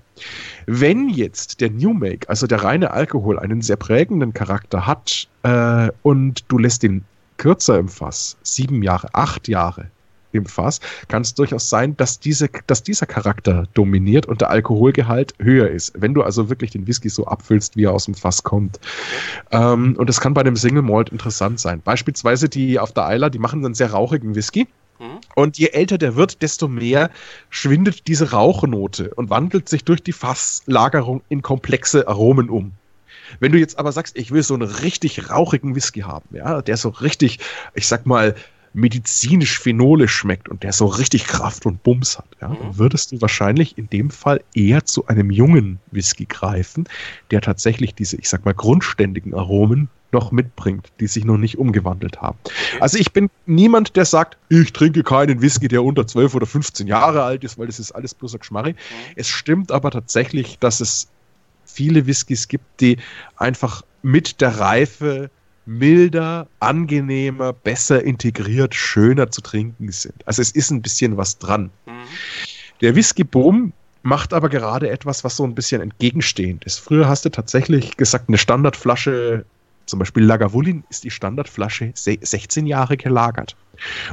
Wenn jetzt der New Make, also der reine Alkohol, einen sehr prägenden Charakter hat äh, und du lässt ihn kürzer im Fass, sieben Jahre, acht Jahre, im Fass, kann es durchaus sein, dass, diese, dass dieser Charakter dominiert und der Alkoholgehalt höher ist. Wenn du also wirklich den Whisky so abfüllst, wie er aus dem Fass kommt. Ähm, und das kann bei dem Single Malt interessant sein. Beispielsweise die auf der Eiler, die machen einen sehr rauchigen Whisky. Mhm. Und je älter der wird, desto mehr schwindet diese Rauchnote und wandelt sich durch die Fasslagerung in komplexe Aromen um. Wenn du jetzt aber sagst, ich will so einen richtig rauchigen Whisky haben, ja, der so richtig, ich sag mal, medizinisch Phenole schmeckt und der so richtig Kraft und Bums hat, ja, mhm. würdest du wahrscheinlich in dem Fall eher zu einem jungen Whisky greifen, der tatsächlich diese, ich sag mal, grundständigen Aromen noch mitbringt, die sich noch nicht umgewandelt haben. Also ich bin niemand, der sagt, ich trinke keinen Whisky, der unter 12 oder 15 Jahre alt ist, weil das ist alles bloßer Geschmarri. Mhm. Es stimmt aber tatsächlich, dass es viele Whiskys gibt, die einfach mit der Reife milder, angenehmer, besser integriert, schöner zu trinken sind. Also es ist ein bisschen was dran. Mhm. Der Whisky Boom macht aber gerade etwas, was so ein bisschen entgegenstehend ist. Früher hast du tatsächlich gesagt, eine Standardflasche zum Beispiel Lagavulin ist die Standardflasche 16 Jahre gelagert.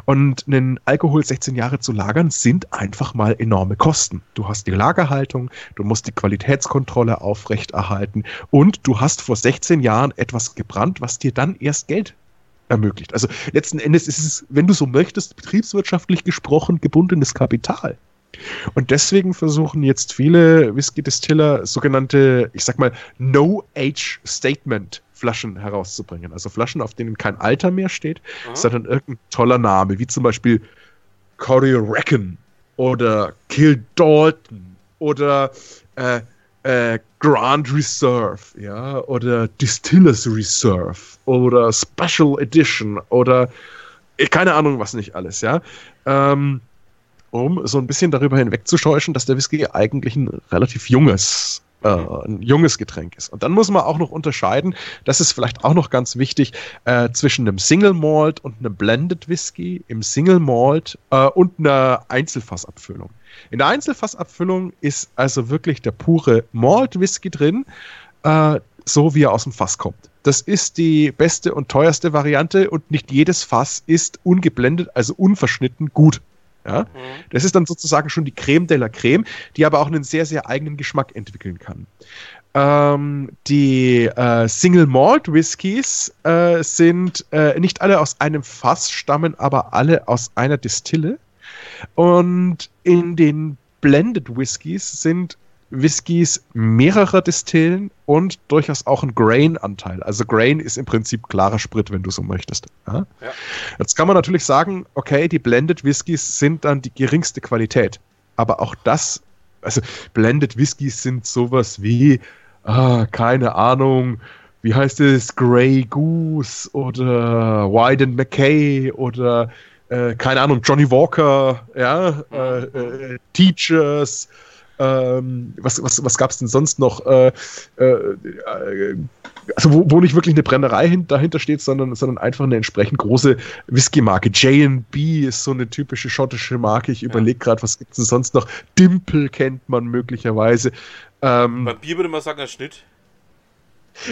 Und einen Alkohol 16 Jahre zu lagern, sind einfach mal enorme Kosten. Du hast die Lagerhaltung, du musst die Qualitätskontrolle aufrechterhalten und du hast vor 16 Jahren etwas gebrannt, was dir dann erst Geld ermöglicht. Also letzten Endes ist es, wenn du so möchtest, betriebswirtschaftlich gesprochen gebundenes Kapital. Und deswegen versuchen jetzt viele Whisky-Distiller sogenannte, ich sag mal, No-Age-Statement Flaschen herauszubringen. Also Flaschen, auf denen kein Alter mehr steht, mhm. sondern irgendein toller Name, wie zum Beispiel Corey Reckon oder Kill Dalton oder äh, äh, Grand Reserve, ja, oder Distillers Reserve oder Special Edition oder keine Ahnung, was nicht alles, ja. Ähm, um so ein bisschen darüber hinwegzutäuschen, dass der Whisky eigentlich ein relativ junges äh, ein junges Getränk ist. Und dann muss man auch noch unterscheiden, das ist vielleicht auch noch ganz wichtig, äh, zwischen einem Single Malt und einem Blended Whisky, im Single Malt äh, und einer Einzelfassabfüllung. In der Einzelfassabfüllung ist also wirklich der pure Malt Whisky drin, äh, so wie er aus dem Fass kommt. Das ist die beste und teuerste Variante und nicht jedes Fass ist ungeblendet, also unverschnitten gut. Ja? Das ist dann sozusagen schon die Creme de la Creme, die aber auch einen sehr, sehr eigenen Geschmack entwickeln kann. Ähm, die äh, Single Malt Whiskys äh, sind äh, nicht alle aus einem Fass, stammen aber alle aus einer Distille. Und in den Blended Whiskys sind Whiskys mehrerer Distillen und durchaus auch ein Grain-Anteil. Also Grain ist im Prinzip klarer Sprit, wenn du so möchtest. Ja? Ja. Jetzt kann man natürlich sagen, okay, die Blended Whiskys sind dann die geringste Qualität. Aber auch das, also Blended Whiskys sind sowas wie, ah, keine Ahnung, wie heißt es, Grey Goose oder Wyden McKay oder äh, keine Ahnung, Johnny Walker, ja, äh, äh, Teachers, ähm, was, was, was gab es denn sonst noch? Äh, äh, äh, also wo, wo nicht wirklich eine Brennerei hin, dahinter steht, sondern, sondern einfach eine entsprechend große Whisky-Marke. J&B ist so eine typische schottische Marke. Ich überlege gerade, was gibt es denn sonst noch? Dimple kennt man möglicherweise. Ähm, Beim Bier würde man sagen, ein Schnitt.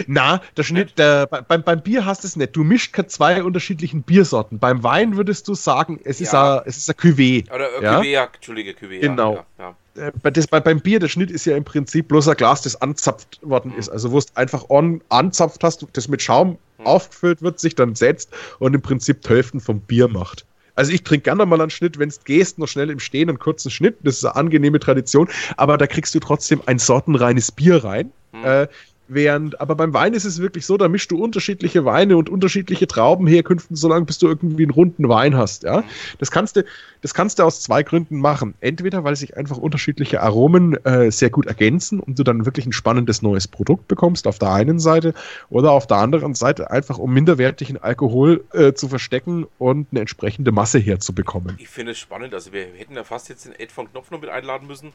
na, der Schnitt, der, bei- beim, beim Bier hast du es nicht. Du mischst keine zwei unterschiedlichen Biersorten. Beim Wein würdest du sagen, es ist Ja. ein, ist ein Cuvée. Oder äh, Ja? Cuvée, Entschuldige, Cuvée. Genau. Ja, bei, das, bei, beim Bier, der Schnitt ist ja im Prinzip bloß ein Glas, das anzapft worden ist. Also wo es einfach on, anzapft hast, das mit Schaum aufgefüllt wird, sich dann setzt und im Prinzip Hälften vom Bier macht. Also ich trinke gerne mal einen Schnitt, wenn es gehst, noch schnell im Stehen einen kurzen Schnitt. Das ist eine angenehme Tradition, aber da kriegst du trotzdem ein sortenreines Bier rein. Äh, während, aber beim Wein ist es wirklich so, da mischst du unterschiedliche Weine und unterschiedliche Traubenherkünften, solange bis du irgendwie einen runden Wein hast. Ja? Das, kannst du, das kannst du aus zwei Gründen machen. Entweder, weil sich einfach unterschiedliche Aromen äh, sehr gut ergänzen und du dann wirklich ein spannendes neues Produkt bekommst auf der einen Seite oder auf der anderen Seite einfach, um minderwertigen Alkohol äh, zu verstecken und eine entsprechende Masse herzubekommen. Ich finde es spannend. Also wir hätten ja fast jetzt den Ed von Knopf noch mit einladen müssen,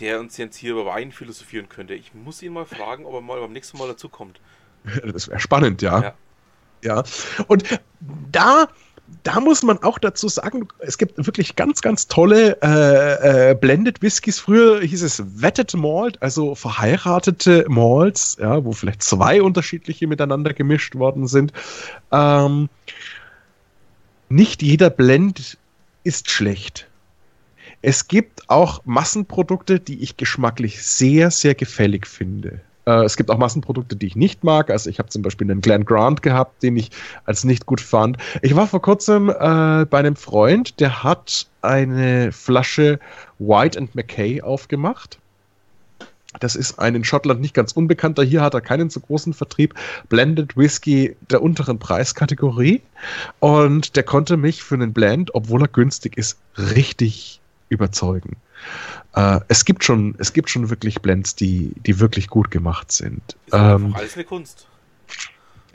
der uns jetzt hier über Wein philosophieren könnte. Ich muss ihn mal fragen, ob er mal beim nächsten Mal dazukommt. Das wäre spannend, ja. Ja. ja. Und da, da muss man auch dazu sagen, es gibt wirklich ganz, ganz tolle äh, äh, Blended Whiskys. Früher hieß es Wetted Malt, also verheiratete Malts, ja, wo vielleicht zwei unterschiedliche miteinander gemischt worden sind. Ähm, nicht jeder Blend ist schlecht. Es gibt auch Massenprodukte, die ich geschmacklich sehr, sehr gefällig finde. Äh, es gibt auch Massenprodukte, die ich nicht mag. Also ich habe zum Beispiel einen Glen Grant gehabt, den ich als nicht gut fand. Ich war vor kurzem äh, bei einem Freund, der hat eine Flasche White and McKay aufgemacht. Das ist ein in Schottland nicht ganz unbekannter. Hier hat er keinen so großen Vertrieb. Blended Whisky der unteren Preiskategorie. Und der konnte mich für einen Blend, obwohl er günstig ist, richtig überzeugen. Äh, es, gibt schon, es gibt schon wirklich Blends, die, die wirklich gut gemacht sind. Ist Ähm, alles eine Kunst.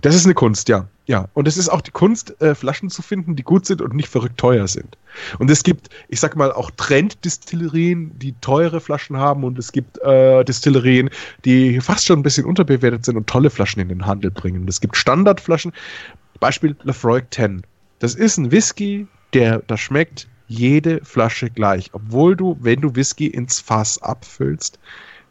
das ist eine Kunst, ja. Ja. Und es ist auch die Kunst, äh, Flaschen zu finden, die gut sind und nicht verrückt teuer sind. Und es gibt, ich sag mal, auch Trend-Distillerien, die teure Flaschen haben und es gibt äh, Distillerien, die fast schon ein bisschen unterbewertet sind und tolle Flaschen in den Handel bringen. Und es gibt Standardflaschen, Beispiel Lafroig 10. Das ist ein Whisky, der, da schmeckt jede Flasche gleich, obwohl du, wenn du Whisky ins Fass abfüllst,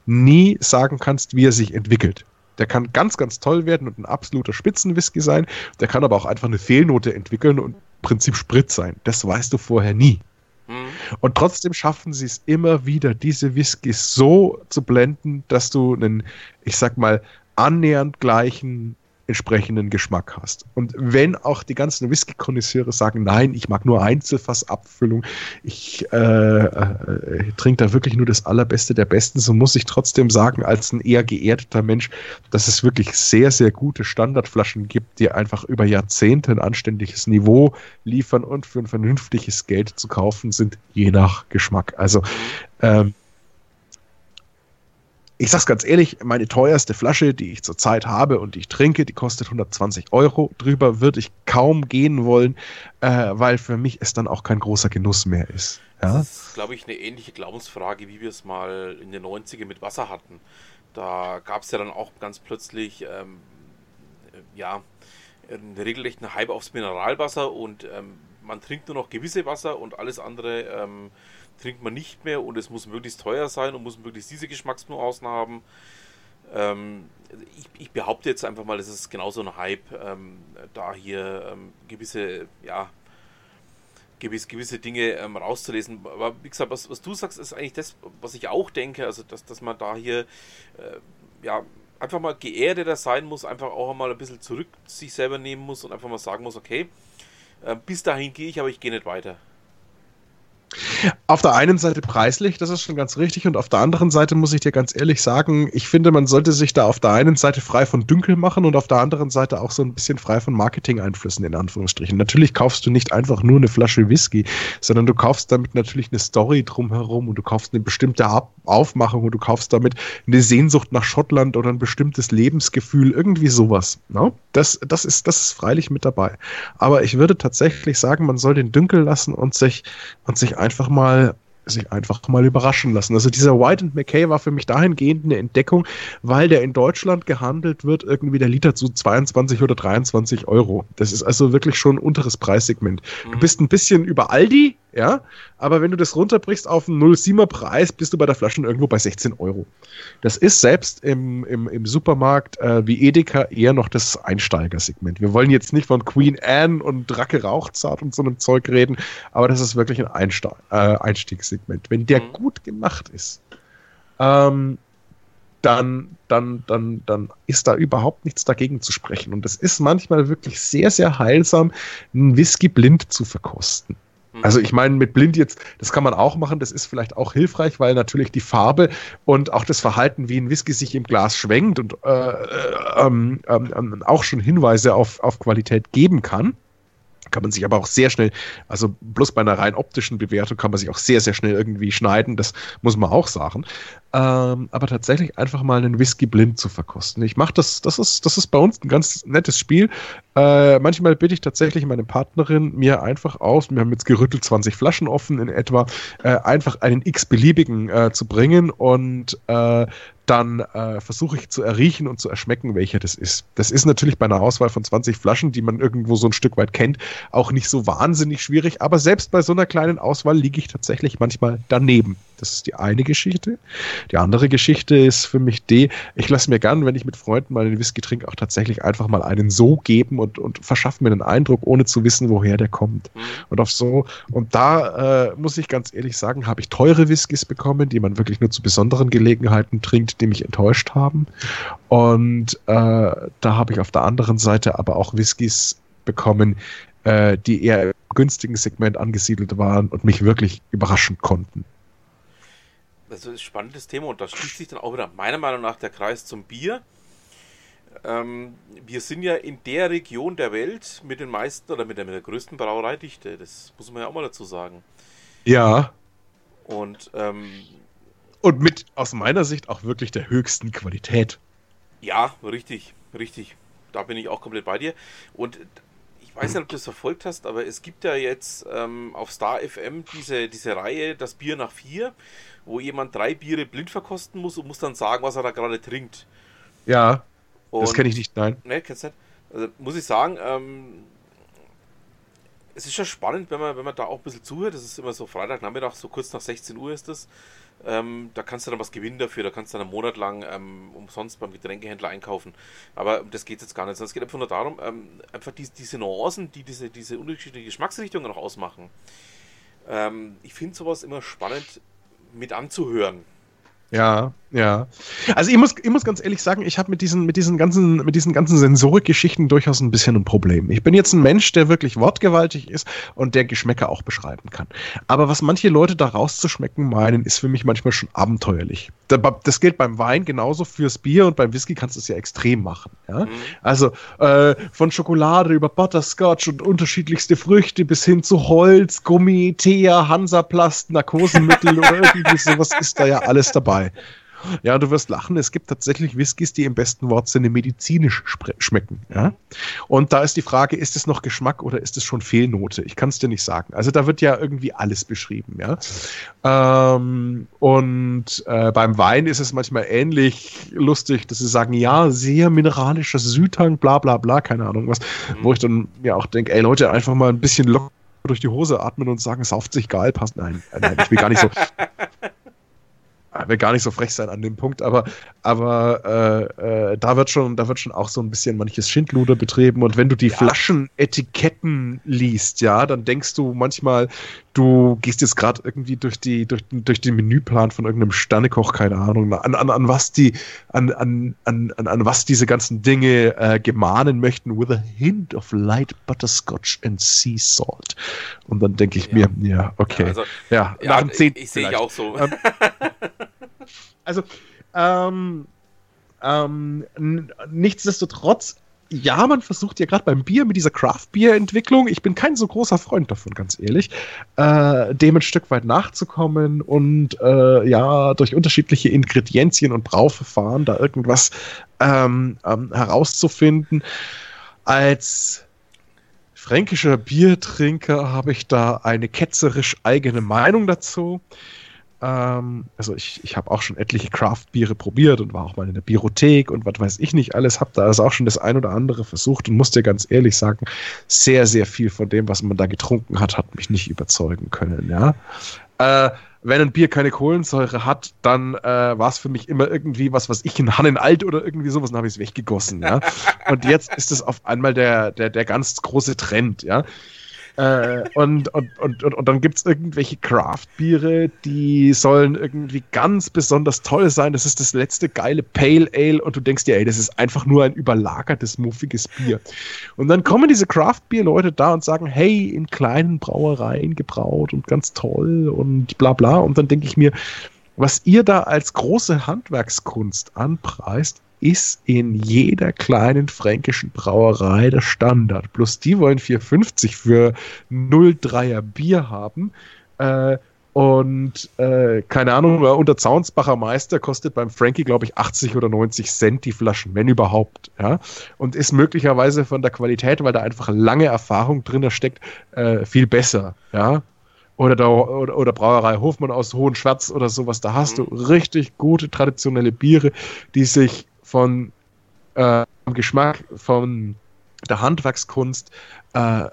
nie sagen kannst, wie er sich entwickelt. Der kann ganz, ganz toll werden und ein absoluter Spitzenwhisky sein. Der kann aber auch einfach eine Fehlnote entwickeln und im Prinzip Sprit sein. Das weißt du vorher nie. Hm. Und trotzdem schaffen sie es immer wieder, diese Whiskys so zu blenden, dass du einen, ich sag mal, annähernd gleichen entsprechenden Geschmack hast. Und wenn auch die ganzen Whisky-Konnoisseure sagen, nein, ich mag nur Einzelfassabfüllung, ich äh, äh, trinke da wirklich nur das Allerbeste der Besten, so muss ich trotzdem sagen, als ein eher geerdeter Mensch, dass es wirklich sehr, sehr gute Standardflaschen gibt, die einfach über Jahrzehnte ein anständiges Niveau liefern und für ein vernünftiges Geld zu kaufen sind, je nach Geschmack. Also ähm, ich sag's ganz ehrlich, meine teuerste Flasche, die ich zurzeit habe und die ich trinke, die kostet 120 Euro. Drüber würde ich kaum gehen wollen, äh, weil für mich es dann auch kein großer Genuss mehr ist. Ja? Das ist, glaube ich, eine ähnliche Glaubensfrage, wie wir es mal in den 90er mit Wasser hatten. Da gab es ja dann auch ganz plötzlich, ähm, äh, ja, einen regelrechten Hype aufs Mineralwasser und ähm, man trinkt nur noch gewisse Wasser und alles andere ähm, trinkt man nicht mehr und es muss möglichst teuer sein und muss möglichst diese Geschmacksnuancen haben. Ähm, ich, ich, behaupte jetzt einfach mal, es ist genauso ein Hype, ähm, da hier ähm, gewisse, ja, gewisse, gewisse Dinge ähm, rauszulesen. Aber wie gesagt, was, was, du sagst, ist eigentlich das, was ich auch denke, also dass, dass man da hier äh, ja, einfach mal geerdeter sein muss, einfach auch mal ein bisschen zurück sich selber nehmen muss und einfach mal sagen muss, okay, äh, bis dahin gehe ich, aber ich gehe nicht weiter. Auf der einen Seite preislich, das ist schon ganz richtig, und auf der anderen Seite muss ich dir ganz ehrlich sagen, ich finde, man sollte sich da auf der einen Seite frei von Dünkel machen und auf der anderen Seite auch so ein bisschen frei von Marketing-Einflüssen, in Anführungsstrichen. Natürlich kaufst du nicht einfach nur eine Flasche Whisky, sondern du kaufst damit natürlich eine Story drumherum und du kaufst eine bestimmte Aufmachung und du kaufst damit eine Sehnsucht nach Schottland oder ein bestimmtes Lebensgefühl, irgendwie sowas. No? Ne? Das, das, ist, das ist freilich mit dabei. Aber ich würde tatsächlich sagen, man soll den Dünkel lassen und sich, und sich einfach mal sich einfach mal überraschen lassen. Also dieser White and McKay war für mich dahingehend eine Entdeckung, weil der in Deutschland gehandelt wird, irgendwie der Liter zu 22 oder 23 Euro. Das ist also wirklich schon ein unteres Preissegment. Mhm. Du bist ein bisschen über Aldi, ja, aber wenn du das runterbrichst auf einen 0,7er Preis, bist du bei der Flasche irgendwo bei 16 Euro. Das ist selbst im, im, im Supermarkt äh, wie Edeka eher noch das Einsteigersegment. Wir wollen jetzt nicht von Queen Anne und Dracke Rauchzart und so einem Zeug reden, aber das ist wirklich ein Einste äh, Einstiegssegment. Wenn der mhm. gut gemacht ist, ähm, dann, dann, dann, dann ist da überhaupt nichts dagegen zu sprechen. Und es ist manchmal wirklich sehr, sehr heilsam, einen Whisky blind zu verkosten. Mhm. Also ich meine, mit blind jetzt, das kann man auch machen, das ist vielleicht auch hilfreich, weil natürlich die Farbe und auch das Verhalten, wie ein Whisky sich im Glas schwenkt und äh, äh ähm, ähm, ähm, auch schon Hinweise auf, auf Qualität geben kann kann man sich aber auch sehr schnell, also bloß bei einer rein optischen Bewertung kann man sich auch sehr, sehr schnell irgendwie schneiden, das muss man auch sagen. Ähm, aber tatsächlich einfach mal einen Whisky blind zu verkosten. Ich mache das, das ist, das ist bei uns ein ganz nettes Spiel. Äh, manchmal bitte ich tatsächlich meine Partnerin mir einfach aus, wir haben jetzt gerüttelt 20 Flaschen offen in etwa, äh, einfach einen x-beliebigen äh, zu bringen und äh, dann äh, versuche ich zu erriechen und zu erschmecken, welcher das ist. Das ist natürlich bei einer Auswahl von 20 Flaschen, die man irgendwo so ein Stück weit kennt, auch nicht so wahnsinnig schwierig, aber selbst bei so einer kleinen Auswahl liege ich tatsächlich manchmal daneben. Das ist die eine Geschichte. Die andere Geschichte ist für mich die, ich lasse mir gern, wenn ich mit Freunden mal einen Whisky trinke, auch tatsächlich einfach mal einen so geben und, und verschaffe mir einen Eindruck, ohne zu wissen, woher der kommt. Mhm. Und auf so, und da äh, muss ich ganz ehrlich sagen, habe ich teure Whiskys bekommen, die man wirklich nur zu besonderen Gelegenheiten trinkt, die mich enttäuscht haben. Und äh, da habe ich auf der anderen Seite aber auch Whiskys bekommen, äh, die eher im günstigen Segment angesiedelt waren und mich wirklich überraschen konnten. Das ist ein spannendes Thema und da schließt sich dann auch wieder meiner Meinung nach der Kreis zum Bier. Ähm, wir sind ja in der Region der Welt mit den meisten oder mit der, mit der größten Brauereidichte. Das muss man ja auch mal dazu sagen. Ja. Und ähm, und mit aus meiner Sicht auch wirklich der höchsten Qualität. Ja, richtig, richtig. Da bin ich auch komplett bei dir. Und weiß nicht, ob du das verfolgt hast, aber es gibt ja jetzt ähm, auf Star FM diese, diese Reihe Das Bier nach vier, wo jemand drei Biere blind verkosten muss und muss dann sagen, was er da gerade trinkt. Ja, und, das kenne ich nicht, nein. Ne, kennst du nicht? Also, muss ich sagen, ähm, es ist ja spannend, wenn man, wenn man da auch ein bisschen zuhört. Das ist immer so Freitagnachmittag, so kurz nach 16 Uhr ist das. Ähm, da kannst du dann was gewinnen dafür, da kannst du dann einen Monat lang ähm, umsonst beim Getränkehändler einkaufen. Aber das geht jetzt gar nicht. Es geht einfach nur darum, ähm, einfach die, diese Nuancen, die diese, diese unterschiedlichen Geschmacksrichtungen noch ausmachen. Ähm, ich finde sowas immer spannend mit anzuhören. Ja, ja. Also ich muss, ich muss ganz ehrlich sagen, ich habe mit diesen, mit diesen ganzen, mit diesen ganzen Sensorikgeschichten durchaus ein bisschen ein Problem. Ich bin jetzt ein Mensch, der wirklich wortgewaltig ist und der Geschmäcker auch beschreiben kann. Aber was manche Leute da rauszuschmecken meinen, ist für mich manchmal schon abenteuerlich. Das gilt beim Wein genauso fürs Bier und beim Whisky kannst du es ja extrem machen. Ja? Mhm. Also äh, von Schokolade über Butterscotch und unterschiedlichste Früchte bis hin zu Holz, Gummi, Teer, Hansaplast, Narkosemittel oder irgendwie sowas ist da ja alles dabei. Ja, du wirst lachen, es gibt tatsächlich Whiskys, die im besten Wortsinne medizinisch schmecken. Ja? Und da ist die Frage, ist es noch Geschmack oder ist es schon Fehlnote? Ich kann es dir nicht sagen. Also da wird ja irgendwie alles beschrieben. Ja? Ähm, und äh, beim Wein ist es manchmal ähnlich lustig, dass sie sagen, ja, sehr mineralischer Südhang, bla bla bla, keine Ahnung was. Wo ich dann mir auch denke, ey Leute, einfach mal ein bisschen locker durch die Hose atmen und sagen, sauft sich geil, passt. Nein, nein, ich will gar nicht so. Ich will gar nicht so frech sein an dem Punkt, aber, aber äh, äh, da wird schon, da wird schon auch so ein bisschen manches Schindluder betrieben. Und wenn du die Flaschenetiketten liest, ja, dann denkst du manchmal, du gehst jetzt gerade irgendwie durch die, durch, durch den Menüplan von irgendeinem Sternekoch, keine Ahnung, an, an, an was die, an, an, an, an, an was diese ganzen Dinge äh, gemahnen möchten, with a hint of light butterscotch and sea salt. Und dann denke ich Ja. mir, ja, okay. Ja, also, ja, ja, nach dem ich, ich sehe ich auch so. Ähm, Also, ähm, ähm, nichtsdestotrotz, ja, man versucht ja gerade beim Bier mit dieser Craft-Bier-Entwicklung, ich bin kein so großer Freund davon, ganz ehrlich, äh, dem ein Stück weit nachzukommen und äh, ja, durch unterschiedliche Ingredienzien und Brauverfahren da irgendwas ähm, ähm, herauszufinden. Als fränkischer Biertrinker habe ich da eine ketzerisch eigene Meinung dazu. Ähm, also ich, ich habe auch schon etliche Craft-Biere probiert und war auch mal in der Biothek und was weiß ich nicht alles, habe da also auch schon das ein oder andere versucht und muss dir ganz ehrlich sagen, sehr, sehr viel von dem, was man da getrunken hat, hat mich nicht überzeugen können, ja. Äh, wenn ein Bier keine Kohlensäure hat, dann äh, war es für mich immer irgendwie was, was ich in Hannen alt oder irgendwie sowas, dann habe ich es weggegossen, ja. Und jetzt ist es auf einmal der, der, der ganz große Trend, ja. Äh, und, und, und, und, dann gibt es irgendwelche Craft-Biere, die sollen irgendwie ganz besonders toll sein. Das ist das letzte geile Pale Ale und du denkst dir, ey, das ist einfach nur ein überlagertes, muffiges Bier. Und dann kommen diese Craft-Bier-Leute da und sagen, hey, in kleinen Brauereien gebraut und ganz toll und bla bla. Und dann denke ich mir, was ihr da als große Handwerkskunst anpreist, ist in jeder kleinen fränkischen Brauerei der Standard. Plus die wollen 4,50 für 0,3er Bier haben. Äh, und äh, keine Ahnung, unter Zaunsbacher Meister kostet beim Frankie, glaube ich, 80 oder 90 Cent die Flaschen, wenn überhaupt. Ja? Und ist möglicherweise von der Qualität, weil da einfach lange Erfahrung drin steckt, äh, viel besser. Ja? Oder, der, oder, oder Brauerei Hofmann aus Hohenschwarz oder sowas. Da hast du richtig gute traditionelle Biere, die sich von äh, Geschmack, von der Handwerkskunst, äh,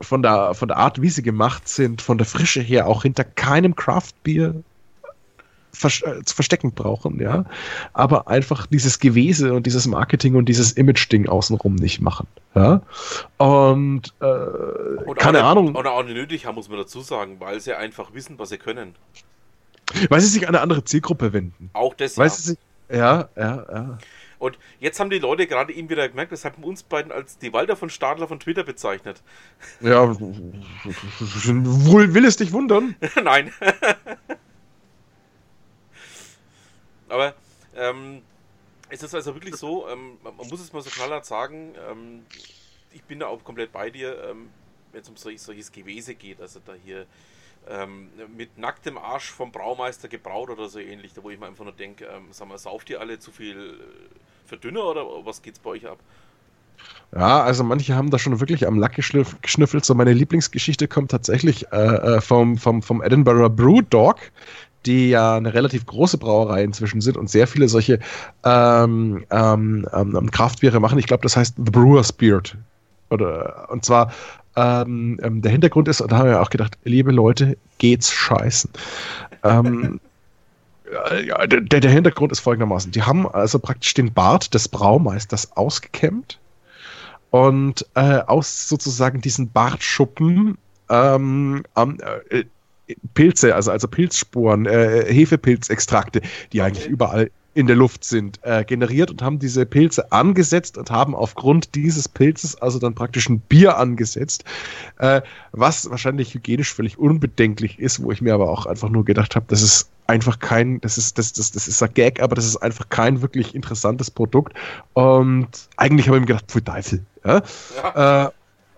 von, der, von der Art, wie sie gemacht sind, von der Frische her auch hinter keinem Craft-Bier äh, zu verstecken brauchen, ja. Aber einfach dieses Gewese und dieses Marketing und dieses Image-Ding außenrum nicht machen. Ja. Und äh, Und keine auch, Ahnung, Oder auch nicht nötig haben, muss man dazu sagen, weil sie einfach wissen, was sie können. weil sie sich an eine andere Zielgruppe wenden. Auch das Weil ja. sie sich, ja, ja, ja. Und jetzt haben die Leute gerade eben wieder gemerkt, das haben uns beiden als die Walter von Stadler von Twitter bezeichnet. Ja, wohl will es dich wundern. Nein. Aber ähm, es ist also wirklich so, ähm, man muss es mal so knallhart sagen, ähm, ich bin da auch komplett bei dir, ähm, wenn es um solch, solches Gewese geht, also da hier ähm, mit nacktem Arsch vom Braumeister gebraut oder so ähnlich, da wo ich mir einfach nur denke, ähm, sag mal, sauft ihr alle zu viel äh, Verdünner oder was geht's bei euch ab? Ja, also manche haben da schon wirklich am Lack geschnüffelt. So meine Lieblingsgeschichte kommt tatsächlich äh, äh, vom, vom, vom Edinburgh Brew Dog, die ja eine relativ große Brauerei inzwischen sind und sehr viele solche ähm, ähm, ähm, Kraftbiere machen. Ich glaube, das heißt The Brewer's Beard. Oder, und zwar, ähm, ähm, der Hintergrund ist, und da haben wir auch gedacht, liebe Leute, geht's scheißen. ähm, ja, der, der Hintergrund ist folgendermaßen. Die haben also praktisch den Bart des Braumeisters ausgekämmt und äh, aus sozusagen diesen Bartschuppen ähm, am, äh, Pilze, also, also Pilzsporen, äh, Hefepilzextrakte, die eigentlich überall in der Luft sind, äh, generiert und haben diese Pilze angesetzt und haben aufgrund dieses Pilzes also dann praktisch ein Bier angesetzt, äh, was wahrscheinlich hygienisch völlig unbedenklich ist, wo ich mir aber auch einfach nur gedacht habe, das ist einfach kein, das ist, das, das, das ist ein Gag, aber das ist einfach kein wirklich interessantes Produkt. Und eigentlich habe ich mir gedacht, pfui Teufel. Ja? Ja. Äh,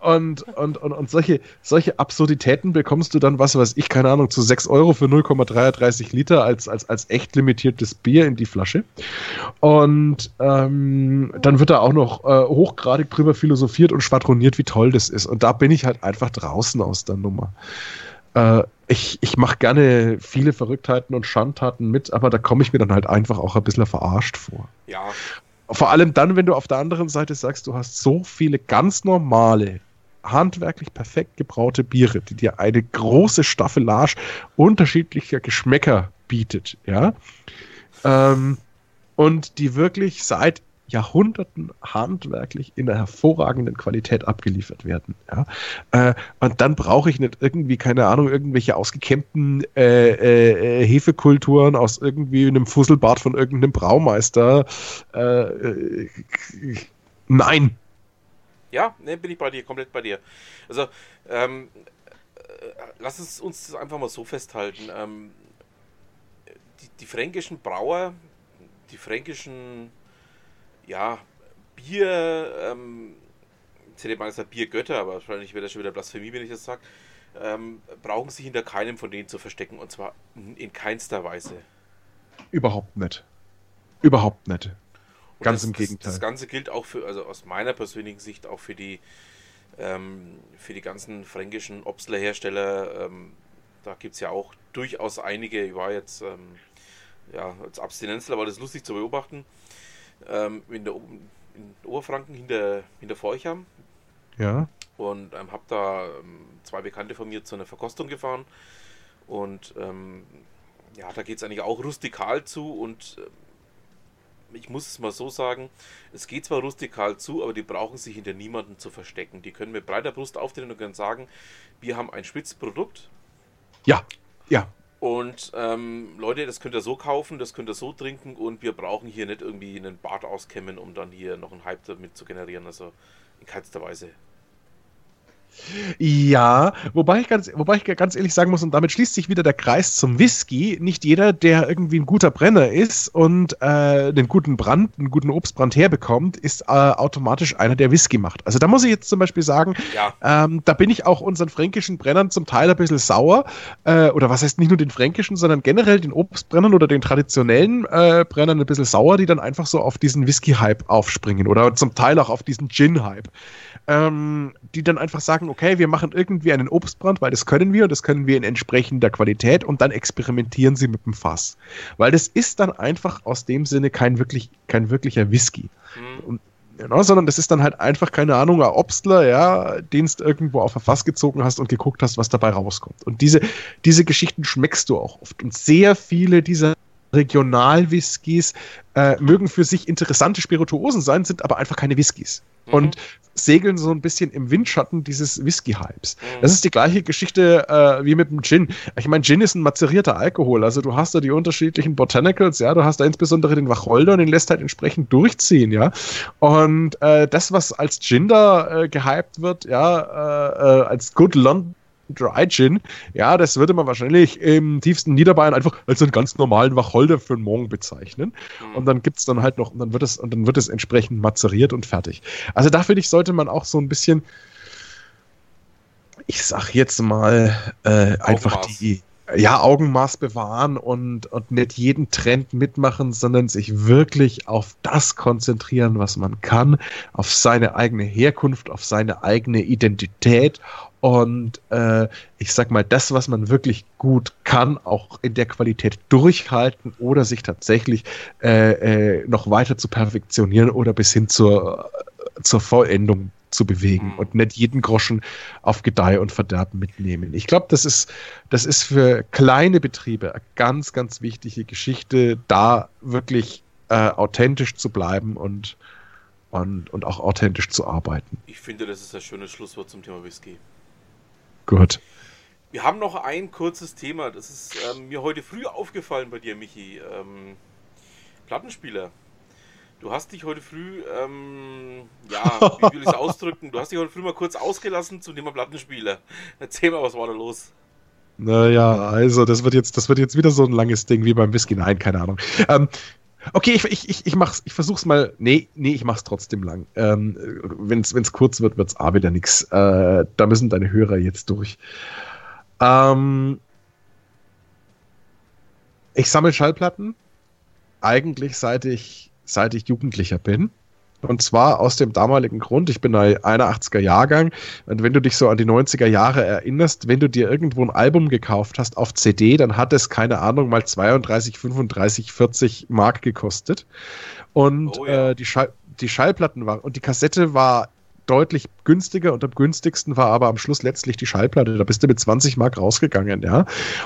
Und, und, und, und solche, solche Absurditäten bekommst du dann, was weiß ich, keine Ahnung, zu 6 Euro für 0,33 Liter als, als, als echt limitiertes Bier in die Flasche. Und ähm, dann wird da auch noch äh, hochgradig drüber philosophiert und schwadroniert, wie toll das ist. Und da bin ich halt einfach draußen aus der Nummer. Äh, ich ich mache gerne viele Verrücktheiten und Schandtaten mit, aber da komme ich mir dann halt einfach auch ein bisschen verarscht vor. Ja, Vor allem dann, wenn du auf der anderen Seite sagst, du hast so viele ganz normale, handwerklich perfekt gebraute Biere, die dir eine große Staffelage unterschiedlicher Geschmäcker bietet, ja. Ähm, und die wirklich seit Jahrhunderten handwerklich in einer hervorragenden Qualität abgeliefert werden. Ja? Äh, und dann brauche ich nicht irgendwie, keine Ahnung, irgendwelche ausgekämmten äh, äh, Hefekulturen aus irgendwie einem Fusselbart von irgendeinem Braumeister. Äh, äh, nein, Ja, ne, bin ich bei dir, komplett bei dir. Also, ähm, äh, lass es uns das einfach mal so festhalten. Ähm, die, die fränkischen Brauer, die fränkischen, ja, Bier, ähm, ich hätte mal gesagt Biergötter, aber wahrscheinlich wäre das schon wieder Blasphemie, wenn ich das sage, ähm, brauchen sich hinter keinem von denen zu verstecken und zwar in in keinster Weise. überhaupt nicht. Überhaupt nicht. Ganz das, im Gegenteil. Das Ganze gilt auch für, also aus meiner persönlichen Sicht auch für die, ähm, für die ganzen fränkischen Obstler-Hersteller. Ähm, da gibt es ja auch durchaus einige. Ich war jetzt, ähm, ja, als Abstinenzler war das lustig zu beobachten. Ähm, in, der, in Oberfranken hinter, hinter Forchheim Ja. und ähm, habe da ähm, zwei Bekannte von mir zu einer Verkostung gefahren. Und ja, da geht es eigentlich auch rustikal zu und ich muss es mal so sagen, es geht zwar rustikal zu, aber die brauchen sich hinter niemanden zu verstecken. Die können mit breiter Brust auftreten und können sagen, wir haben ein Spitzprodukt Ja. Ja. und ähm, Leute, das könnt ihr so kaufen, das könnt ihr so trinken und wir brauchen hier nicht irgendwie einen Bart auskämmen, um dann hier noch einen Hype damit zu generieren. Also in keinster Weise. Ja, wobei ich, ganz, wobei ich ganz ehrlich sagen muss, und damit schließt sich wieder der Kreis zum Whisky. Nicht jeder, der irgendwie ein guter Brenner ist und äh, den guten Brand, einen guten Obstbrand herbekommt, ist äh, automatisch einer, der Whisky macht. Also da muss ich jetzt zum Beispiel sagen, Ja, ähm, da bin ich auch unseren fränkischen Brennern zum Teil ein bisschen sauer. Äh, oder was heißt nicht nur den fränkischen, sondern generell den Obstbrennern oder den traditionellen äh, Brennern ein bisschen sauer, die dann einfach so auf diesen Whisky-Hype aufspringen oder zum Teil auch auf diesen Gin-Hype. Ähm, die dann einfach sagen, okay, wir machen irgendwie einen Obstbrand, weil das können wir und das können wir in entsprechender Qualität und dann experimentieren sie mit dem Fass. Weil das ist dann einfach aus dem Sinne kein, wirklich, kein wirklicher Whisky. hm, Ja, ne, sondern das ist dann halt einfach, keine Ahnung, ein Obstler, ja, den du irgendwo auf ein Fass gezogen hast und geguckt hast, was dabei rauskommt. Und diese, diese Geschichten schmeckst du auch oft. Und sehr viele dieser Regional-Whiskys äh, mögen für sich interessante Spirituosen sein, sind aber einfach keine Whiskys. Mhm. Und segeln so ein bisschen im Windschatten dieses Whisky-Hypes. Mhm. Das ist die gleiche Geschichte äh, wie mit dem Gin. Ich meine, Gin ist ein mazerierter Alkohol. Also du hast da die unterschiedlichen Botanicals, ja, du hast da insbesondere den Wacholder und den lässt halt entsprechend durchziehen, ja. Und äh, das, was als Gin da äh, gehypt wird, ja, äh, äh, als Good London Dry Gin, ja, das würde man wahrscheinlich im tiefsten Niederbayern einfach als einen ganz normalen Wacholder für einen Morgen bezeichnen. hm. Und dann gibt's dann halt noch, und dann wird es, und dann wird es entsprechend mazeriert und fertig. Also da finde ich, sollte man auch so ein bisschen, ich sag jetzt mal, äh, einfach die, ja, Augenmaß bewahren und, und nicht jeden Trend mitmachen, sondern sich wirklich auf das konzentrieren, was man kann, auf seine eigene Herkunft, auf seine eigene Identität und äh, ich sag mal, das, was man wirklich gut kann, auch in der Qualität durchhalten oder sich tatsächlich äh, äh, noch weiter zu perfektionieren oder bis hin zur, zur Vollendung zu bewegen Mhm. und nicht jeden Groschen auf Gedeih und Verderben mitnehmen. Ich glaube, das ist, das ist für kleine Betriebe eine ganz, ganz wichtige Geschichte, da wirklich äh, authentisch zu bleiben und, und, und auch authentisch zu arbeiten. Ich finde, das ist ein schönes Schlusswort zum Thema Whisky. Gut. Wir haben noch ein kurzes Thema. Das ist ähm, mir heute früh aufgefallen bei dir, Michi. Ähm, Plattenspieler. Du hast dich heute früh, ähm, ja, wie will ich es ausdrücken? Du hast dich heute früh mal kurz ausgelassen zum Thema Plattenspieler. Erzähl mal, was war da los? Naja, also das wird jetzt, das wird jetzt wieder so ein langes Ding wie beim Whisky. Nein, keine Ahnung. Ähm, Okay, ich, ich, ich, ich, mach's, ich versuch's mal. Nee, nee, ich mach's trotzdem lang. Ähm, wenn's, wenn's kurz wird, wird's A wieder nix. Äh, da müssen deine Hörer jetzt durch. Ähm, ich sammle Schallplatten. Eigentlich seit ich, seit ich Jugendlicher bin. Und zwar aus dem damaligen Grund, ich bin ein 81er Jahrgang und wenn du dich so an die 90er Jahre erinnerst, wenn du dir irgendwo ein Album gekauft hast auf CD, dann hat es, keine Ahnung, mal 32, 35, 40 Mark gekostet. Und Oh ja. äh, die, Schall die Schallplatten waren, und die Kassette war deutlich günstiger und am günstigsten war aber am Schluss letztlich die Schallplatte. Da bist du mit 20 Mark rausgegangen, ja.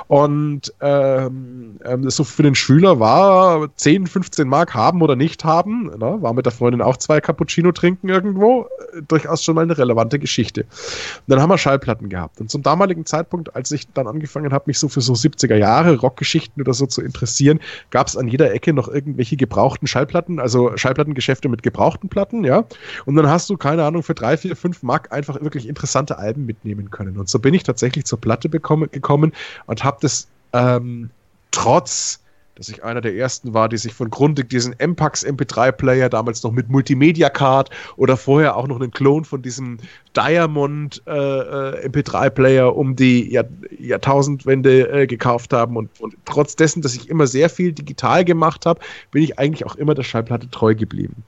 Und ähm, ähm, so für den Schüler war 10, 15 Mark haben oder nicht haben, ne? war mit der Freundin auch zwei Cappuccino trinken irgendwo, äh, durchaus schon mal eine relevante Geschichte. Und dann haben wir Schallplatten gehabt. Und zum damaligen Zeitpunkt, als ich dann angefangen habe, mich so für so 70er Jahre Rockgeschichten oder so zu interessieren, gab es an jeder Ecke noch irgendwelche gebrauchten Schallplatten, also Schallplattengeschäfte mit gebrauchten Platten, ja. Und dann hast du, keine Ahnung, für drei, vier, fünf Mark einfach wirklich interessante Alben mitnehmen können. Und so bin ich tatsächlich zur Platte bekommen, gekommen und habe das ähm, trotz dass ich einer der ersten war, die sich von Grundig diesen MPAX MP3-Player, damals noch mit Multimedia-Card oder vorher auch noch einen Clone von diesem Diamond äh, äh, MP3-Player um die Jahr Jahrtausendwende äh, gekauft haben. Und, und trotz dessen, dass ich immer sehr viel digital gemacht habe, bin ich eigentlich auch immer der Schallplatte treu geblieben.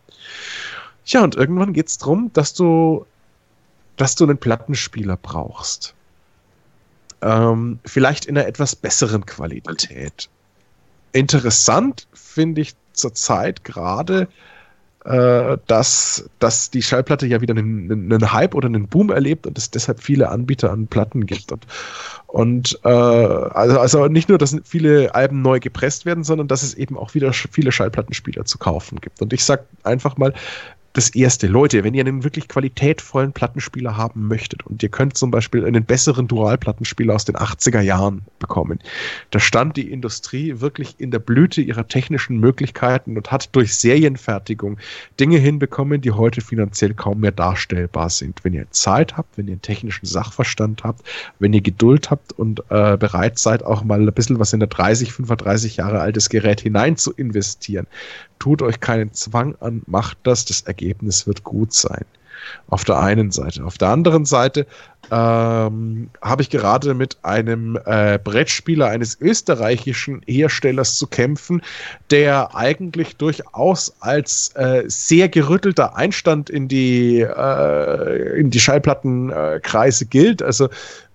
Ja, und irgendwann geht es darum, dass du, dass du einen Plattenspieler brauchst. Ähm, vielleicht in einer etwas besseren Qualität. Interessant finde ich zurzeit gerade, äh, dass, dass die Schallplatte ja wieder einen, einen Hype oder einen Boom erlebt und es deshalb viele Anbieter an Platten gibt. Und, und äh, also, also nicht nur, dass viele Alben neu gepresst werden, sondern dass es eben auch wieder viele Schallplattenspieler zu kaufen gibt. Und ich sag einfach mal, das erste, Leute, wenn ihr einen wirklich qualitätvollen Plattenspieler haben möchtet und ihr könnt zum Beispiel einen besseren Dualplattenspieler aus den 80er Jahren bekommen, da stand die Industrie wirklich in der Blüte ihrer technischen Möglichkeiten und hat durch Serienfertigung Dinge hinbekommen, die heute finanziell kaum mehr darstellbar sind. Wenn ihr Zeit habt, wenn ihr einen technischen Sachverstand habt, wenn ihr Geduld habt und äh, bereit seid, auch mal ein bisschen was in der 30, 35 Jahre altes Gerät hinein zu investieren, tut euch keinen Zwang an, macht das, das Ergebnis wird gut sein. Auf der einen Seite. Auf der anderen Seite ähm, habe ich gerade mit einem äh, Brettspieler eines österreichischen Herstellers zu kämpfen, der eigentlich durchaus als äh, sehr gerüttelter Einstand in die, äh, in die Schallplattenkreise gilt. Also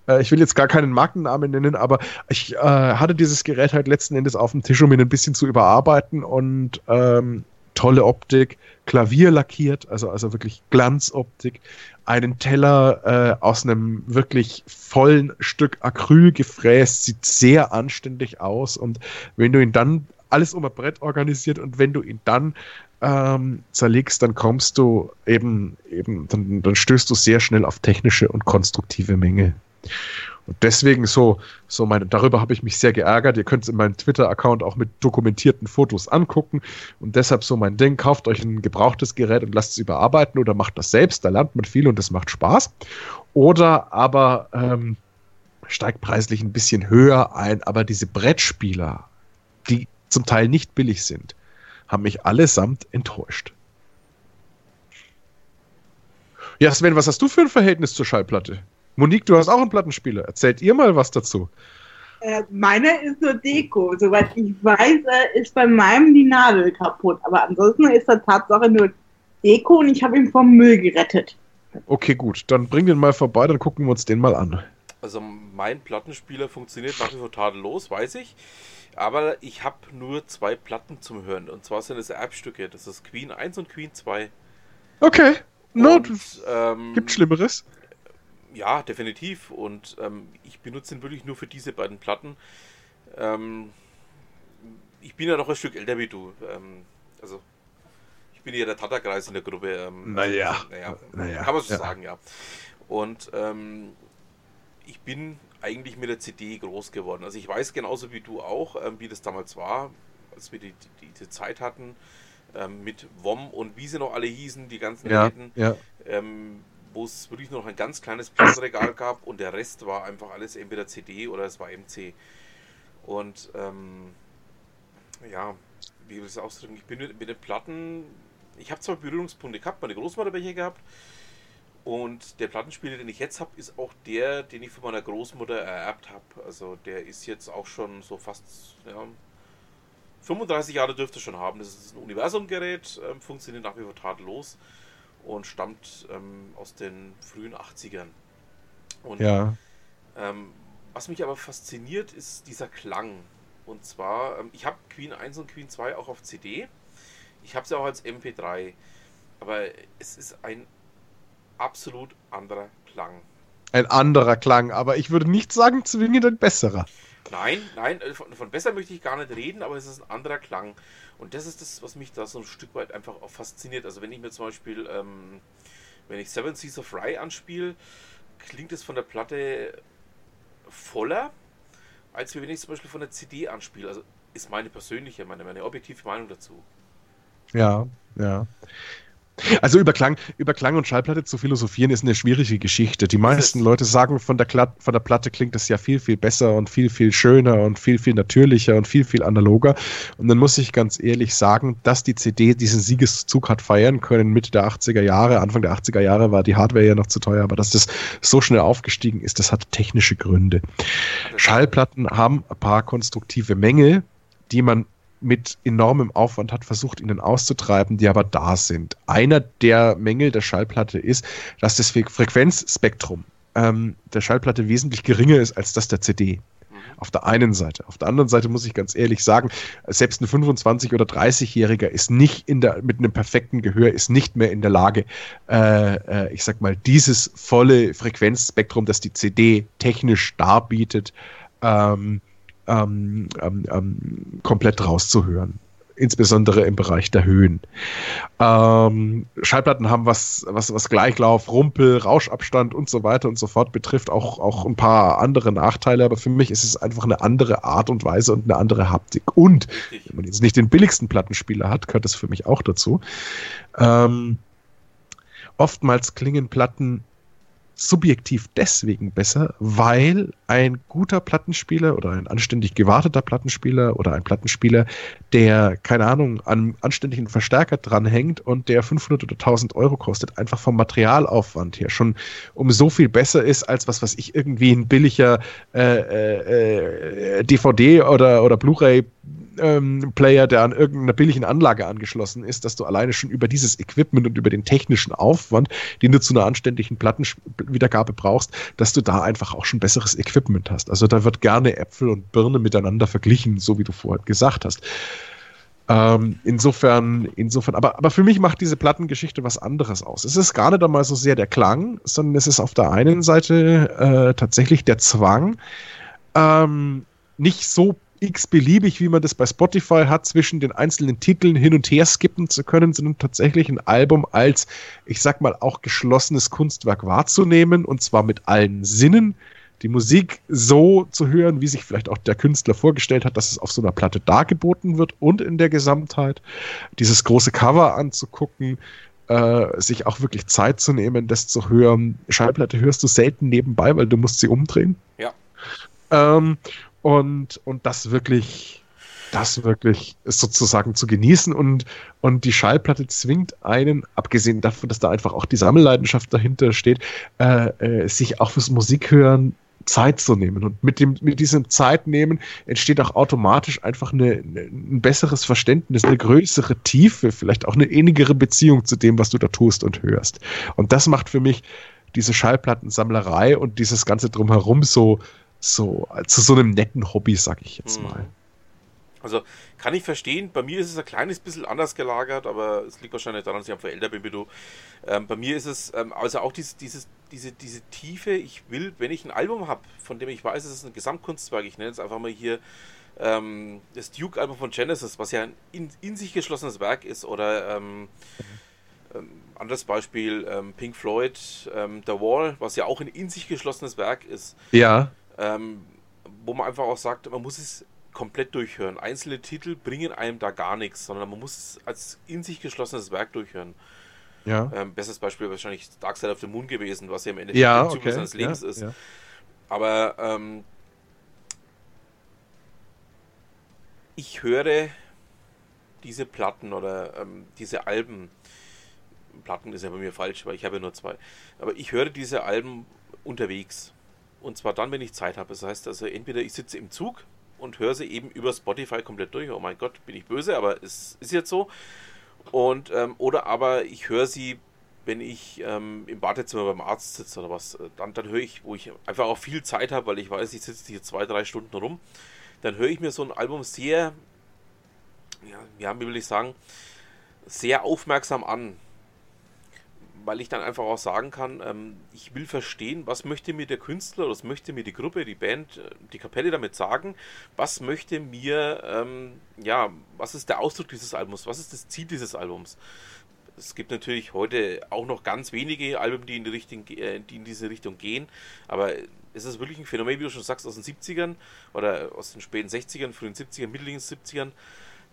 äh, ich will jetzt gar keinen Markennamen nennen, aber ich äh, hatte dieses Gerät halt letzten Endes auf dem Tisch, um ihn ein bisschen zu überarbeiten und ähm, tolle Optik, Klavier lackiert, also, also wirklich Glanzoptik, einen Teller äh, aus einem wirklich vollen Stück Acryl gefräst, sieht sehr anständig aus und wenn du ihn dann alles um ein Brett organisiert und wenn du ihn dann ähm, zerlegst, dann kommst du eben, eben, dann, dann stößt du sehr schnell auf technische und konstruktive Mängel. Und deswegen so, so meine, darüber habe ich mich sehr geärgert. Ihr könnt es in meinem Twitter-Account auch mit dokumentierten Fotos angucken. Und deshalb so mein Ding, kauft euch ein gebrauchtes Gerät und lasst es überarbeiten oder macht das selbst. Da lernt man viel und das macht Spaß. Oder aber ähm, steigt preislich ein bisschen höher ein. Aber diese Brettspieler, die zum Teil nicht billig sind, haben mich allesamt enttäuscht. Ja, Sven, was hast du für ein Verhältnis zur Schallplatte? Monique, du hast auch einen Plattenspieler. Erzählt ihr mal was dazu? Äh, meine ist nur Deko. Soweit ich weiß, äh, ist bei meinem die Nadel kaputt. Aber ansonsten ist das Tatsache nur Deko und ich habe ihn vom Müll gerettet. Okay, gut. Dann bring den mal vorbei, dann gucken wir uns den mal an. Also mein Plattenspieler funktioniert nach wie vor tadellos, weiß ich. Aber ich habe nur zwei Platten zum Hören. Und zwar sind es Erbstücke. Das ist Queen 1 und Queen 2. Okay. No, Und, ähm, gibt Schlimmeres. Ja, definitiv. Und ähm, ich benutze ihn wirklich nur für diese beiden Platten. Ähm, ich bin ja noch ein Stück älter wie du. Ähm, also, ich bin ja der Tatterkreis in der Gruppe. Ähm, Naja. Also, naja, Naja, kann man so ja. sagen, ja. Und ähm, ich bin eigentlich mit der CD groß geworden. Also, ich weiß genauso wie du auch, ähm, wie das damals war, als wir die, die, diese Zeit hatten. Mit WOM und wie sie noch alle hießen, die ganzen Ja, Läden ja. ähm, wo es wirklich nur noch ein ganz kleines Plattenregal gab und der Rest war einfach alles entweder CD oder es war MC. Und ähm, ja, wie will ich es ausdrücken, ich bin mit, mit den Platten, ich habe zwar Berührungspunkte gehabt, meine Großmutter welche gehabt, und der Plattenspieler, den ich jetzt habe, ist auch der, den ich von meiner Großmutter ererbt habe. Also der ist jetzt auch schon so fast ja, 35 Jahre dürfte schon haben. Das ist ein Universumgerät, ähm, funktioniert nach wie vor tadellos und stammt ähm, aus den frühen 80ern. Und Ja. ähm, was mich aber fasziniert, ist dieser Klang. Und zwar, ähm, ich habe Queen 1 und Queen 2 auch auf CD. Ich habe sie auch als MP3. Aber es ist ein absolut anderer Klang. Ein anderer Klang, aber ich würde nicht sagen, zwingend ein besserer. Nein, nein, äh, von, von besser möchte ich gar nicht reden, aber es ist ein anderer Klang. Und das ist das, was mich da so ein Stück weit einfach auch fasziniert. Also wenn ich mir zum Beispiel, ähm, wenn ich Seven Seas of Rye anspiele, klingt es von der Platte voller, als wenn ich zum Beispiel von der CD anspiele. Also ist meine persönliche, meine, meine objektive Meinung dazu. Ja, ja. Also über Klang, über Klang und Schallplatte zu philosophieren ist eine schwierige Geschichte. Die meisten. Leute sagen, von der, Kla von der Platte klingt es ja viel, viel besser und viel, viel schöner und viel, viel natürlicher und viel, viel analoger. Und dann muss ich ganz ehrlich sagen, dass die CD diesen Siegeszug hat feiern können Mitte der 80er Jahre. Anfang der 80er Jahre war die Hardware ja noch zu teuer, aber dass das so schnell aufgestiegen ist, das hat technische Gründe. Schallplatten haben ein paar konstruktive Mängel, die man mit enormem Aufwand hat versucht, ihnen auszutreiben, die aber da sind. Einer der Mängel der Schallplatte ist, dass das Fre- Frequenzspektrum ähm, der Schallplatte wesentlich geringer ist als das der CD. Auf der einen Seite. Auf der anderen Seite muss ich ganz ehrlich sagen, selbst ein 25- oder 30-Jähriger ist nicht in der, mit einem perfekten Gehör, ist nicht mehr in der Lage, äh, äh, ich sag mal, dieses volle Frequenzspektrum, das die CD technisch darbietet, ähm, ähm, ähm, ähm, komplett rauszuhören. Insbesondere im Bereich der Höhen. Ähm, Schallplatten haben was, was, was Gleichlauf, Rumpel, Rauschabstand und so weiter und so fort betrifft, auch, auch ein paar andere Nachteile, aber für mich ist es einfach eine andere Art und Weise und eine andere Haptik. Und wenn man jetzt nicht den billigsten Plattenspieler hat, gehört das für mich auch dazu. Ähm, oftmals klingen Platten subjektiv deswegen besser, weil ein guter Plattenspieler oder ein anständig gewarteter Plattenspieler oder ein Plattenspieler, der, keine Ahnung, an anständigen Verstärker dranhängt und der 500 oder 1000 Euro kostet, einfach vom Materialaufwand her schon um so viel besser ist, als was, was ich irgendwie ein billiger äh, äh, äh, DVD oder, oder Blu-ray ähm, Player, der an irgendeiner billigen Anlage angeschlossen ist, dass du alleine schon über dieses Equipment und über den technischen Aufwand, den du zu einer anständigen Plattenwiedergabe brauchst, dass du da einfach auch schon besseres Equipment hast. Also da wird gerne Äpfel und Birne miteinander verglichen, so wie du vorhin gesagt hast. Ähm, insofern, insofern, aber, aber für mich macht diese Plattengeschichte was anderes aus. Es ist gar nicht einmal so sehr der Klang, sondern es ist auf der einen Seite äh, tatsächlich der Zwang, ähm, nicht so x-beliebig, wie man das bei Spotify hat, zwischen den einzelnen Titeln hin und her skippen zu können, sondern tatsächlich ein Album als, ich sag mal, auch geschlossenes Kunstwerk wahrzunehmen und zwar mit allen Sinnen. Die Musik so zu hören, wie sich vielleicht auch der Künstler vorgestellt hat, dass es auf so einer Platte dargeboten wird und in der Gesamtheit. Dieses große Cover anzugucken, äh, sich auch wirklich Zeit zu nehmen, das zu hören. Schallplatte hörst du selten nebenbei, weil du musst sie umdrehen. Ja. Ähm, und, und das wirklich, das wirklich sozusagen zu genießen und, und die Schallplatte zwingt einen, abgesehen davon, dass da einfach auch die Sammelleidenschaft dahinter steht, äh, äh, sich auch fürs Musikhören Zeit zu nehmen. Und mit, dem, mit diesem Zeitnehmen entsteht auch automatisch einfach eine, ein besseres Verständnis, eine größere Tiefe, vielleicht auch eine innigere Beziehung zu dem, was du da tust und hörst. Und das macht für mich diese Schallplattensammlerei und dieses Ganze drumherum so, so zu so einem netten Hobby, sag ich jetzt Hm. mal. Also kann ich verstehen, bei mir ist es ein kleines bisschen anders gelagert, aber es liegt wahrscheinlich daran, dass ich einfach älter bin wie du. Ähm, bei mir ist es, ähm, also auch dieses, dieses, diese, diese Tiefe, ich will, wenn ich ein Album habe, von dem ich weiß, es ist ein Gesamtkunstwerk, ich nenne es einfach mal hier ähm, das Duke-Album von Genesis, was ja ein in, in sich geschlossenes Werk ist, oder ähm, ähm, anderes Beispiel, ähm, Pink Floyd, ähm, The Wall, was ja auch ein in sich geschlossenes Werk ist. Ja, ähm, wo man einfach auch sagt, man muss es komplett durchhören. Einzelne Titel bringen einem da gar nichts, sondern man muss es als in sich geschlossenes Werk durchhören. ja. Ähm, bestes Beispiel wahrscheinlich Dark Side of the Moon gewesen, was ja im Endeffekt Ja, der Zyklus okay. seines Lebens ja, ist. Ja. Aber ähm, ich höre diese Platten oder ähm, diese Alben, Platten ist ja bei mir falsch, weil ich habe ja nur zwei, aber ich höre diese Alben unterwegs. Und zwar dann, wenn ich Zeit habe. Das heißt also, entweder ich sitze im Zug und höre sie eben über Spotify komplett durch. Oh mein Gott, bin ich böse, aber es ist jetzt so. Und, ähm, oder aber ich höre sie, wenn ich ähm, im Badezimmer beim Arzt sitze oder was. Dann, dann höre ich, wo ich einfach auch viel Zeit habe, weil ich weiß, ich sitze hier zwei, drei Stunden rum. Dann höre ich mir so ein Album sehr, ja, ja, wie will ich sagen, sehr aufmerksam an weil ich dann einfach auch sagen kann, ähm, ich will verstehen, was möchte mir der Künstler, was möchte mir die Gruppe, die Band, äh, die Kapelle damit sagen, was möchte mir, ähm, ja, was ist der Ausdruck dieses Albums, was ist das Ziel dieses Albums. Es gibt natürlich heute auch noch ganz wenige Alben, die in, die Richtung, äh, die in diese Richtung gehen, aber es ist wirklich ein Phänomen, wie du schon sagst, aus den 70ern oder aus den späten 60ern, frühen 70ern, mittleren 70ern,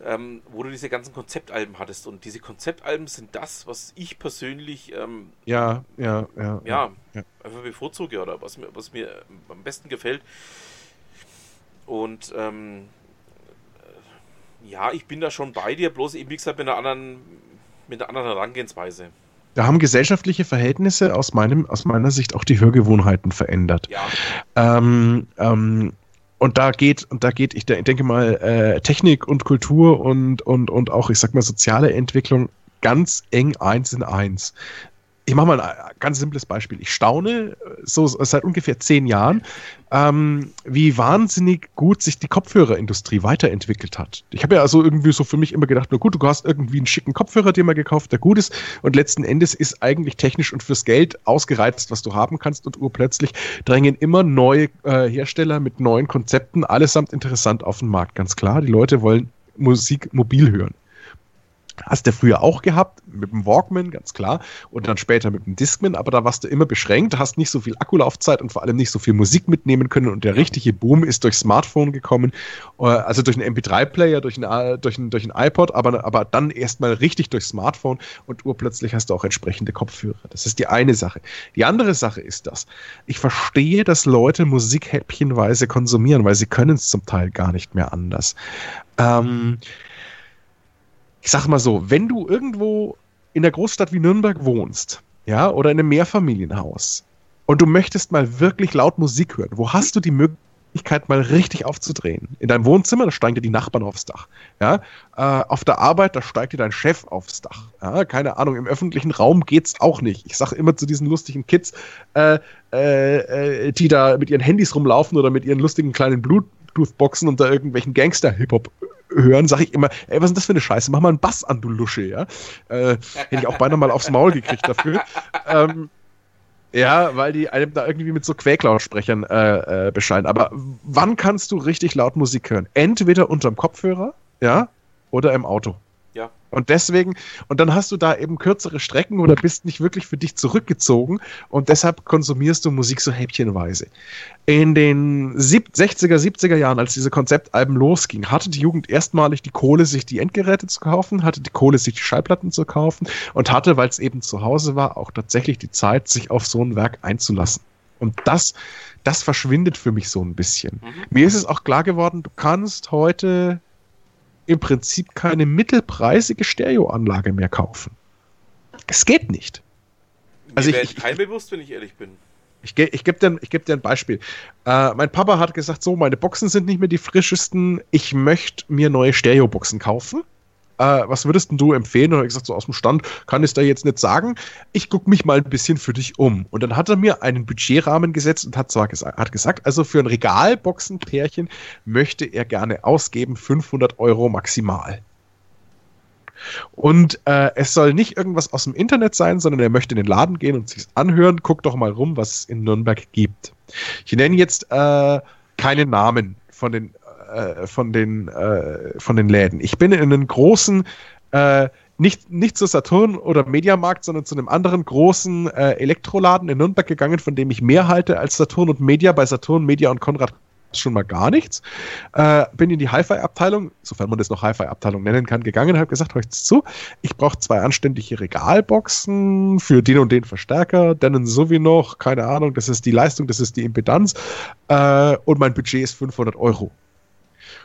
ähm, wo du diese ganzen Konzeptalben hattest. Und diese Konzeptalben sind das, was ich persönlich ähm, ja, ja, ja, ja, ja, einfach bevorzuge oder was mir, was mir am besten gefällt. Und ähm, ja, ich bin da schon bei dir, bloß eben wie gesagt mit einer anderen, mit einer anderen Herangehensweise. Da haben gesellschaftliche Verhältnisse aus, meinem, aus meiner Sicht auch die Hörgewohnheiten verändert. Ja. Ähm, ähm, und da geht, und da geht, ich denke mal, äh, Technik und Kultur und, und, und auch, ich sag mal, soziale Entwicklung ganz eng eins in eins ich mache mal ein ganz simples Beispiel. Ich staune so seit ungefähr zehn Jahren, ähm, wie wahnsinnig gut sich die Kopfhörerindustrie weiterentwickelt hat. Ich habe ja also irgendwie so für mich immer gedacht, na gut, du hast irgendwie einen schicken Kopfhörer dir mal gekauft, der gut ist und letzten Endes ist eigentlich technisch und fürs Geld ausgereizt, was du haben kannst und urplötzlich drängen immer neue äh, Hersteller mit neuen Konzepten, allesamt interessant auf den Markt, ganz klar. Die Leute wollen Musik mobil hören. Hast du früher auch gehabt, mit dem Walkman, ganz klar, und dann später mit dem Discman, aber da warst du immer beschränkt, hast nicht so viel Akkulaufzeit und vor allem nicht so viel Musik mitnehmen können und der richtige Boom ist durch Smartphone gekommen, äh, also durch einen MP3-Player, durch einen, durch, einen, durch einen iPod, aber, aber dann erstmal richtig durch Smartphone und urplötzlich hast du auch entsprechende Kopfhörer. Das ist die eine Sache. Die andere Sache ist das, ich verstehe, dass Leute Musik häppchenweise konsumieren, weil sie können es zum Teil gar nicht mehr anders. Ähm, ich sag mal so, wenn du irgendwo in der Großstadt wie Nürnberg wohnst, ja, oder in einem Mehrfamilienhaus und du möchtest mal wirklich laut Musik hören, wo hast du die Möglichkeit, mal richtig aufzudrehen? In deinem Wohnzimmer, da steigen dir die Nachbarn aufs Dach. Ja? Äh, auf der Arbeit, da steigt dir dein Chef aufs Dach. Ja? Keine Ahnung, im öffentlichen Raum geht's auch nicht. Ich sage immer zu diesen lustigen Kids, äh, äh, äh, die da mit ihren Handys rumlaufen oder mit ihren lustigen kleinen Bluetooth-Boxen und da irgendwelchen Gangster-Hip-Hop hören, sage ich immer, ey, was ist denn das für eine Scheiße? Mach mal einen Bass an, du Lusche, ja. Äh, hätte ich auch beinahe mal aufs Maul gekriegt dafür. ähm, ja, weil die einem da irgendwie mit so Quäklautsprechern äh, äh, bescheiden. Aber wann kannst du richtig laut Musik hören? Entweder unterm Kopfhörer, ja, oder im Auto. Ja. Und deswegen, und dann hast du da eben kürzere Strecken oder bist nicht wirklich für dich zurückgezogen und deshalb konsumierst du Musik so häppchenweise. In den 60er, 70er Jahren, als diese Konzeptalben losging, hatte die Jugend erstmalig die Kohle, sich die Endgeräte zu kaufen, hatte die Kohle, sich die Schallplatten zu kaufen und hatte, weil es eben zu Hause war, auch tatsächlich die Zeit, sich auf so ein Werk einzulassen. Und das, das verschwindet für mich so ein bisschen. Mhm. Mir ist es auch klar geworden, du kannst heute im Prinzip keine mittelpreisige Stereoanlage mehr kaufen. Es geht nicht. Also Mir ich, ich kein bewusst, wenn ich ehrlich bin. Ich, ich gebe dir, geb dir ein Beispiel. Äh, mein Papa hat gesagt, so, meine Boxen sind nicht mehr die frischesten, ich möchte mir neue Stereoboxen kaufen äh, was würdest du empfehlen? Und er hat gesagt, so aus dem Stand kann ich da jetzt nicht sagen. Ich gucke mich mal ein bisschen für dich um. Und dann hat er mir einen Budgetrahmen gesetzt und hat zwar gesagt, hat gesagt, also für ein Regalboxenpärchen möchte er gerne ausgeben 500 Euro maximal. Und äh, es soll nicht irgendwas aus dem Internet sein, sondern er möchte in den Laden gehen und sich anhören. Guck doch mal rum, was es in Nürnberg gibt. Ich nenne jetzt äh, keine Namen von den äh, von, den, äh, von den Läden. Ich bin in einen großen, äh, nicht, nicht zu Saturn oder Mediamarkt, sondern zu einem anderen großen äh, Elektroladen in Nürnberg gegangen, von dem ich mehr halte als Saturn und Media. Bei Saturn, Media und Konrad schon mal gar nichts. Äh, bin in die Hi-Fi-Abteilung, sofern man das noch Hi-Fi-Abteilung nennen kann, gegangen und habe gesagt, hört zu, ich brauche zwei anständige Regalboxen für den und den Verstärker, denn so wie noch, keine Ahnung, das ist die Leistung, das ist die Impedanz äh, und mein Budget ist 500 Euro.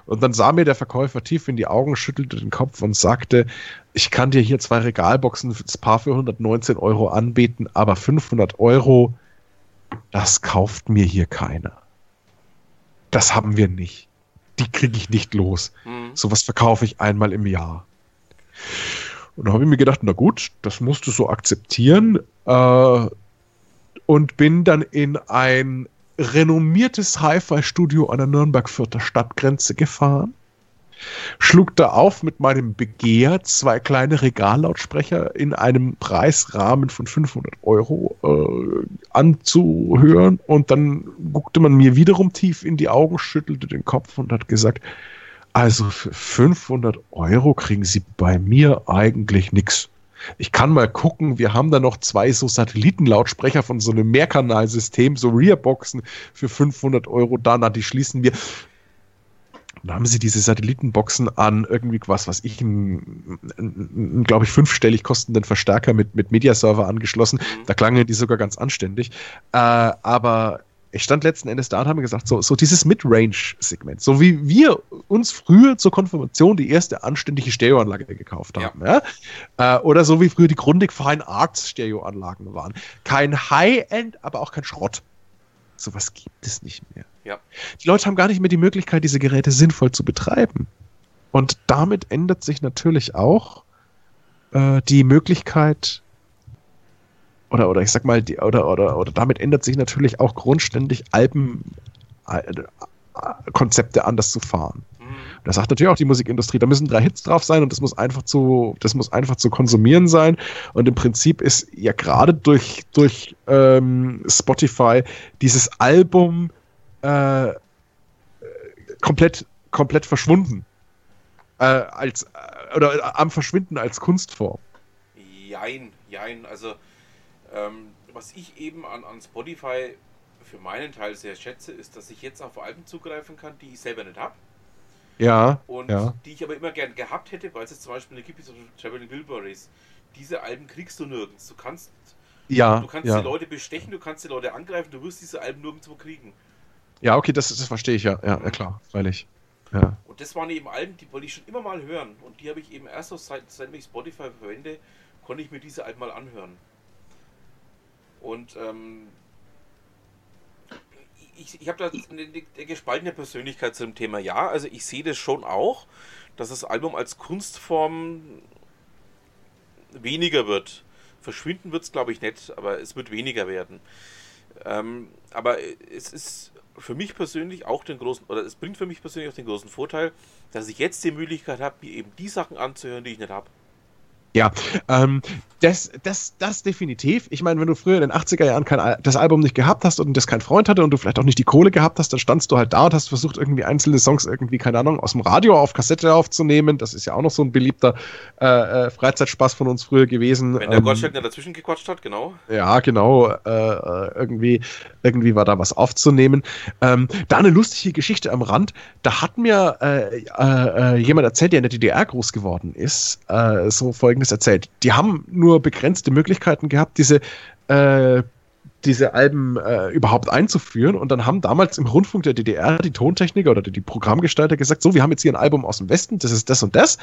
Und dann sah mir der Verkäufer tief in die Augen, schüttelte den Kopf und sagte, ich kann dir hier zwei Regalboxen für das Paar für 119 Euro anbieten, aber 500 Euro, das kauft mir hier keiner. Das haben wir nicht. Die kriege ich nicht los. Hm. Sowas verkaufe ich einmal im Jahr. Und da habe ich mir gedacht, na gut, das musst du so akzeptieren. Äh, und bin dann in ein renommiertes Hi-Fi-Studio an der Nürnberg-Fürther Stadtgrenze gefahren. Schlug da auf mit meinem Begehr zwei kleine Regallautsprecher in einem Preisrahmen von 500 Euro äh, anzuhören und dann guckte man mir wiederum tief in die Augen, schüttelte den Kopf und hat gesagt, also für 500 Euro kriegen Sie bei mir eigentlich nichts. Ich kann mal gucken, wir haben da noch zwei so Satellitenlautsprecher von so einem Mehrkanalsystem, so Rearboxen für 500 Euro da, na, die schließen wir. Dann haben sie diese Satellitenboxen an irgendwie was, was ich, einen, glaube ich, fünfstellig kostenden Verstärker mit, mit Mediaserver angeschlossen. Da klangen die sogar ganz anständig. Äh, aber ich stand letzten Endes da und habe gesagt, so, so dieses Mid-Range-Segment, so wie wir uns früher zur Konfirmation die erste anständige Stereoanlage gekauft haben, ja. Äh, oder so wie früher die Grundig Fine Arts Stereoanlagen waren. Kein High-End, aber auch kein Schrott. Sowas gibt es nicht mehr. Ja. Die Leute haben gar nicht mehr die Möglichkeit, diese Geräte sinnvoll zu betreiben. Und damit ändert sich natürlich auch äh, die Möglichkeit, oder, oder ich sag mal, die, oder, oder, oder damit ändert sich natürlich auch grundständig Albenkonzepte anders zu fahren. Mhm. Da sagt natürlich auch die Musikindustrie, da müssen drei Hits drauf sein und das muss einfach zu, das muss einfach zu konsumieren sein. Und im Prinzip ist ja gerade durch, durch ähm, Spotify dieses Album äh, komplett, komplett verschwunden. Äh, als, äh, oder äh, am Verschwinden als Kunstform. Jein, jein. Also, ähm, was ich eben an, an Spotify für meinen Teil sehr schätze, ist, dass ich jetzt auf Alben zugreifen kann, die ich selber nicht habe. Ja. Und ja. die ich aber immer gern gehabt hätte, weil es jetzt zum Beispiel eine gibt, so Traveling Wilburys. Diese Alben kriegst du nirgends. Du kannst, Ja. du kannst ja. die Leute bestechen, du kannst die Leute angreifen, du wirst diese Alben nirgendwo kriegen. ja, okay, das, das verstehe ich ja. Ja, ja klar, freilich. Ja. Und das waren eben Alben, die wollte ich schon immer mal hören. Und die habe ich eben erst so seit, seit ich Spotify verwende, konnte ich mir diese Alben mal anhören. Und ähm, ich, ich habe da eine, eine gespaltene Persönlichkeit zu dem Thema. Ja, also ich sehe das schon auch, dass das Album als Kunstform weniger wird. Verschwinden wird es, glaube ich, nicht, aber es wird weniger werden. Ähm, aber es ist für mich persönlich auch den großen, oder es bringt für mich persönlich auch den großen Vorteil, dass ich jetzt die Möglichkeit habe, mir eben die Sachen anzuhören, die ich nicht habe. Ja, ähm, das, das, das definitiv. Ich meine, wenn du früher in den 80er Jahren kein, das Album nicht gehabt hast und das kein Freund hatte und du vielleicht auch nicht die Kohle gehabt hast, dann standst du halt da und hast versucht, irgendwie einzelne Songs irgendwie, keine Ahnung, aus dem Radio auf Kassette aufzunehmen. Das ist ja auch noch so ein beliebter äh, äh, Freizeitspaß von uns früher gewesen. Wenn der Ähm, Gottschalk da dazwischen gequatscht hat, genau. Ja, genau. Äh, äh, irgendwie, irgendwie war da was aufzunehmen. Ähm, da eine lustige Geschichte am Rand. Da hat mir äh, äh, jemand erzählt, der in der DDR groß geworden ist, so Folgendes erzählt. Die haben nur begrenzte Möglichkeiten gehabt, diese äh, diese Alben äh, überhaupt einzuführen. Und dann haben damals im Rundfunk der DDR die Tontechniker oder die Programmgestalter gesagt, so, wir haben jetzt hier ein Album aus dem Westen, das ist das und das,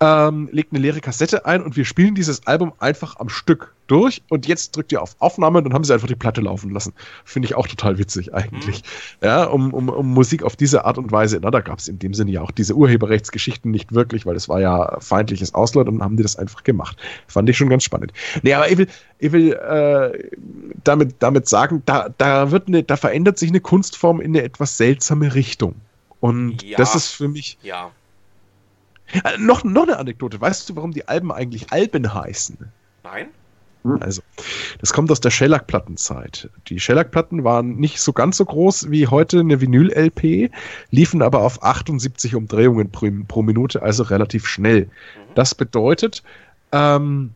ähm, legt eine leere Kassette ein und wir spielen dieses Album einfach am Stück durch und jetzt drückt ihr auf Aufnahme und dann haben sie einfach die Platte laufen lassen. Finde ich auch total witzig eigentlich. Ja, um, um, um Musik auf diese Art und Weise, na, da gab es in dem Sinne ja auch diese Urheberrechtsgeschichten nicht wirklich, weil es war ja feindliches Ausland und dann haben die das einfach gemacht. Fand ich schon ganz spannend. Nee, aber ich will, ich will äh, damit, damit sagen, da, da wird eine, da verändert sich eine Kunstform in eine etwas seltsame Richtung. Und Ja. das ist für mich. Ja. Äh, noch, noch eine Anekdote. Weißt du, warum die Alben eigentlich Alben heißen? Nein? Also, das kommt aus der Shellac-Plattenzeit. Die Shellac-Platten waren nicht so ganz so groß wie heute eine Vinyl-LP, liefen aber auf 78 Umdrehungen pro, pro Minute, also relativ schnell. Das bedeutet, ähm,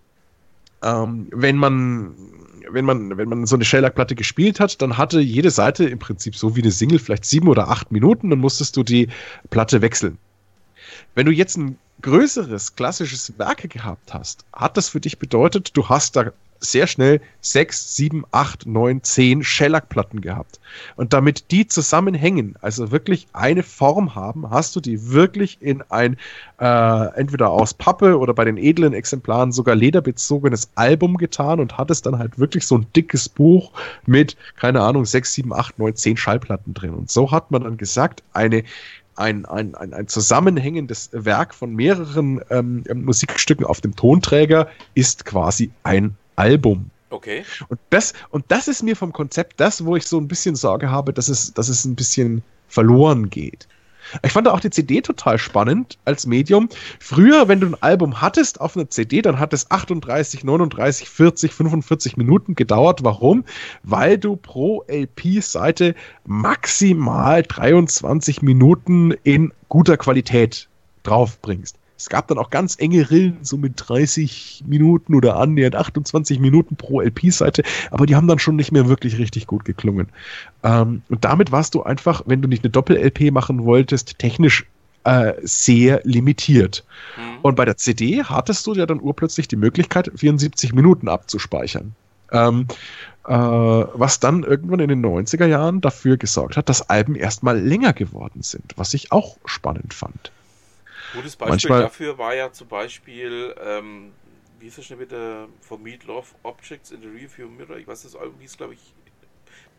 ähm, wenn man wenn man, wenn man so eine Shellac-Platte gespielt hat, dann hatte jede Seite im Prinzip so wie eine Single vielleicht sieben oder acht Minuten, dann musstest du die Platte wechseln. Wenn du jetzt ein größeres klassisches Werke gehabt hast, hat das für dich bedeutet, du hast da sehr schnell sechs, sieben, acht, neun, zehn Shellac-Platten gehabt. Und damit die zusammenhängen, also wirklich eine Form haben, hast du die wirklich in ein äh, entweder aus Pappe oder bei den edlen Exemplaren sogar lederbezogenes Album getan und hattest dann halt wirklich so ein dickes Buch mit, keine Ahnung, sechs, sieben, acht, neun, zehn Schallplatten drin. Und so hat man dann gesagt, eine ein, ein, ein, ein zusammenhängendes Werk von mehreren ähm, Musikstücken auf dem Tonträger ist quasi ein Album. Okay. Und das, und das ist mir vom Konzept das, wo ich so ein bisschen Sorge habe, dass es, dass es ein bisschen verloren geht. Ich fand auch die CD total spannend als Medium. Früher, wenn du ein Album hattest auf einer CD, dann hat es 38, 39, 40, 45 Minuten gedauert. Warum? Weil du pro LP-Seite maximal 23 Minuten in guter Qualität draufbringst. Es gab dann auch ganz enge Rillen, so mit 30 Minuten oder annähernd 28 Minuten pro LP-Seite, aber die haben dann schon nicht mehr wirklich richtig gut geklungen. Ähm, und damit warst du einfach, wenn du nicht eine Doppel-LP machen wolltest, technisch äh, sehr limitiert. Mhm. Und bei der CD hattest du ja dann urplötzlich die Möglichkeit, 74 Minuten abzuspeichern. Ähm, äh, was dann irgendwann in den 90er Jahren dafür gesorgt hat, dass Alben erstmal länger geworden sind, was ich auch spannend fand. Gutes Beispiel Manchmal, dafür war ja zum Beispiel, ähm, wie ist das schon wieder, For Meat Love Objects in the Review Mirror, ich weiß das Album hieß, glaube ich,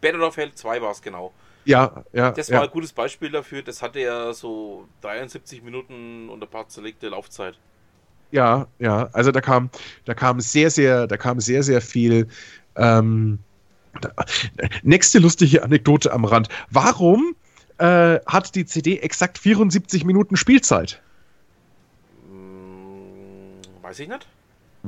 Better of Hell 2 war es genau. Ja, ja. Das war ein gutes Beispiel dafür, das hatte ja so 73 Minuten und ein paar zerlegte Laufzeit. Ja, ja, also da kam, da kam sehr, sehr, da kam sehr, sehr viel. Ähm, da, nächste lustige Anekdote am Rand. Warum äh, hat die CD exakt 74 Minuten Spielzeit? Weiß ich nicht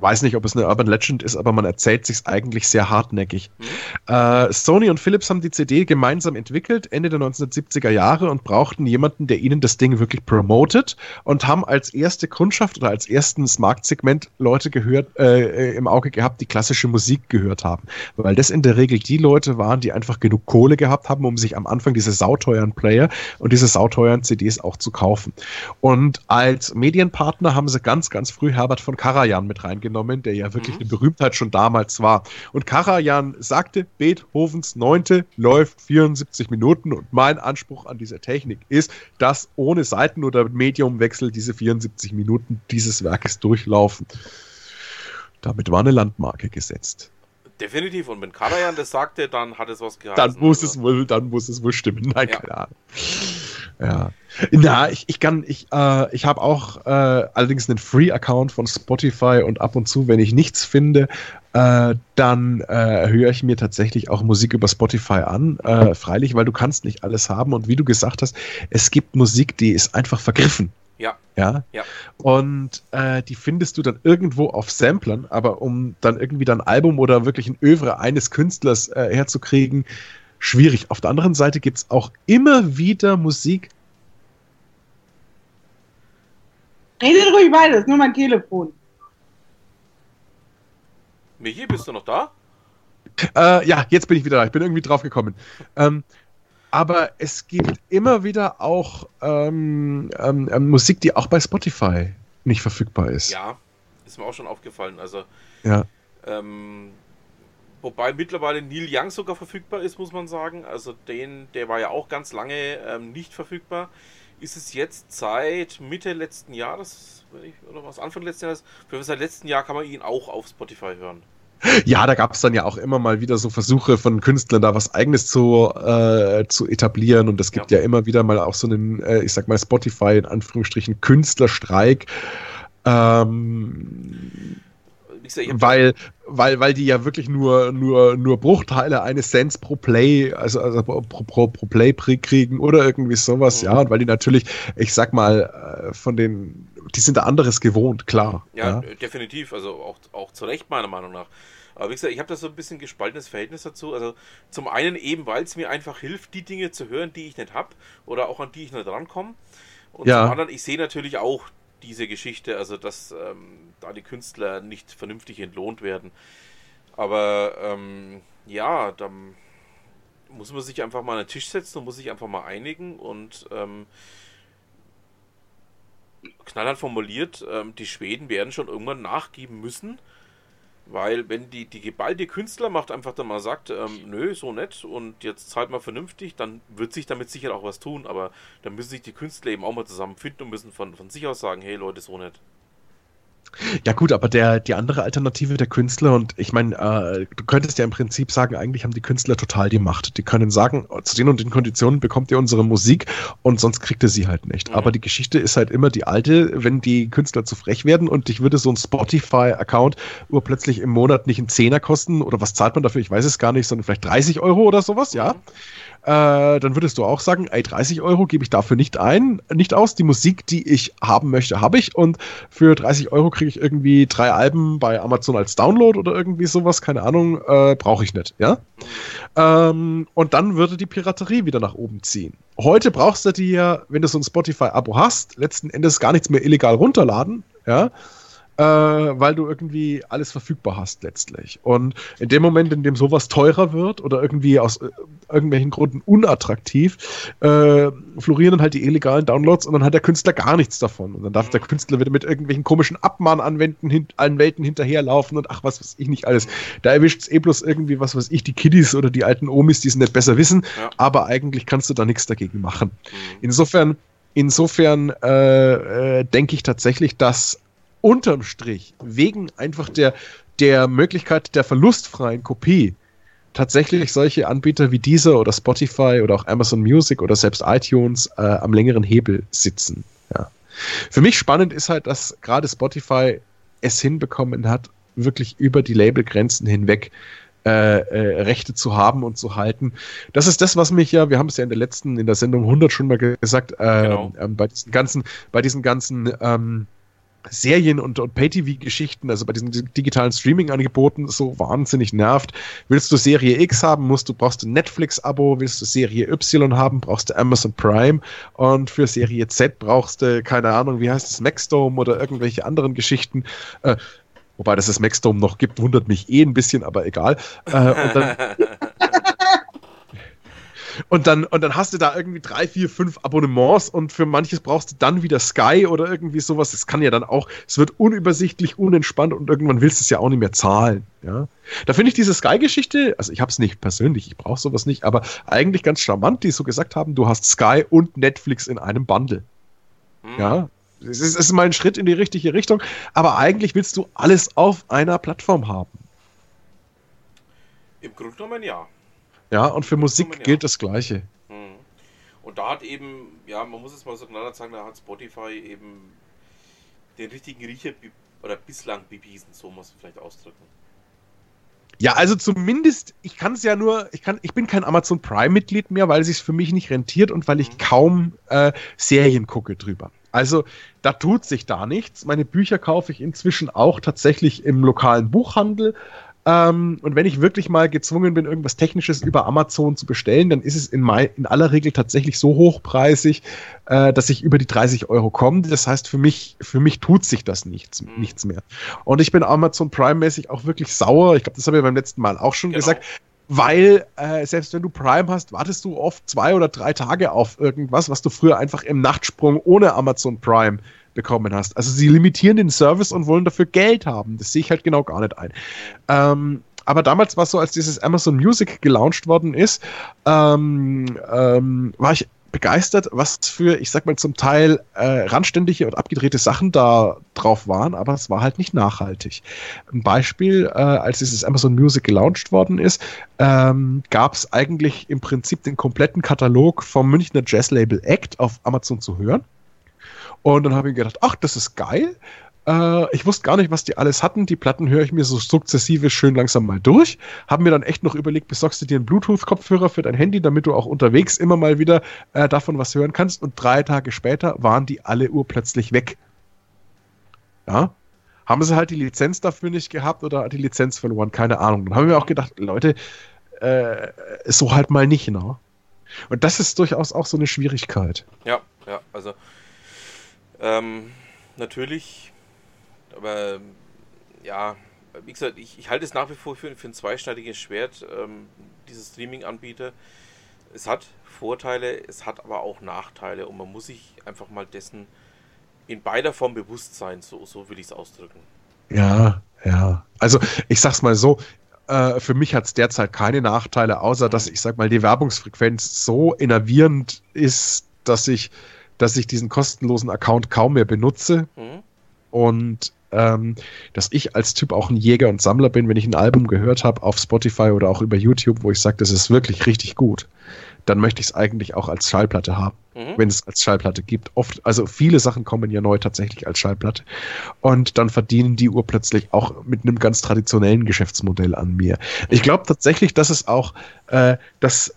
weiß nicht, ob es eine Urban Legend ist, aber man erzählt sich eigentlich sehr hartnäckig. Mhm. Äh, Sony und Philips haben die CD gemeinsam entwickelt, Ende der 1970er Jahre und brauchten jemanden, der ihnen das Ding wirklich promotet und haben als erste Kundschaft oder als erstes Marktsegment Leute gehört, äh, im Auge gehabt, die klassische Musik gehört haben. Weil das in der Regel die Leute waren, die einfach genug Kohle gehabt haben, um sich am Anfang diese sauteuren Player und diese sauteuren CDs auch zu kaufen. Und als Medienpartner haben sie ganz, ganz früh Herbert von Karajan mit reingenommen genommen, der ja wirklich mhm. eine Berühmtheit schon damals war. Und Karajan sagte, Beethovens Neunte läuft 74 Minuten und mein Anspruch an dieser Technik ist, dass ohne Seiten- oder Mediumwechsel diese 74 Minuten dieses Werkes durchlaufen. Damit war eine Landmarke gesetzt. Definitiv. Und wenn Karajan das sagte, dann hat es was gehabt. Dann muss es wohl, dann muss es wohl stimmen. Nein, ja. keine Ahnung. Ja. Na, ich, ich kann, ich, äh, ich habe auch äh, allerdings einen Free-Account von Spotify und ab und zu, wenn ich nichts finde, äh, dann äh, höre ich mir tatsächlich auch Musik über Spotify an. Äh, freilich, weil du kannst nicht alles haben und wie du gesagt hast, es gibt Musik, die ist einfach vergriffen. Ja. Ja. ja. Und äh, die findest du dann irgendwo auf Samplern, aber um dann irgendwie dein Album oder wirklich ein Övre eines Künstlers äh, herzukriegen, schwierig. Auf der anderen Seite gibt es auch immer wieder Musik. Redet ruhig weiter, das ist nur mein Telefon. Michi, bist du noch da? Äh, ja, jetzt bin ich wieder da. Ich bin irgendwie drauf gekommen. Ähm, aber es gibt immer wieder auch ähm, ähm, ähm, Musik, die auch bei Spotify nicht verfügbar ist. Ja, ist mir auch schon aufgefallen. Also, ja. Ähm, Wobei mittlerweile Neil Young sogar verfügbar ist, muss man sagen. Also den, der war ja auch ganz lange ähm, nicht verfügbar. Ist es jetzt seit Mitte letzten Jahres, oder was, Anfang letzten Jahres? Für seit letzten Jahr kann man ihn auch auf Spotify hören. Ja, da gab es dann ja auch immer mal wieder so Versuche von Künstlern, da was Eigenes zu, äh, zu etablieren. Und es gibt ja. ja. immer wieder mal auch so einen, äh, ich sag mal, Spotify in Anführungsstrichen Künstlerstreik. Ähm, weil, weil, weil die ja wirklich nur, nur, nur Bruchteile eines Cents pro Play, also, also pro, pro, pro Play kriegen oder irgendwie sowas, mhm. ja, und weil die natürlich, ich sag mal, äh, von den, die sind da anderes gewohnt, klar. Ja, ja. definitiv, also auch, auch zu Recht meiner Meinung nach. Aber wie gesagt, ich habe da so ein bisschen gespaltenes Verhältnis dazu. Also zum einen eben, weil es mir einfach hilft, die Dinge zu hören, die ich nicht habe oder auch an die ich nicht rankomme. Und ja. zum anderen, ich sehe natürlich auch diese Geschichte, also dass ähm, da die Künstler nicht vernünftig entlohnt werden. Aber ähm, ja, dann muss man sich einfach mal an den Tisch setzen und muss sich einfach mal einigen und ähm, knallhart formuliert, ähm, die Schweden werden schon irgendwann nachgeben müssen, weil wenn die, die geballte Künstler macht einfach dann mal sagt, ähm, nö, so nett und jetzt zahlt mal vernünftig, dann wird sich damit sicher auch was tun, aber dann müssen sich die Künstler eben auch mal zusammenfinden und müssen von, von sich aus sagen, hey Leute, so nett. Ja gut, aber der, die andere Alternative der Künstler und ich meine, äh, du könntest ja im Prinzip sagen, eigentlich haben die Künstler total die Macht. Die können sagen, zu den und den Konditionen bekommt ihr unsere Musik und sonst kriegt ihr sie halt nicht. Mhm. Aber die Geschichte ist halt immer die alte, wenn die Künstler zu frech werden und dich würde so ein Spotify-Account urplötzlich im Monat nicht einen Zehner kosten oder was zahlt man dafür, ich weiß es gar nicht, sondern vielleicht 30 Euro oder sowas, ja. Äh, dann würdest du auch sagen, ey, 30 Euro gebe ich dafür nicht ein, nicht aus. Die Musik, die ich haben möchte, habe ich und für 30 Euro kriege ich irgendwie drei Alben bei Amazon als Download oder irgendwie sowas, keine Ahnung, äh, brauche ich nicht, ja. Ähm, und dann würde die Piraterie wieder nach oben ziehen. Heute brauchst du dir, wenn du so ein Spotify-Abo hast, letzten Endes gar nichts mehr illegal runterladen, ja äh, weil du irgendwie alles verfügbar hast letztlich. Und in dem Moment, in dem sowas teurer wird oder irgendwie aus äh, irgendwelchen Gründen unattraktiv, äh, florieren dann halt die illegalen Downloads und dann hat der Künstler gar nichts davon. Und dann darf der Künstler wieder mit irgendwelchen komischen Abmahnanwenden hin, allen Welten hinterherlaufen und ach, was weiß ich nicht alles. Da erwischt es eh bloß irgendwie, was weiß ich, die Kiddies oder die alten Omis, die es nicht besser wissen, ja. aber eigentlich kannst du da nichts dagegen machen. Mhm. Insofern, insofern äh, äh, denke ich tatsächlich, dass unterm Strich, wegen einfach der, der Möglichkeit der verlustfreien Kopie, tatsächlich solche Anbieter wie dieser oder Spotify oder auch Amazon Music oder selbst iTunes äh, am längeren Hebel sitzen. Ja. Für mich spannend ist halt, dass gerade Spotify es hinbekommen hat, wirklich über die Labelgrenzen hinweg äh, äh, Rechte zu haben und zu halten. Das ist das, was mich ja, wir haben es ja in der letzten, in der Sendung 100 schon mal gesagt, äh, genau. äh, bei diesen ganzen, bei diesen ganzen ähm, Serien und, und Pay-TV-Geschichten, also bei diesen digitalen Streaming-Angeboten, so wahnsinnig nervt. Willst du Serie X haben, musst du, brauchst du Netflix-Abo, willst du Serie Y haben, brauchst du Amazon Prime und für Serie Z brauchst du, keine Ahnung, wie heißt es, Maxdome oder irgendwelche anderen Geschichten. Äh, wobei dass es Maxdome noch gibt, wundert mich eh ein bisschen, aber egal. Äh, und dann Und dann, und dann hast du da irgendwie drei, vier, fünf Abonnements und für manches brauchst du dann wieder Sky oder irgendwie sowas. Das kann ja dann auch, es wird unübersichtlich, unentspannt und irgendwann willst du es ja auch nicht mehr zahlen. Ja? Da finde ich diese Sky-Geschichte, also ich habe es nicht persönlich, ich brauche sowas nicht, aber eigentlich ganz charmant, die so gesagt haben, du hast Sky und Netflix in einem Bundle. Hm. Ja, es ist, ist mal ein Schritt in die richtige Richtung, aber eigentlich willst du alles auf einer Plattform haben. Im Grunde genommen ja. Ja, und für Musik man, gilt das Gleiche. Hm. Und da hat eben, ja, man muss es mal so klar sagen, da hat Spotify eben den richtigen Riecher oder bislang bewiesen, so muss man vielleicht ausdrücken. Ja, also zumindest, ich kann es ja nur, ich kann, ich bin kein Amazon Prime-Mitglied mehr, weil es sich für mich nicht rentiert und weil ich mhm. kaum äh, Serien gucke drüber. Also da tut sich da nichts. Meine Bücher kaufe ich inzwischen auch tatsächlich im lokalen Buchhandel. Ähm, und wenn ich wirklich mal gezwungen bin, irgendwas Technisches über Amazon zu bestellen, dann ist es in, my, in aller Regel tatsächlich so hochpreisig, äh, dass ich über die 30 Euro komme. Das heißt, für mich, für mich tut sich das nichts, mhm. nichts mehr. Und ich bin Amazon Prime-mäßig auch wirklich sauer. Ich glaube, das habe ich beim letzten Mal auch schon genau. gesagt weil äh, selbst wenn du Prime hast, wartest du oft zwei oder drei Tage auf irgendwas, was du früher einfach im Nachtsprung ohne Amazon Prime bekommen hast. Also sie limitieren den Service und wollen dafür Geld haben. Das sehe ich halt genau gar nicht ein. Ähm, aber damals war es so, als dieses Amazon Music gelauncht worden ist, ähm, ähm, war ich begeistert, was für, ich sag mal, zum Teil äh, randständige und abgedrehte Sachen da drauf waren, aber es war halt nicht nachhaltig. Ein Beispiel, äh, als dieses Amazon Music gelauncht worden ist, ähm, gab es eigentlich im Prinzip den kompletten Katalog vom Münchner Jazzlabel Act auf Amazon zu hören. Und dann habe ich gedacht, ach, das ist geil. Äh, ich wusste gar nicht, was die alles hatten. Die Platten höre ich mir so sukzessive schön langsam mal durch. Haben mir dann echt noch überlegt, besorgst du dir einen Bluetooth-Kopfhörer für dein Handy, damit du auch unterwegs immer mal wieder äh, davon was hören kannst. Und drei Tage später waren die alle urplötzlich weg. Ja. Haben sie halt die Lizenz dafür nicht gehabt oder die Lizenz verloren? Keine Ahnung. Dann haben wir auch gedacht, Leute, äh, so halt mal nicht, ne? Und das ist durchaus auch so eine Schwierigkeit. Ja, ja, also ähm, natürlich, aber ja, wie gesagt, ich, ich halte es nach wie vor für, für ein zweischneidiges Schwert, ähm, diese Streaming-Anbieter. Es hat Vorteile, es hat aber auch Nachteile und man muss sich einfach mal dessen in beider Form Bewusstsein, so, so will ich es ausdrücken. Ja, ja. Also ich sag's mal so, äh, für mich hat es derzeit keine Nachteile, außer dass ich sag mal, die Werbungsfrequenz so innervierend ist, dass ich, dass ich diesen kostenlosen Account kaum mehr benutze. Mhm. Und ähm, dass ich als Typ auch ein Jäger und Sammler bin, wenn ich ein Album gehört habe auf Spotify oder auch über YouTube, wo ich sage, das ist wirklich richtig gut, dann möchte ich es eigentlich auch als Schallplatte haben, Mhm. wenn es als Schallplatte gibt. Oft, also viele Sachen kommen ja neu tatsächlich als Schallplatte und dann verdienen die urplötzlich auch mit einem ganz traditionellen Geschäftsmodell an mir. Ich glaube tatsächlich, dass es auch, äh, das,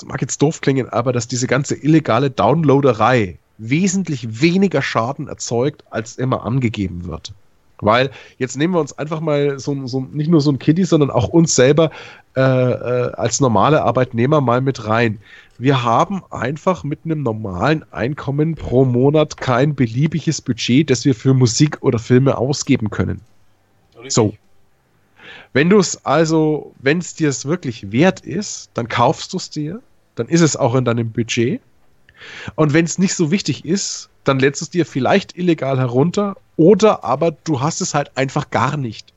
das mag jetzt doof klingen, aber dass diese ganze illegale Downloaderei wesentlich weniger Schaden erzeugt, als immer angegeben wird. Weil jetzt nehmen wir uns einfach mal so, so nicht nur so ein Kiddie, sondern auch uns selber äh, äh, als normale Arbeitnehmer mal mit rein. Wir haben einfach mit einem normalen Einkommen pro Monat kein beliebiges Budget, das wir für Musik oder Filme ausgeben können. Richtig. So. Wenn du es also, wenn es dir es wirklich wert ist, dann kaufst du es dir, dann ist es auch in deinem Budget. Und wenn es nicht so wichtig ist, dann lädst du es dir vielleicht illegal herunter oder aber du hast es halt einfach gar nicht.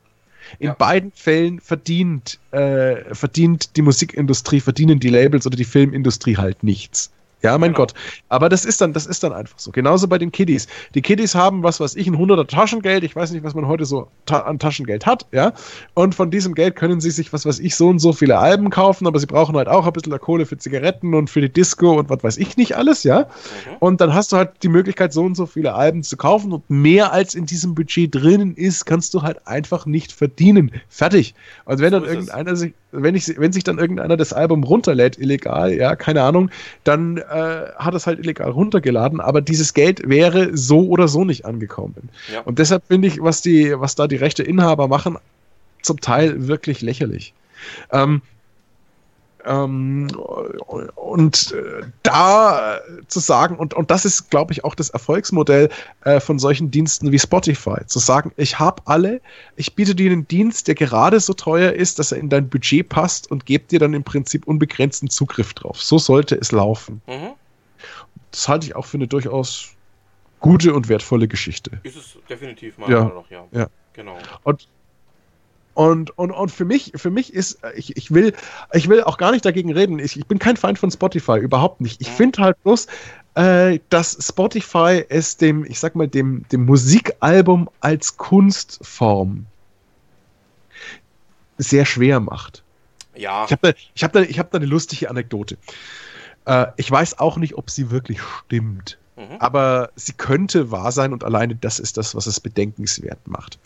In Ja. beiden Fällen verdient, äh, verdient die Musikindustrie, verdienen die Labels oder die Filmindustrie halt nichts. Ja, mein Genau. Gott. Aber das ist dann, das ist dann einfach so. Genauso bei den Kiddies. Die Kiddies haben, was weiß ich, ein 100er Taschengeld. Ich weiß nicht, was man heute so ta an Taschengeld hat, ja. Und von diesem Geld können sie sich, was weiß ich, so und so viele Alben kaufen, aber sie brauchen halt auch ein bisschen Kohle für Zigaretten und für die Disco und was weiß ich nicht alles, ja. Mhm. Und dann hast du halt die Möglichkeit, so und so viele Alben zu kaufen und mehr als in diesem Budget drinnen ist, kannst du halt einfach nicht verdienen. Fertig. Und wenn So dann irgendeiner sich, wenn ich, wenn sich dann irgendeiner das Album runterlädt, illegal, ja, keine Ahnung, dann äh, hat es halt illegal runtergeladen, aber dieses Geld wäre so oder so nicht angekommen. Ja. Und deshalb finde ich, was die, was da die Rechteinhaber machen, zum Teil wirklich lächerlich. Ähm, ähm, und äh, da zu sagen, und, und das ist, glaube ich, auch das Erfolgsmodell äh, von solchen Diensten wie Spotify, zu sagen, ich habe alle, ich biete dir einen Dienst, der gerade so teuer ist, dass er in dein Budget passt und gebe dir dann im Prinzip unbegrenzten Zugriff drauf. So sollte es laufen. Mhm. Das halte ich auch für eine durchaus gute und wertvolle Geschichte. Ist es definitiv mal Ja. noch, ja. Ja. Genau. Und, und, und, und für mich, für mich ist, äh, ich, ich will, ich will auch gar nicht dagegen reden. Ich, ich bin kein Feind von Spotify, überhaupt nicht. Ich finde halt bloß, äh, dass Spotify es dem, ich sag mal, dem, dem Musikalbum als Kunstform sehr schwer macht. Ja, Ich habe da, ich hab da, ich hab da eine lustige Anekdote. Äh, ich weiß auch nicht, ob sie wirklich stimmt. Mhm. Aber sie könnte wahr sein und alleine das ist das, was es bedenkenswert macht.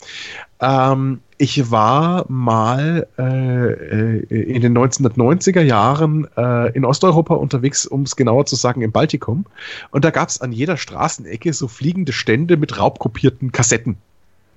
Ähm, ich war mal äh, äh, in den 1990er Jahren äh, in Osteuropa unterwegs, um es genauer zu sagen, im Baltikum. Und da gab es an jeder Straßenecke so fliegende Stände mit raubkopierten Kassetten.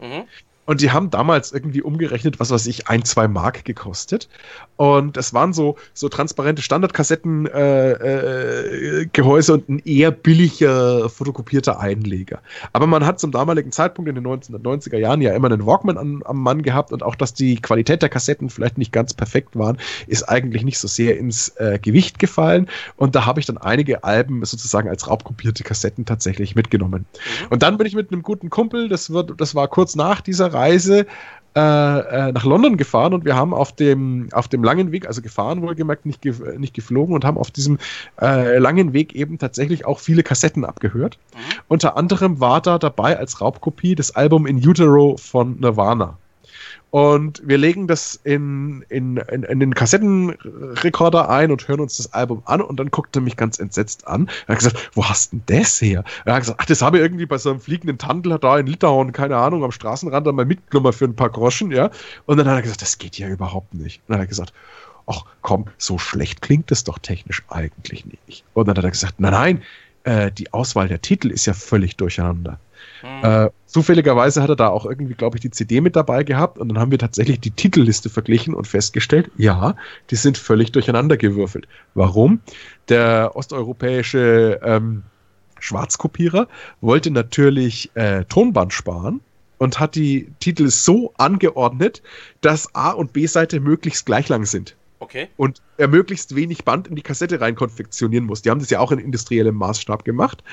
Mhm. Und die haben damals irgendwie umgerechnet, was weiß ich, ein, zwei Mark gekostet. Und das waren so, so transparente Standardkassettengehäuse äh, Gehäuse und ein eher billiger fotokopierter Einleger. Aber man hat zum damaligen Zeitpunkt in den 1990er Jahren ja immer einen Walkman an, am Mann gehabt und auch, dass die Qualität der Kassetten vielleicht nicht ganz perfekt waren, ist eigentlich nicht so sehr ins äh, Gewicht gefallen. Und da habe ich dann einige Alben sozusagen als raubkopierte Kassetten tatsächlich mitgenommen. Und dann bin ich mit einem guten Kumpel, das, wird, das war kurz nach dieser Reise, äh, äh, nach London gefahren und wir haben auf dem, auf dem langen Weg, also gefahren wohlgemerkt, nicht, ge nicht geflogen und haben auf diesem äh, langen Weg eben tatsächlich auch viele Kassetten abgehört. Mhm. Unter anderem war da dabei als Raubkopie das Album In Utero von Nirvana. Und wir legen das in, in, in, in den Kassettenrekorder ein und hören uns das Album an und dann guckt er mich ganz entsetzt an. Er hat gesagt, wo hast denn das her? Er hat gesagt, ach, das habe ich irgendwie bei so einem fliegenden Tandler da in Litauen, keine Ahnung, am Straßenrand einmal mitgenommen für ein paar Groschen, ja. Und dann hat er gesagt, das geht ja überhaupt nicht. Und dann hat er gesagt, ach komm, so schlecht klingt das doch technisch eigentlich nicht. Und dann hat er gesagt, nein, nein, äh, die Auswahl der Titel ist ja völlig durcheinander. Mhm. Äh, zufälligerweise hat er da auch irgendwie, glaube ich, die CD mit dabei gehabt und dann haben wir tatsächlich die Titelliste verglichen und festgestellt, ja, die sind völlig durcheinander gewürfelt. Warum? Der osteuropäische ähm, Schwarzkopierer wollte natürlich äh, Tonband sparen und hat die Titel so angeordnet, dass A- und B-Seite möglichst gleich lang sind. Okay. und er möglichst wenig Band in die Kassette rein konfektionieren muss. Die haben das ja auch in industriellem Maßstab gemacht.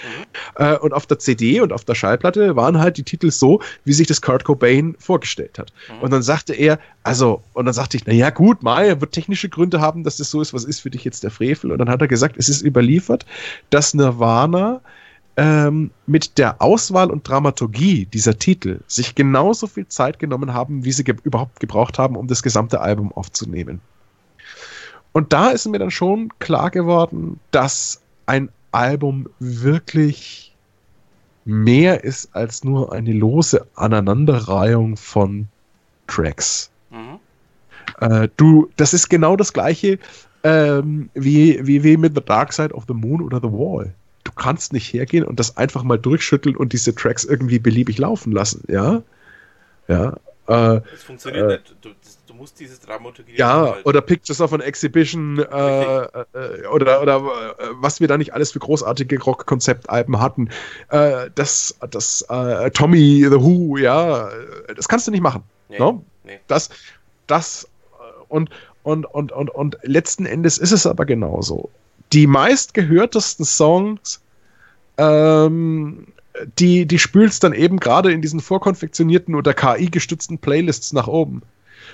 Äh, und auf der CD und auf der Schallplatte waren halt die Titel so, wie sich das Kurt Cobain vorgestellt hat. Mhm. Und dann sagte er, also, und dann sagte ich, na ja, gut, er wird technische Gründe haben, dass das so ist, was ist für dich jetzt der Frevel? Und dann hat er gesagt, es ist überliefert, dass Nirvana ähm, mit der Auswahl und Dramaturgie dieser Titel sich genauso viel Zeit genommen haben, wie sie ge überhaupt gebraucht haben, um das gesamte Album aufzunehmen. Und da ist mir dann schon klar geworden, dass ein Album wirklich mehr ist als nur eine lose Aneinanderreihung von Tracks. Mhm. Äh, du, das ist genau das gleiche ähm, wie, wie, wie mit The Dark Side of the Moon oder The Wall. Du kannst nicht hergehen und das einfach mal durchschütteln und diese Tracks irgendwie beliebig laufen lassen, ja? Ja. Äh, Das funktioniert Äh, nicht. Du, das, du musst dieses Dramaturgie ja, einhalten. oder Pictures of an Exhibition äh, äh, oder, oder äh, was wir da nicht alles für großartige Rock-Konzeptalben hatten. Äh, das, das äh, Tommy, The Who, ja, äh, das kannst du nicht machen. Nee, No? nee. Das, das äh, und, und, und, und, und letzten Endes ist es aber genauso. Die meistgehörtesten Songs, ähm, die, die spülst dann eben gerade in diesen vorkonfektionierten oder KI-gestützten Playlists nach oben.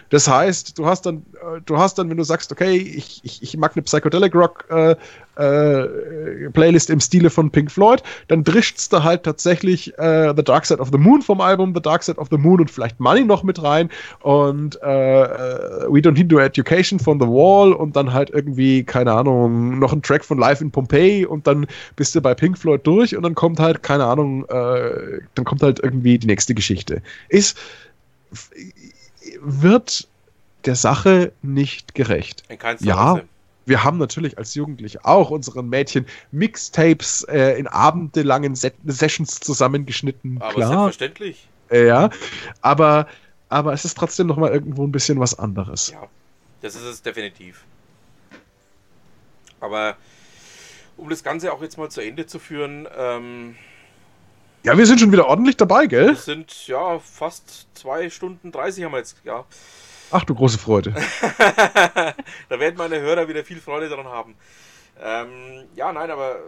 Das heißt, du hast dann, äh, du hast dann, wenn du sagst, okay, ich, ich, ich mag eine Psychedelic Rock äh, äh, Playlist im Stile von Pink Floyd, dann drischt's da halt tatsächlich äh, The Dark Side of the Moon vom Album The Dark Side of the Moon und vielleicht Money noch mit rein und äh, äh, We Don't Need No Education von The Wall und dann halt irgendwie, keine Ahnung, noch ein Track von Live in Pompeii und dann bist du bei Pink Floyd durch und dann kommt halt, keine Ahnung, dann kommt halt irgendwie die nächste Geschichte. Ist wird der Sache nicht gerecht. In keinster Ja, Weise. wir haben natürlich als Jugendliche auch unseren Mädchen Mixtapes äh, in abendelangen Se Sessions zusammengeschnitten. Aber Klar, selbstverständlich. äh, ja. Aber, aber es ist trotzdem noch mal irgendwo ein bisschen was anderes. Ja, das ist es definitiv. Aber um das Ganze auch jetzt mal zu Ende zu führen, ähm, Ja, wir sind schon wieder ordentlich dabei, gell? es sind ja fast zwei Stunden 30 haben wir jetzt, ja. Ach du große Freude. da werden meine Hörer wieder viel Freude daran haben. Ähm, ja, nein, aber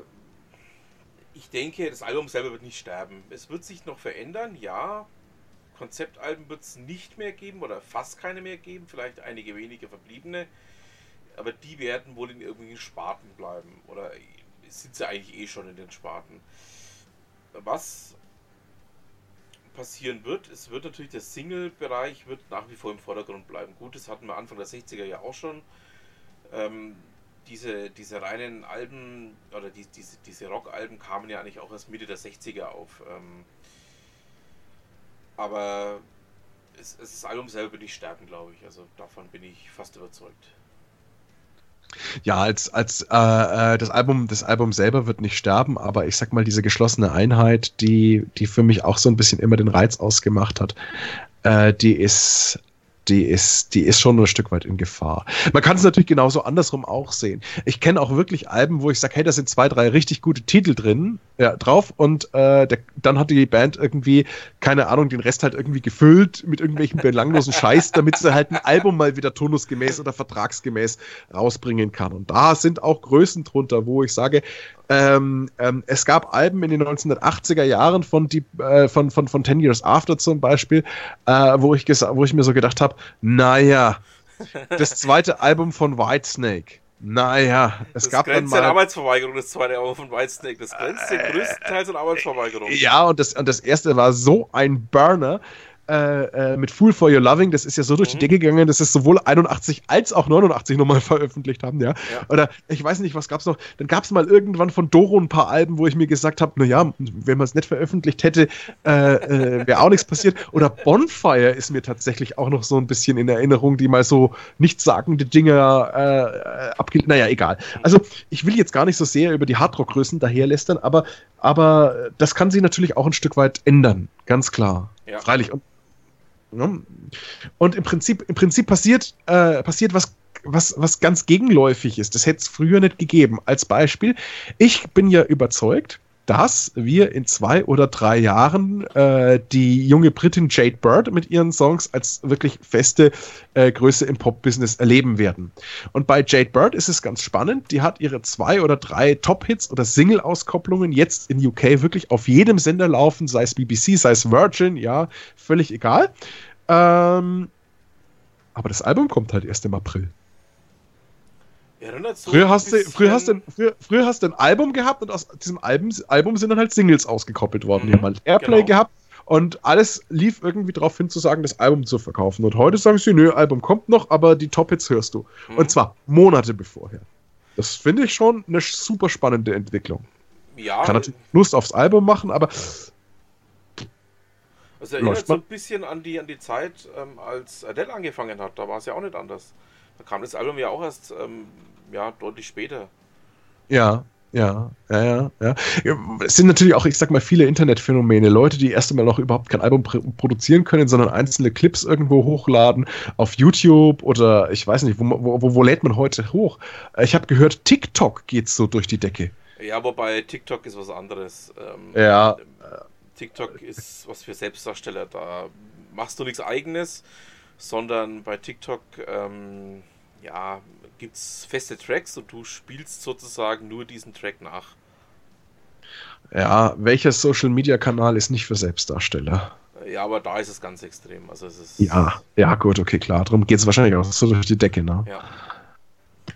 ich denke, das Album selber wird nicht sterben. Es wird sich noch verändern, ja. Konzeptalben wird es nicht mehr geben oder fast keine mehr geben, vielleicht einige wenige verbliebene. Aber die werden wohl in irgendwelchen Sparten bleiben. Oder sind sie eigentlich eh schon in den Sparten. Was passieren wird, es wird natürlich der Single-Bereich wird nach wie vor im Vordergrund bleiben. Gut, das hatten wir Anfang der 60er ja auch schon. Ähm, diese, diese reinen Alben oder die, diese, diese Rock-Alben kamen ja eigentlich auch erst Mitte der 60er auf. Ähm, aber es, es, das Album selber wird nicht sterben, glaube ich. Also davon bin ich fast überzeugt. Ja, als, als äh, äh, das Album, das Album selber wird nicht sterben, aber ich sag mal, diese geschlossene Einheit, die, die für mich auch so ein bisschen immer den Reiz ausgemacht hat, äh, die ist, die ist, die ist schon ein Stück weit in Gefahr. Man kann es natürlich genauso andersrum auch sehen. Ich kenne auch wirklich Alben, wo ich sage, hey, da sind zwei, drei richtig gute Titel drin, ja, drauf und äh, der, dann hat die Band irgendwie, keine Ahnung, den Rest halt irgendwie gefüllt mit irgendwelchen belanglosen Scheiß, damit sie halt ein Album mal wieder turnusgemäß oder vertragsgemäß rausbringen kann. Und da sind auch Größen drunter, wo ich sage, ähm, ähm, es gab Alben in den 1980er Jahren von, die, äh, von, von, von Ten Years After zum Beispiel, äh, wo, ich wo ich mir so gedacht habe, naja, das zweite Album von Whitesnake, naja, es das gab dann grenzt an mal... Arbeitsverweigerung, das zweite Album von Whitesnake. Das grenzt ja größtenteils an Arbeitsverweigerung. Ja, und das, und das erste war so ein Burner. Äh, äh, mit Fool for Your Loving, das ist ja so durch die Mhm. Decke gegangen, dass es sowohl 81 als auch 89 nochmal veröffentlicht haben, ja. Ja. Oder ich weiß nicht, was gab's noch? Dann gab's mal irgendwann von Doro ein paar Alben, wo ich mir gesagt habe, naja, wenn man es nicht veröffentlicht hätte, äh, äh, wäre auch nichts passiert. Oder Bonfire ist mir tatsächlich auch noch so ein bisschen in Erinnerung, die mal so nichtssagende Dinger äh, abgelehnt. Naja, egal. Also ich will jetzt gar nicht so sehr über die Hardrock-Größen daherlästern, aber, aber das kann sich natürlich auch ein Stück weit ändern, ganz klar. Ja. Freilich. Und, ja. und im Prinzip, im Prinzip passiert, äh, passiert was, was, was ganz gegenläufig ist. Das hätte es früher nicht gegeben. Als Beispiel, ich bin ja überzeugt, dass wir in zwei oder drei Jahren äh, die junge Britin Jade Bird mit ihren Songs als wirklich feste äh, Größe im Pop-Business erleben werden. Und bei Jade Bird ist es ganz spannend. Die hat ihre zwei oder drei Top-Hits oder Single-Auskopplungen jetzt in UK wirklich auf jedem Sender laufen, sei es BBC, sei es Virgin, ja, völlig egal. Ähm, aber das Album kommt halt erst im April. So Früher hast, du, früher, hast du, früher, früher hast du ein Album gehabt und aus diesem Album, Album sind dann halt Singles ausgekoppelt worden. Die Mhm, haben halt Airplay genau. gehabt und alles lief irgendwie darauf hin zu sagen, das Album zu verkaufen. Und heute sagen sie, nö, Album kommt noch, aber die Top-Hits hörst du. Mhm. Und zwar Monate bevorher. Das finde ich schon eine super spannende Entwicklung. ja, Kann natürlich Lust aufs Album machen, aber also erinnert so ein bisschen an die, an die Zeit, ähm, als Adele angefangen hat. Da war es ja auch nicht anders. Da kam das Album ja auch erst ähm, ja, deutlich später. Ja, ja, ja, ja, ja. Es sind natürlich auch, ich sag mal, viele Internetphänomene. Leute, die erst einmal noch überhaupt kein Album pr- produzieren können, sondern einzelne Clips irgendwo hochladen auf YouTube oder ich weiß nicht, wo, wo, wo, wo lädt man heute hoch? Ich habe gehört, TikTok geht so durch die Decke. Ja, wobei TikTok ist was anderes. Ähm, Ja. TikTok ist was für Selbstdarsteller. Da machst du nichts eigenes, sondern bei TikTok ähm, ja, gibt es feste Tracks und du spielst sozusagen nur diesen Track nach. Ja, welcher Social Media Kanal ist nicht für Selbstdarsteller? Ja, aber da ist es ganz extrem. Also es ist, Ja, ja, gut, okay, klar. Darum geht es wahrscheinlich auch so durch die Decke, ne? Ja.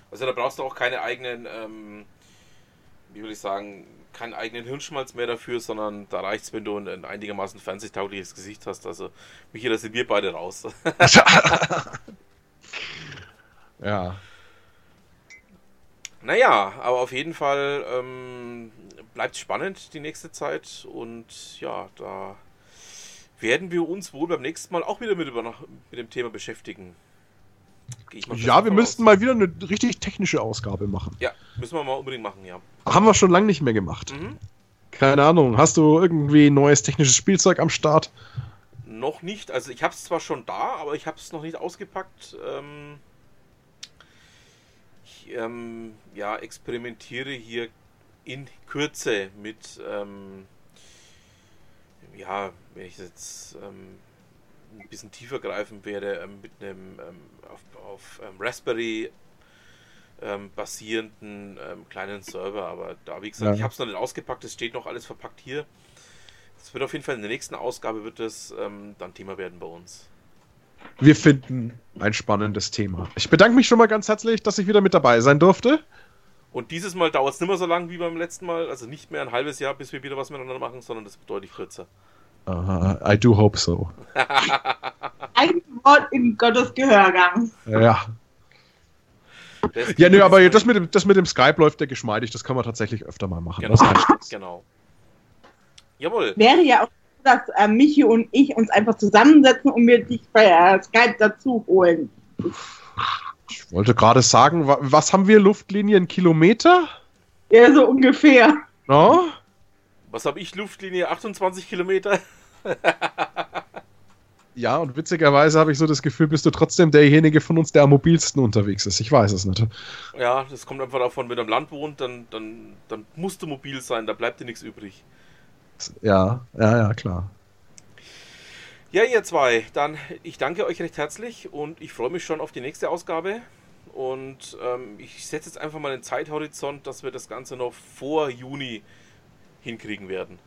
Also da brauchst du auch keine eigenen, ähm, wie will ich sagen, keinen eigenen Hirnschmalz mehr dafür, sondern da reicht es, wenn du ein, ein einigermaßen fernsehtaugliches Gesicht hast. Also Michi, da sind wir beide raus. ja. naja, aber auf jeden Fall ähm, bleibt spannend die nächste Zeit und ja, da werden wir uns wohl beim nächsten Mal auch wieder mit, über, mit dem Thema beschäftigen. Gehe ich mal fest Ja, wir müssten mal wieder eine richtig technische Ausgabe machen. Ja, müssen wir mal unbedingt machen, ja. Haben wir schon lange nicht mehr gemacht. Mhm. Keine Ahnung. Hast du irgendwie neues technisches Spielzeug am Start? Noch nicht. Also ich habe es zwar schon da, aber ich habe es noch nicht ausgepackt. Ähm, ich ähm, ja, experimentiere hier in Kürze mit, ähm, ja, wenn ich jetzt ähm, ein bisschen tiefer greifen werde, ähm, mit einem ähm, auf, auf ähm, Raspberry basierenden kleinen Server. Aber da, wie gesagt, Ja. ich habe es noch nicht ausgepackt, es steht noch alles verpackt hier. Es wird auf jeden Fall in der nächsten Ausgabe wird das dann Thema werden bei uns. Wir finden ein spannendes Thema. Ich bedanke mich schon mal ganz herzlich, dass ich wieder mit dabei sein durfte. Und dieses Mal dauert es nicht mehr so lang wie beim letzten Mal, also nicht mehr ein halbes Jahr, bis wir wieder was miteinander machen, sondern das wird deutlich kürzer. Uh, I do hope so. Ein Wort in Gottes Gehörgang. Ja. Das Ja, nö, aber das mit, dem, das mit dem Skype läuft ja geschmeidig. Das kann man tatsächlich öfter mal machen. Genau. Genau. Jawohl. Wäre ja auch so, dass äh, Michi und ich uns einfach zusammensetzen und mir dich bei äh, Skype dazu holen. Ich wollte gerade sagen, wa was haben wir? Luftlinien Kilometer? Ja, so ungefähr. No? Was habe ich? Luftlinie 28 Kilometer? Ja, und witzigerweise habe ich so das Gefühl, bist du trotzdem derjenige von uns, der am mobilsten unterwegs ist. Ich weiß es nicht. Ja, das kommt einfach davon, wenn du am Land wohnt, dann, dann, dann musst du mobil sein, da bleibt dir nichts übrig. Ja, ja, ja, klar. Ja, ihr zwei, dann ich danke euch recht herzlich und ich freue mich schon auf die nächste Ausgabe. Und ähm, ich setze jetzt einfach mal einen Zeithorizont, dass wir das Ganze noch vor Juni hinkriegen werden.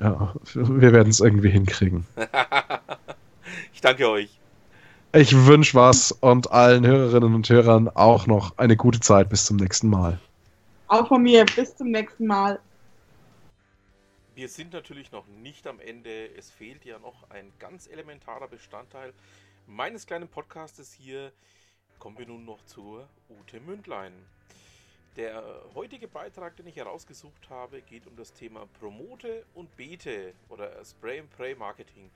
Ja, wir werden es irgendwie hinkriegen. Ich danke euch. Ich wünsche was und allen Hörerinnen und Hörern auch noch eine gute Zeit. Bis zum nächsten Mal. Auch von mir. Bis zum nächsten Mal. Wir sind natürlich noch nicht am Ende. Es fehlt ja noch ein ganz elementarer Bestandteil meines kleinen Podcastes hier. Kommen wir nun noch zur Ute Mündlein. Der heutige Beitrag, den ich herausgesucht habe, geht um das Thema Promote und Bete oder Spray and Pray Marketing.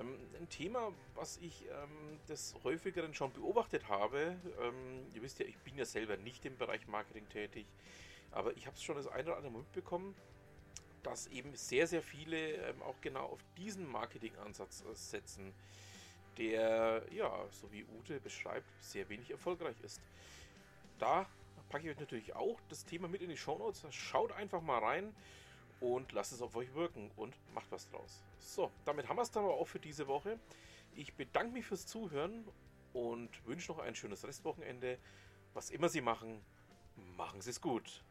Ähm, ein Thema, was ich ähm, des häufigeren schon beobachtet habe. Ähm, ihr wisst ja, ich bin ja selber nicht im Bereich Marketing tätig, aber ich habe es schon das eine oder andere mitbekommen, dass eben sehr, sehr viele auch genau auf diesen Marketingansatz äh, setzen, der, ja, so wie Ute beschreibt, sehr wenig erfolgreich ist. Da packe ich euch natürlich auch das Thema mit in die Shownotes. Schaut einfach mal rein und lasst es auf euch wirken und macht was draus. So, damit haben wir es dann aber auch für diese Woche. Ich bedanke mich fürs Zuhören und wünsche noch ein schönes Restwochenende. Was immer Sie machen, machen Sie es gut.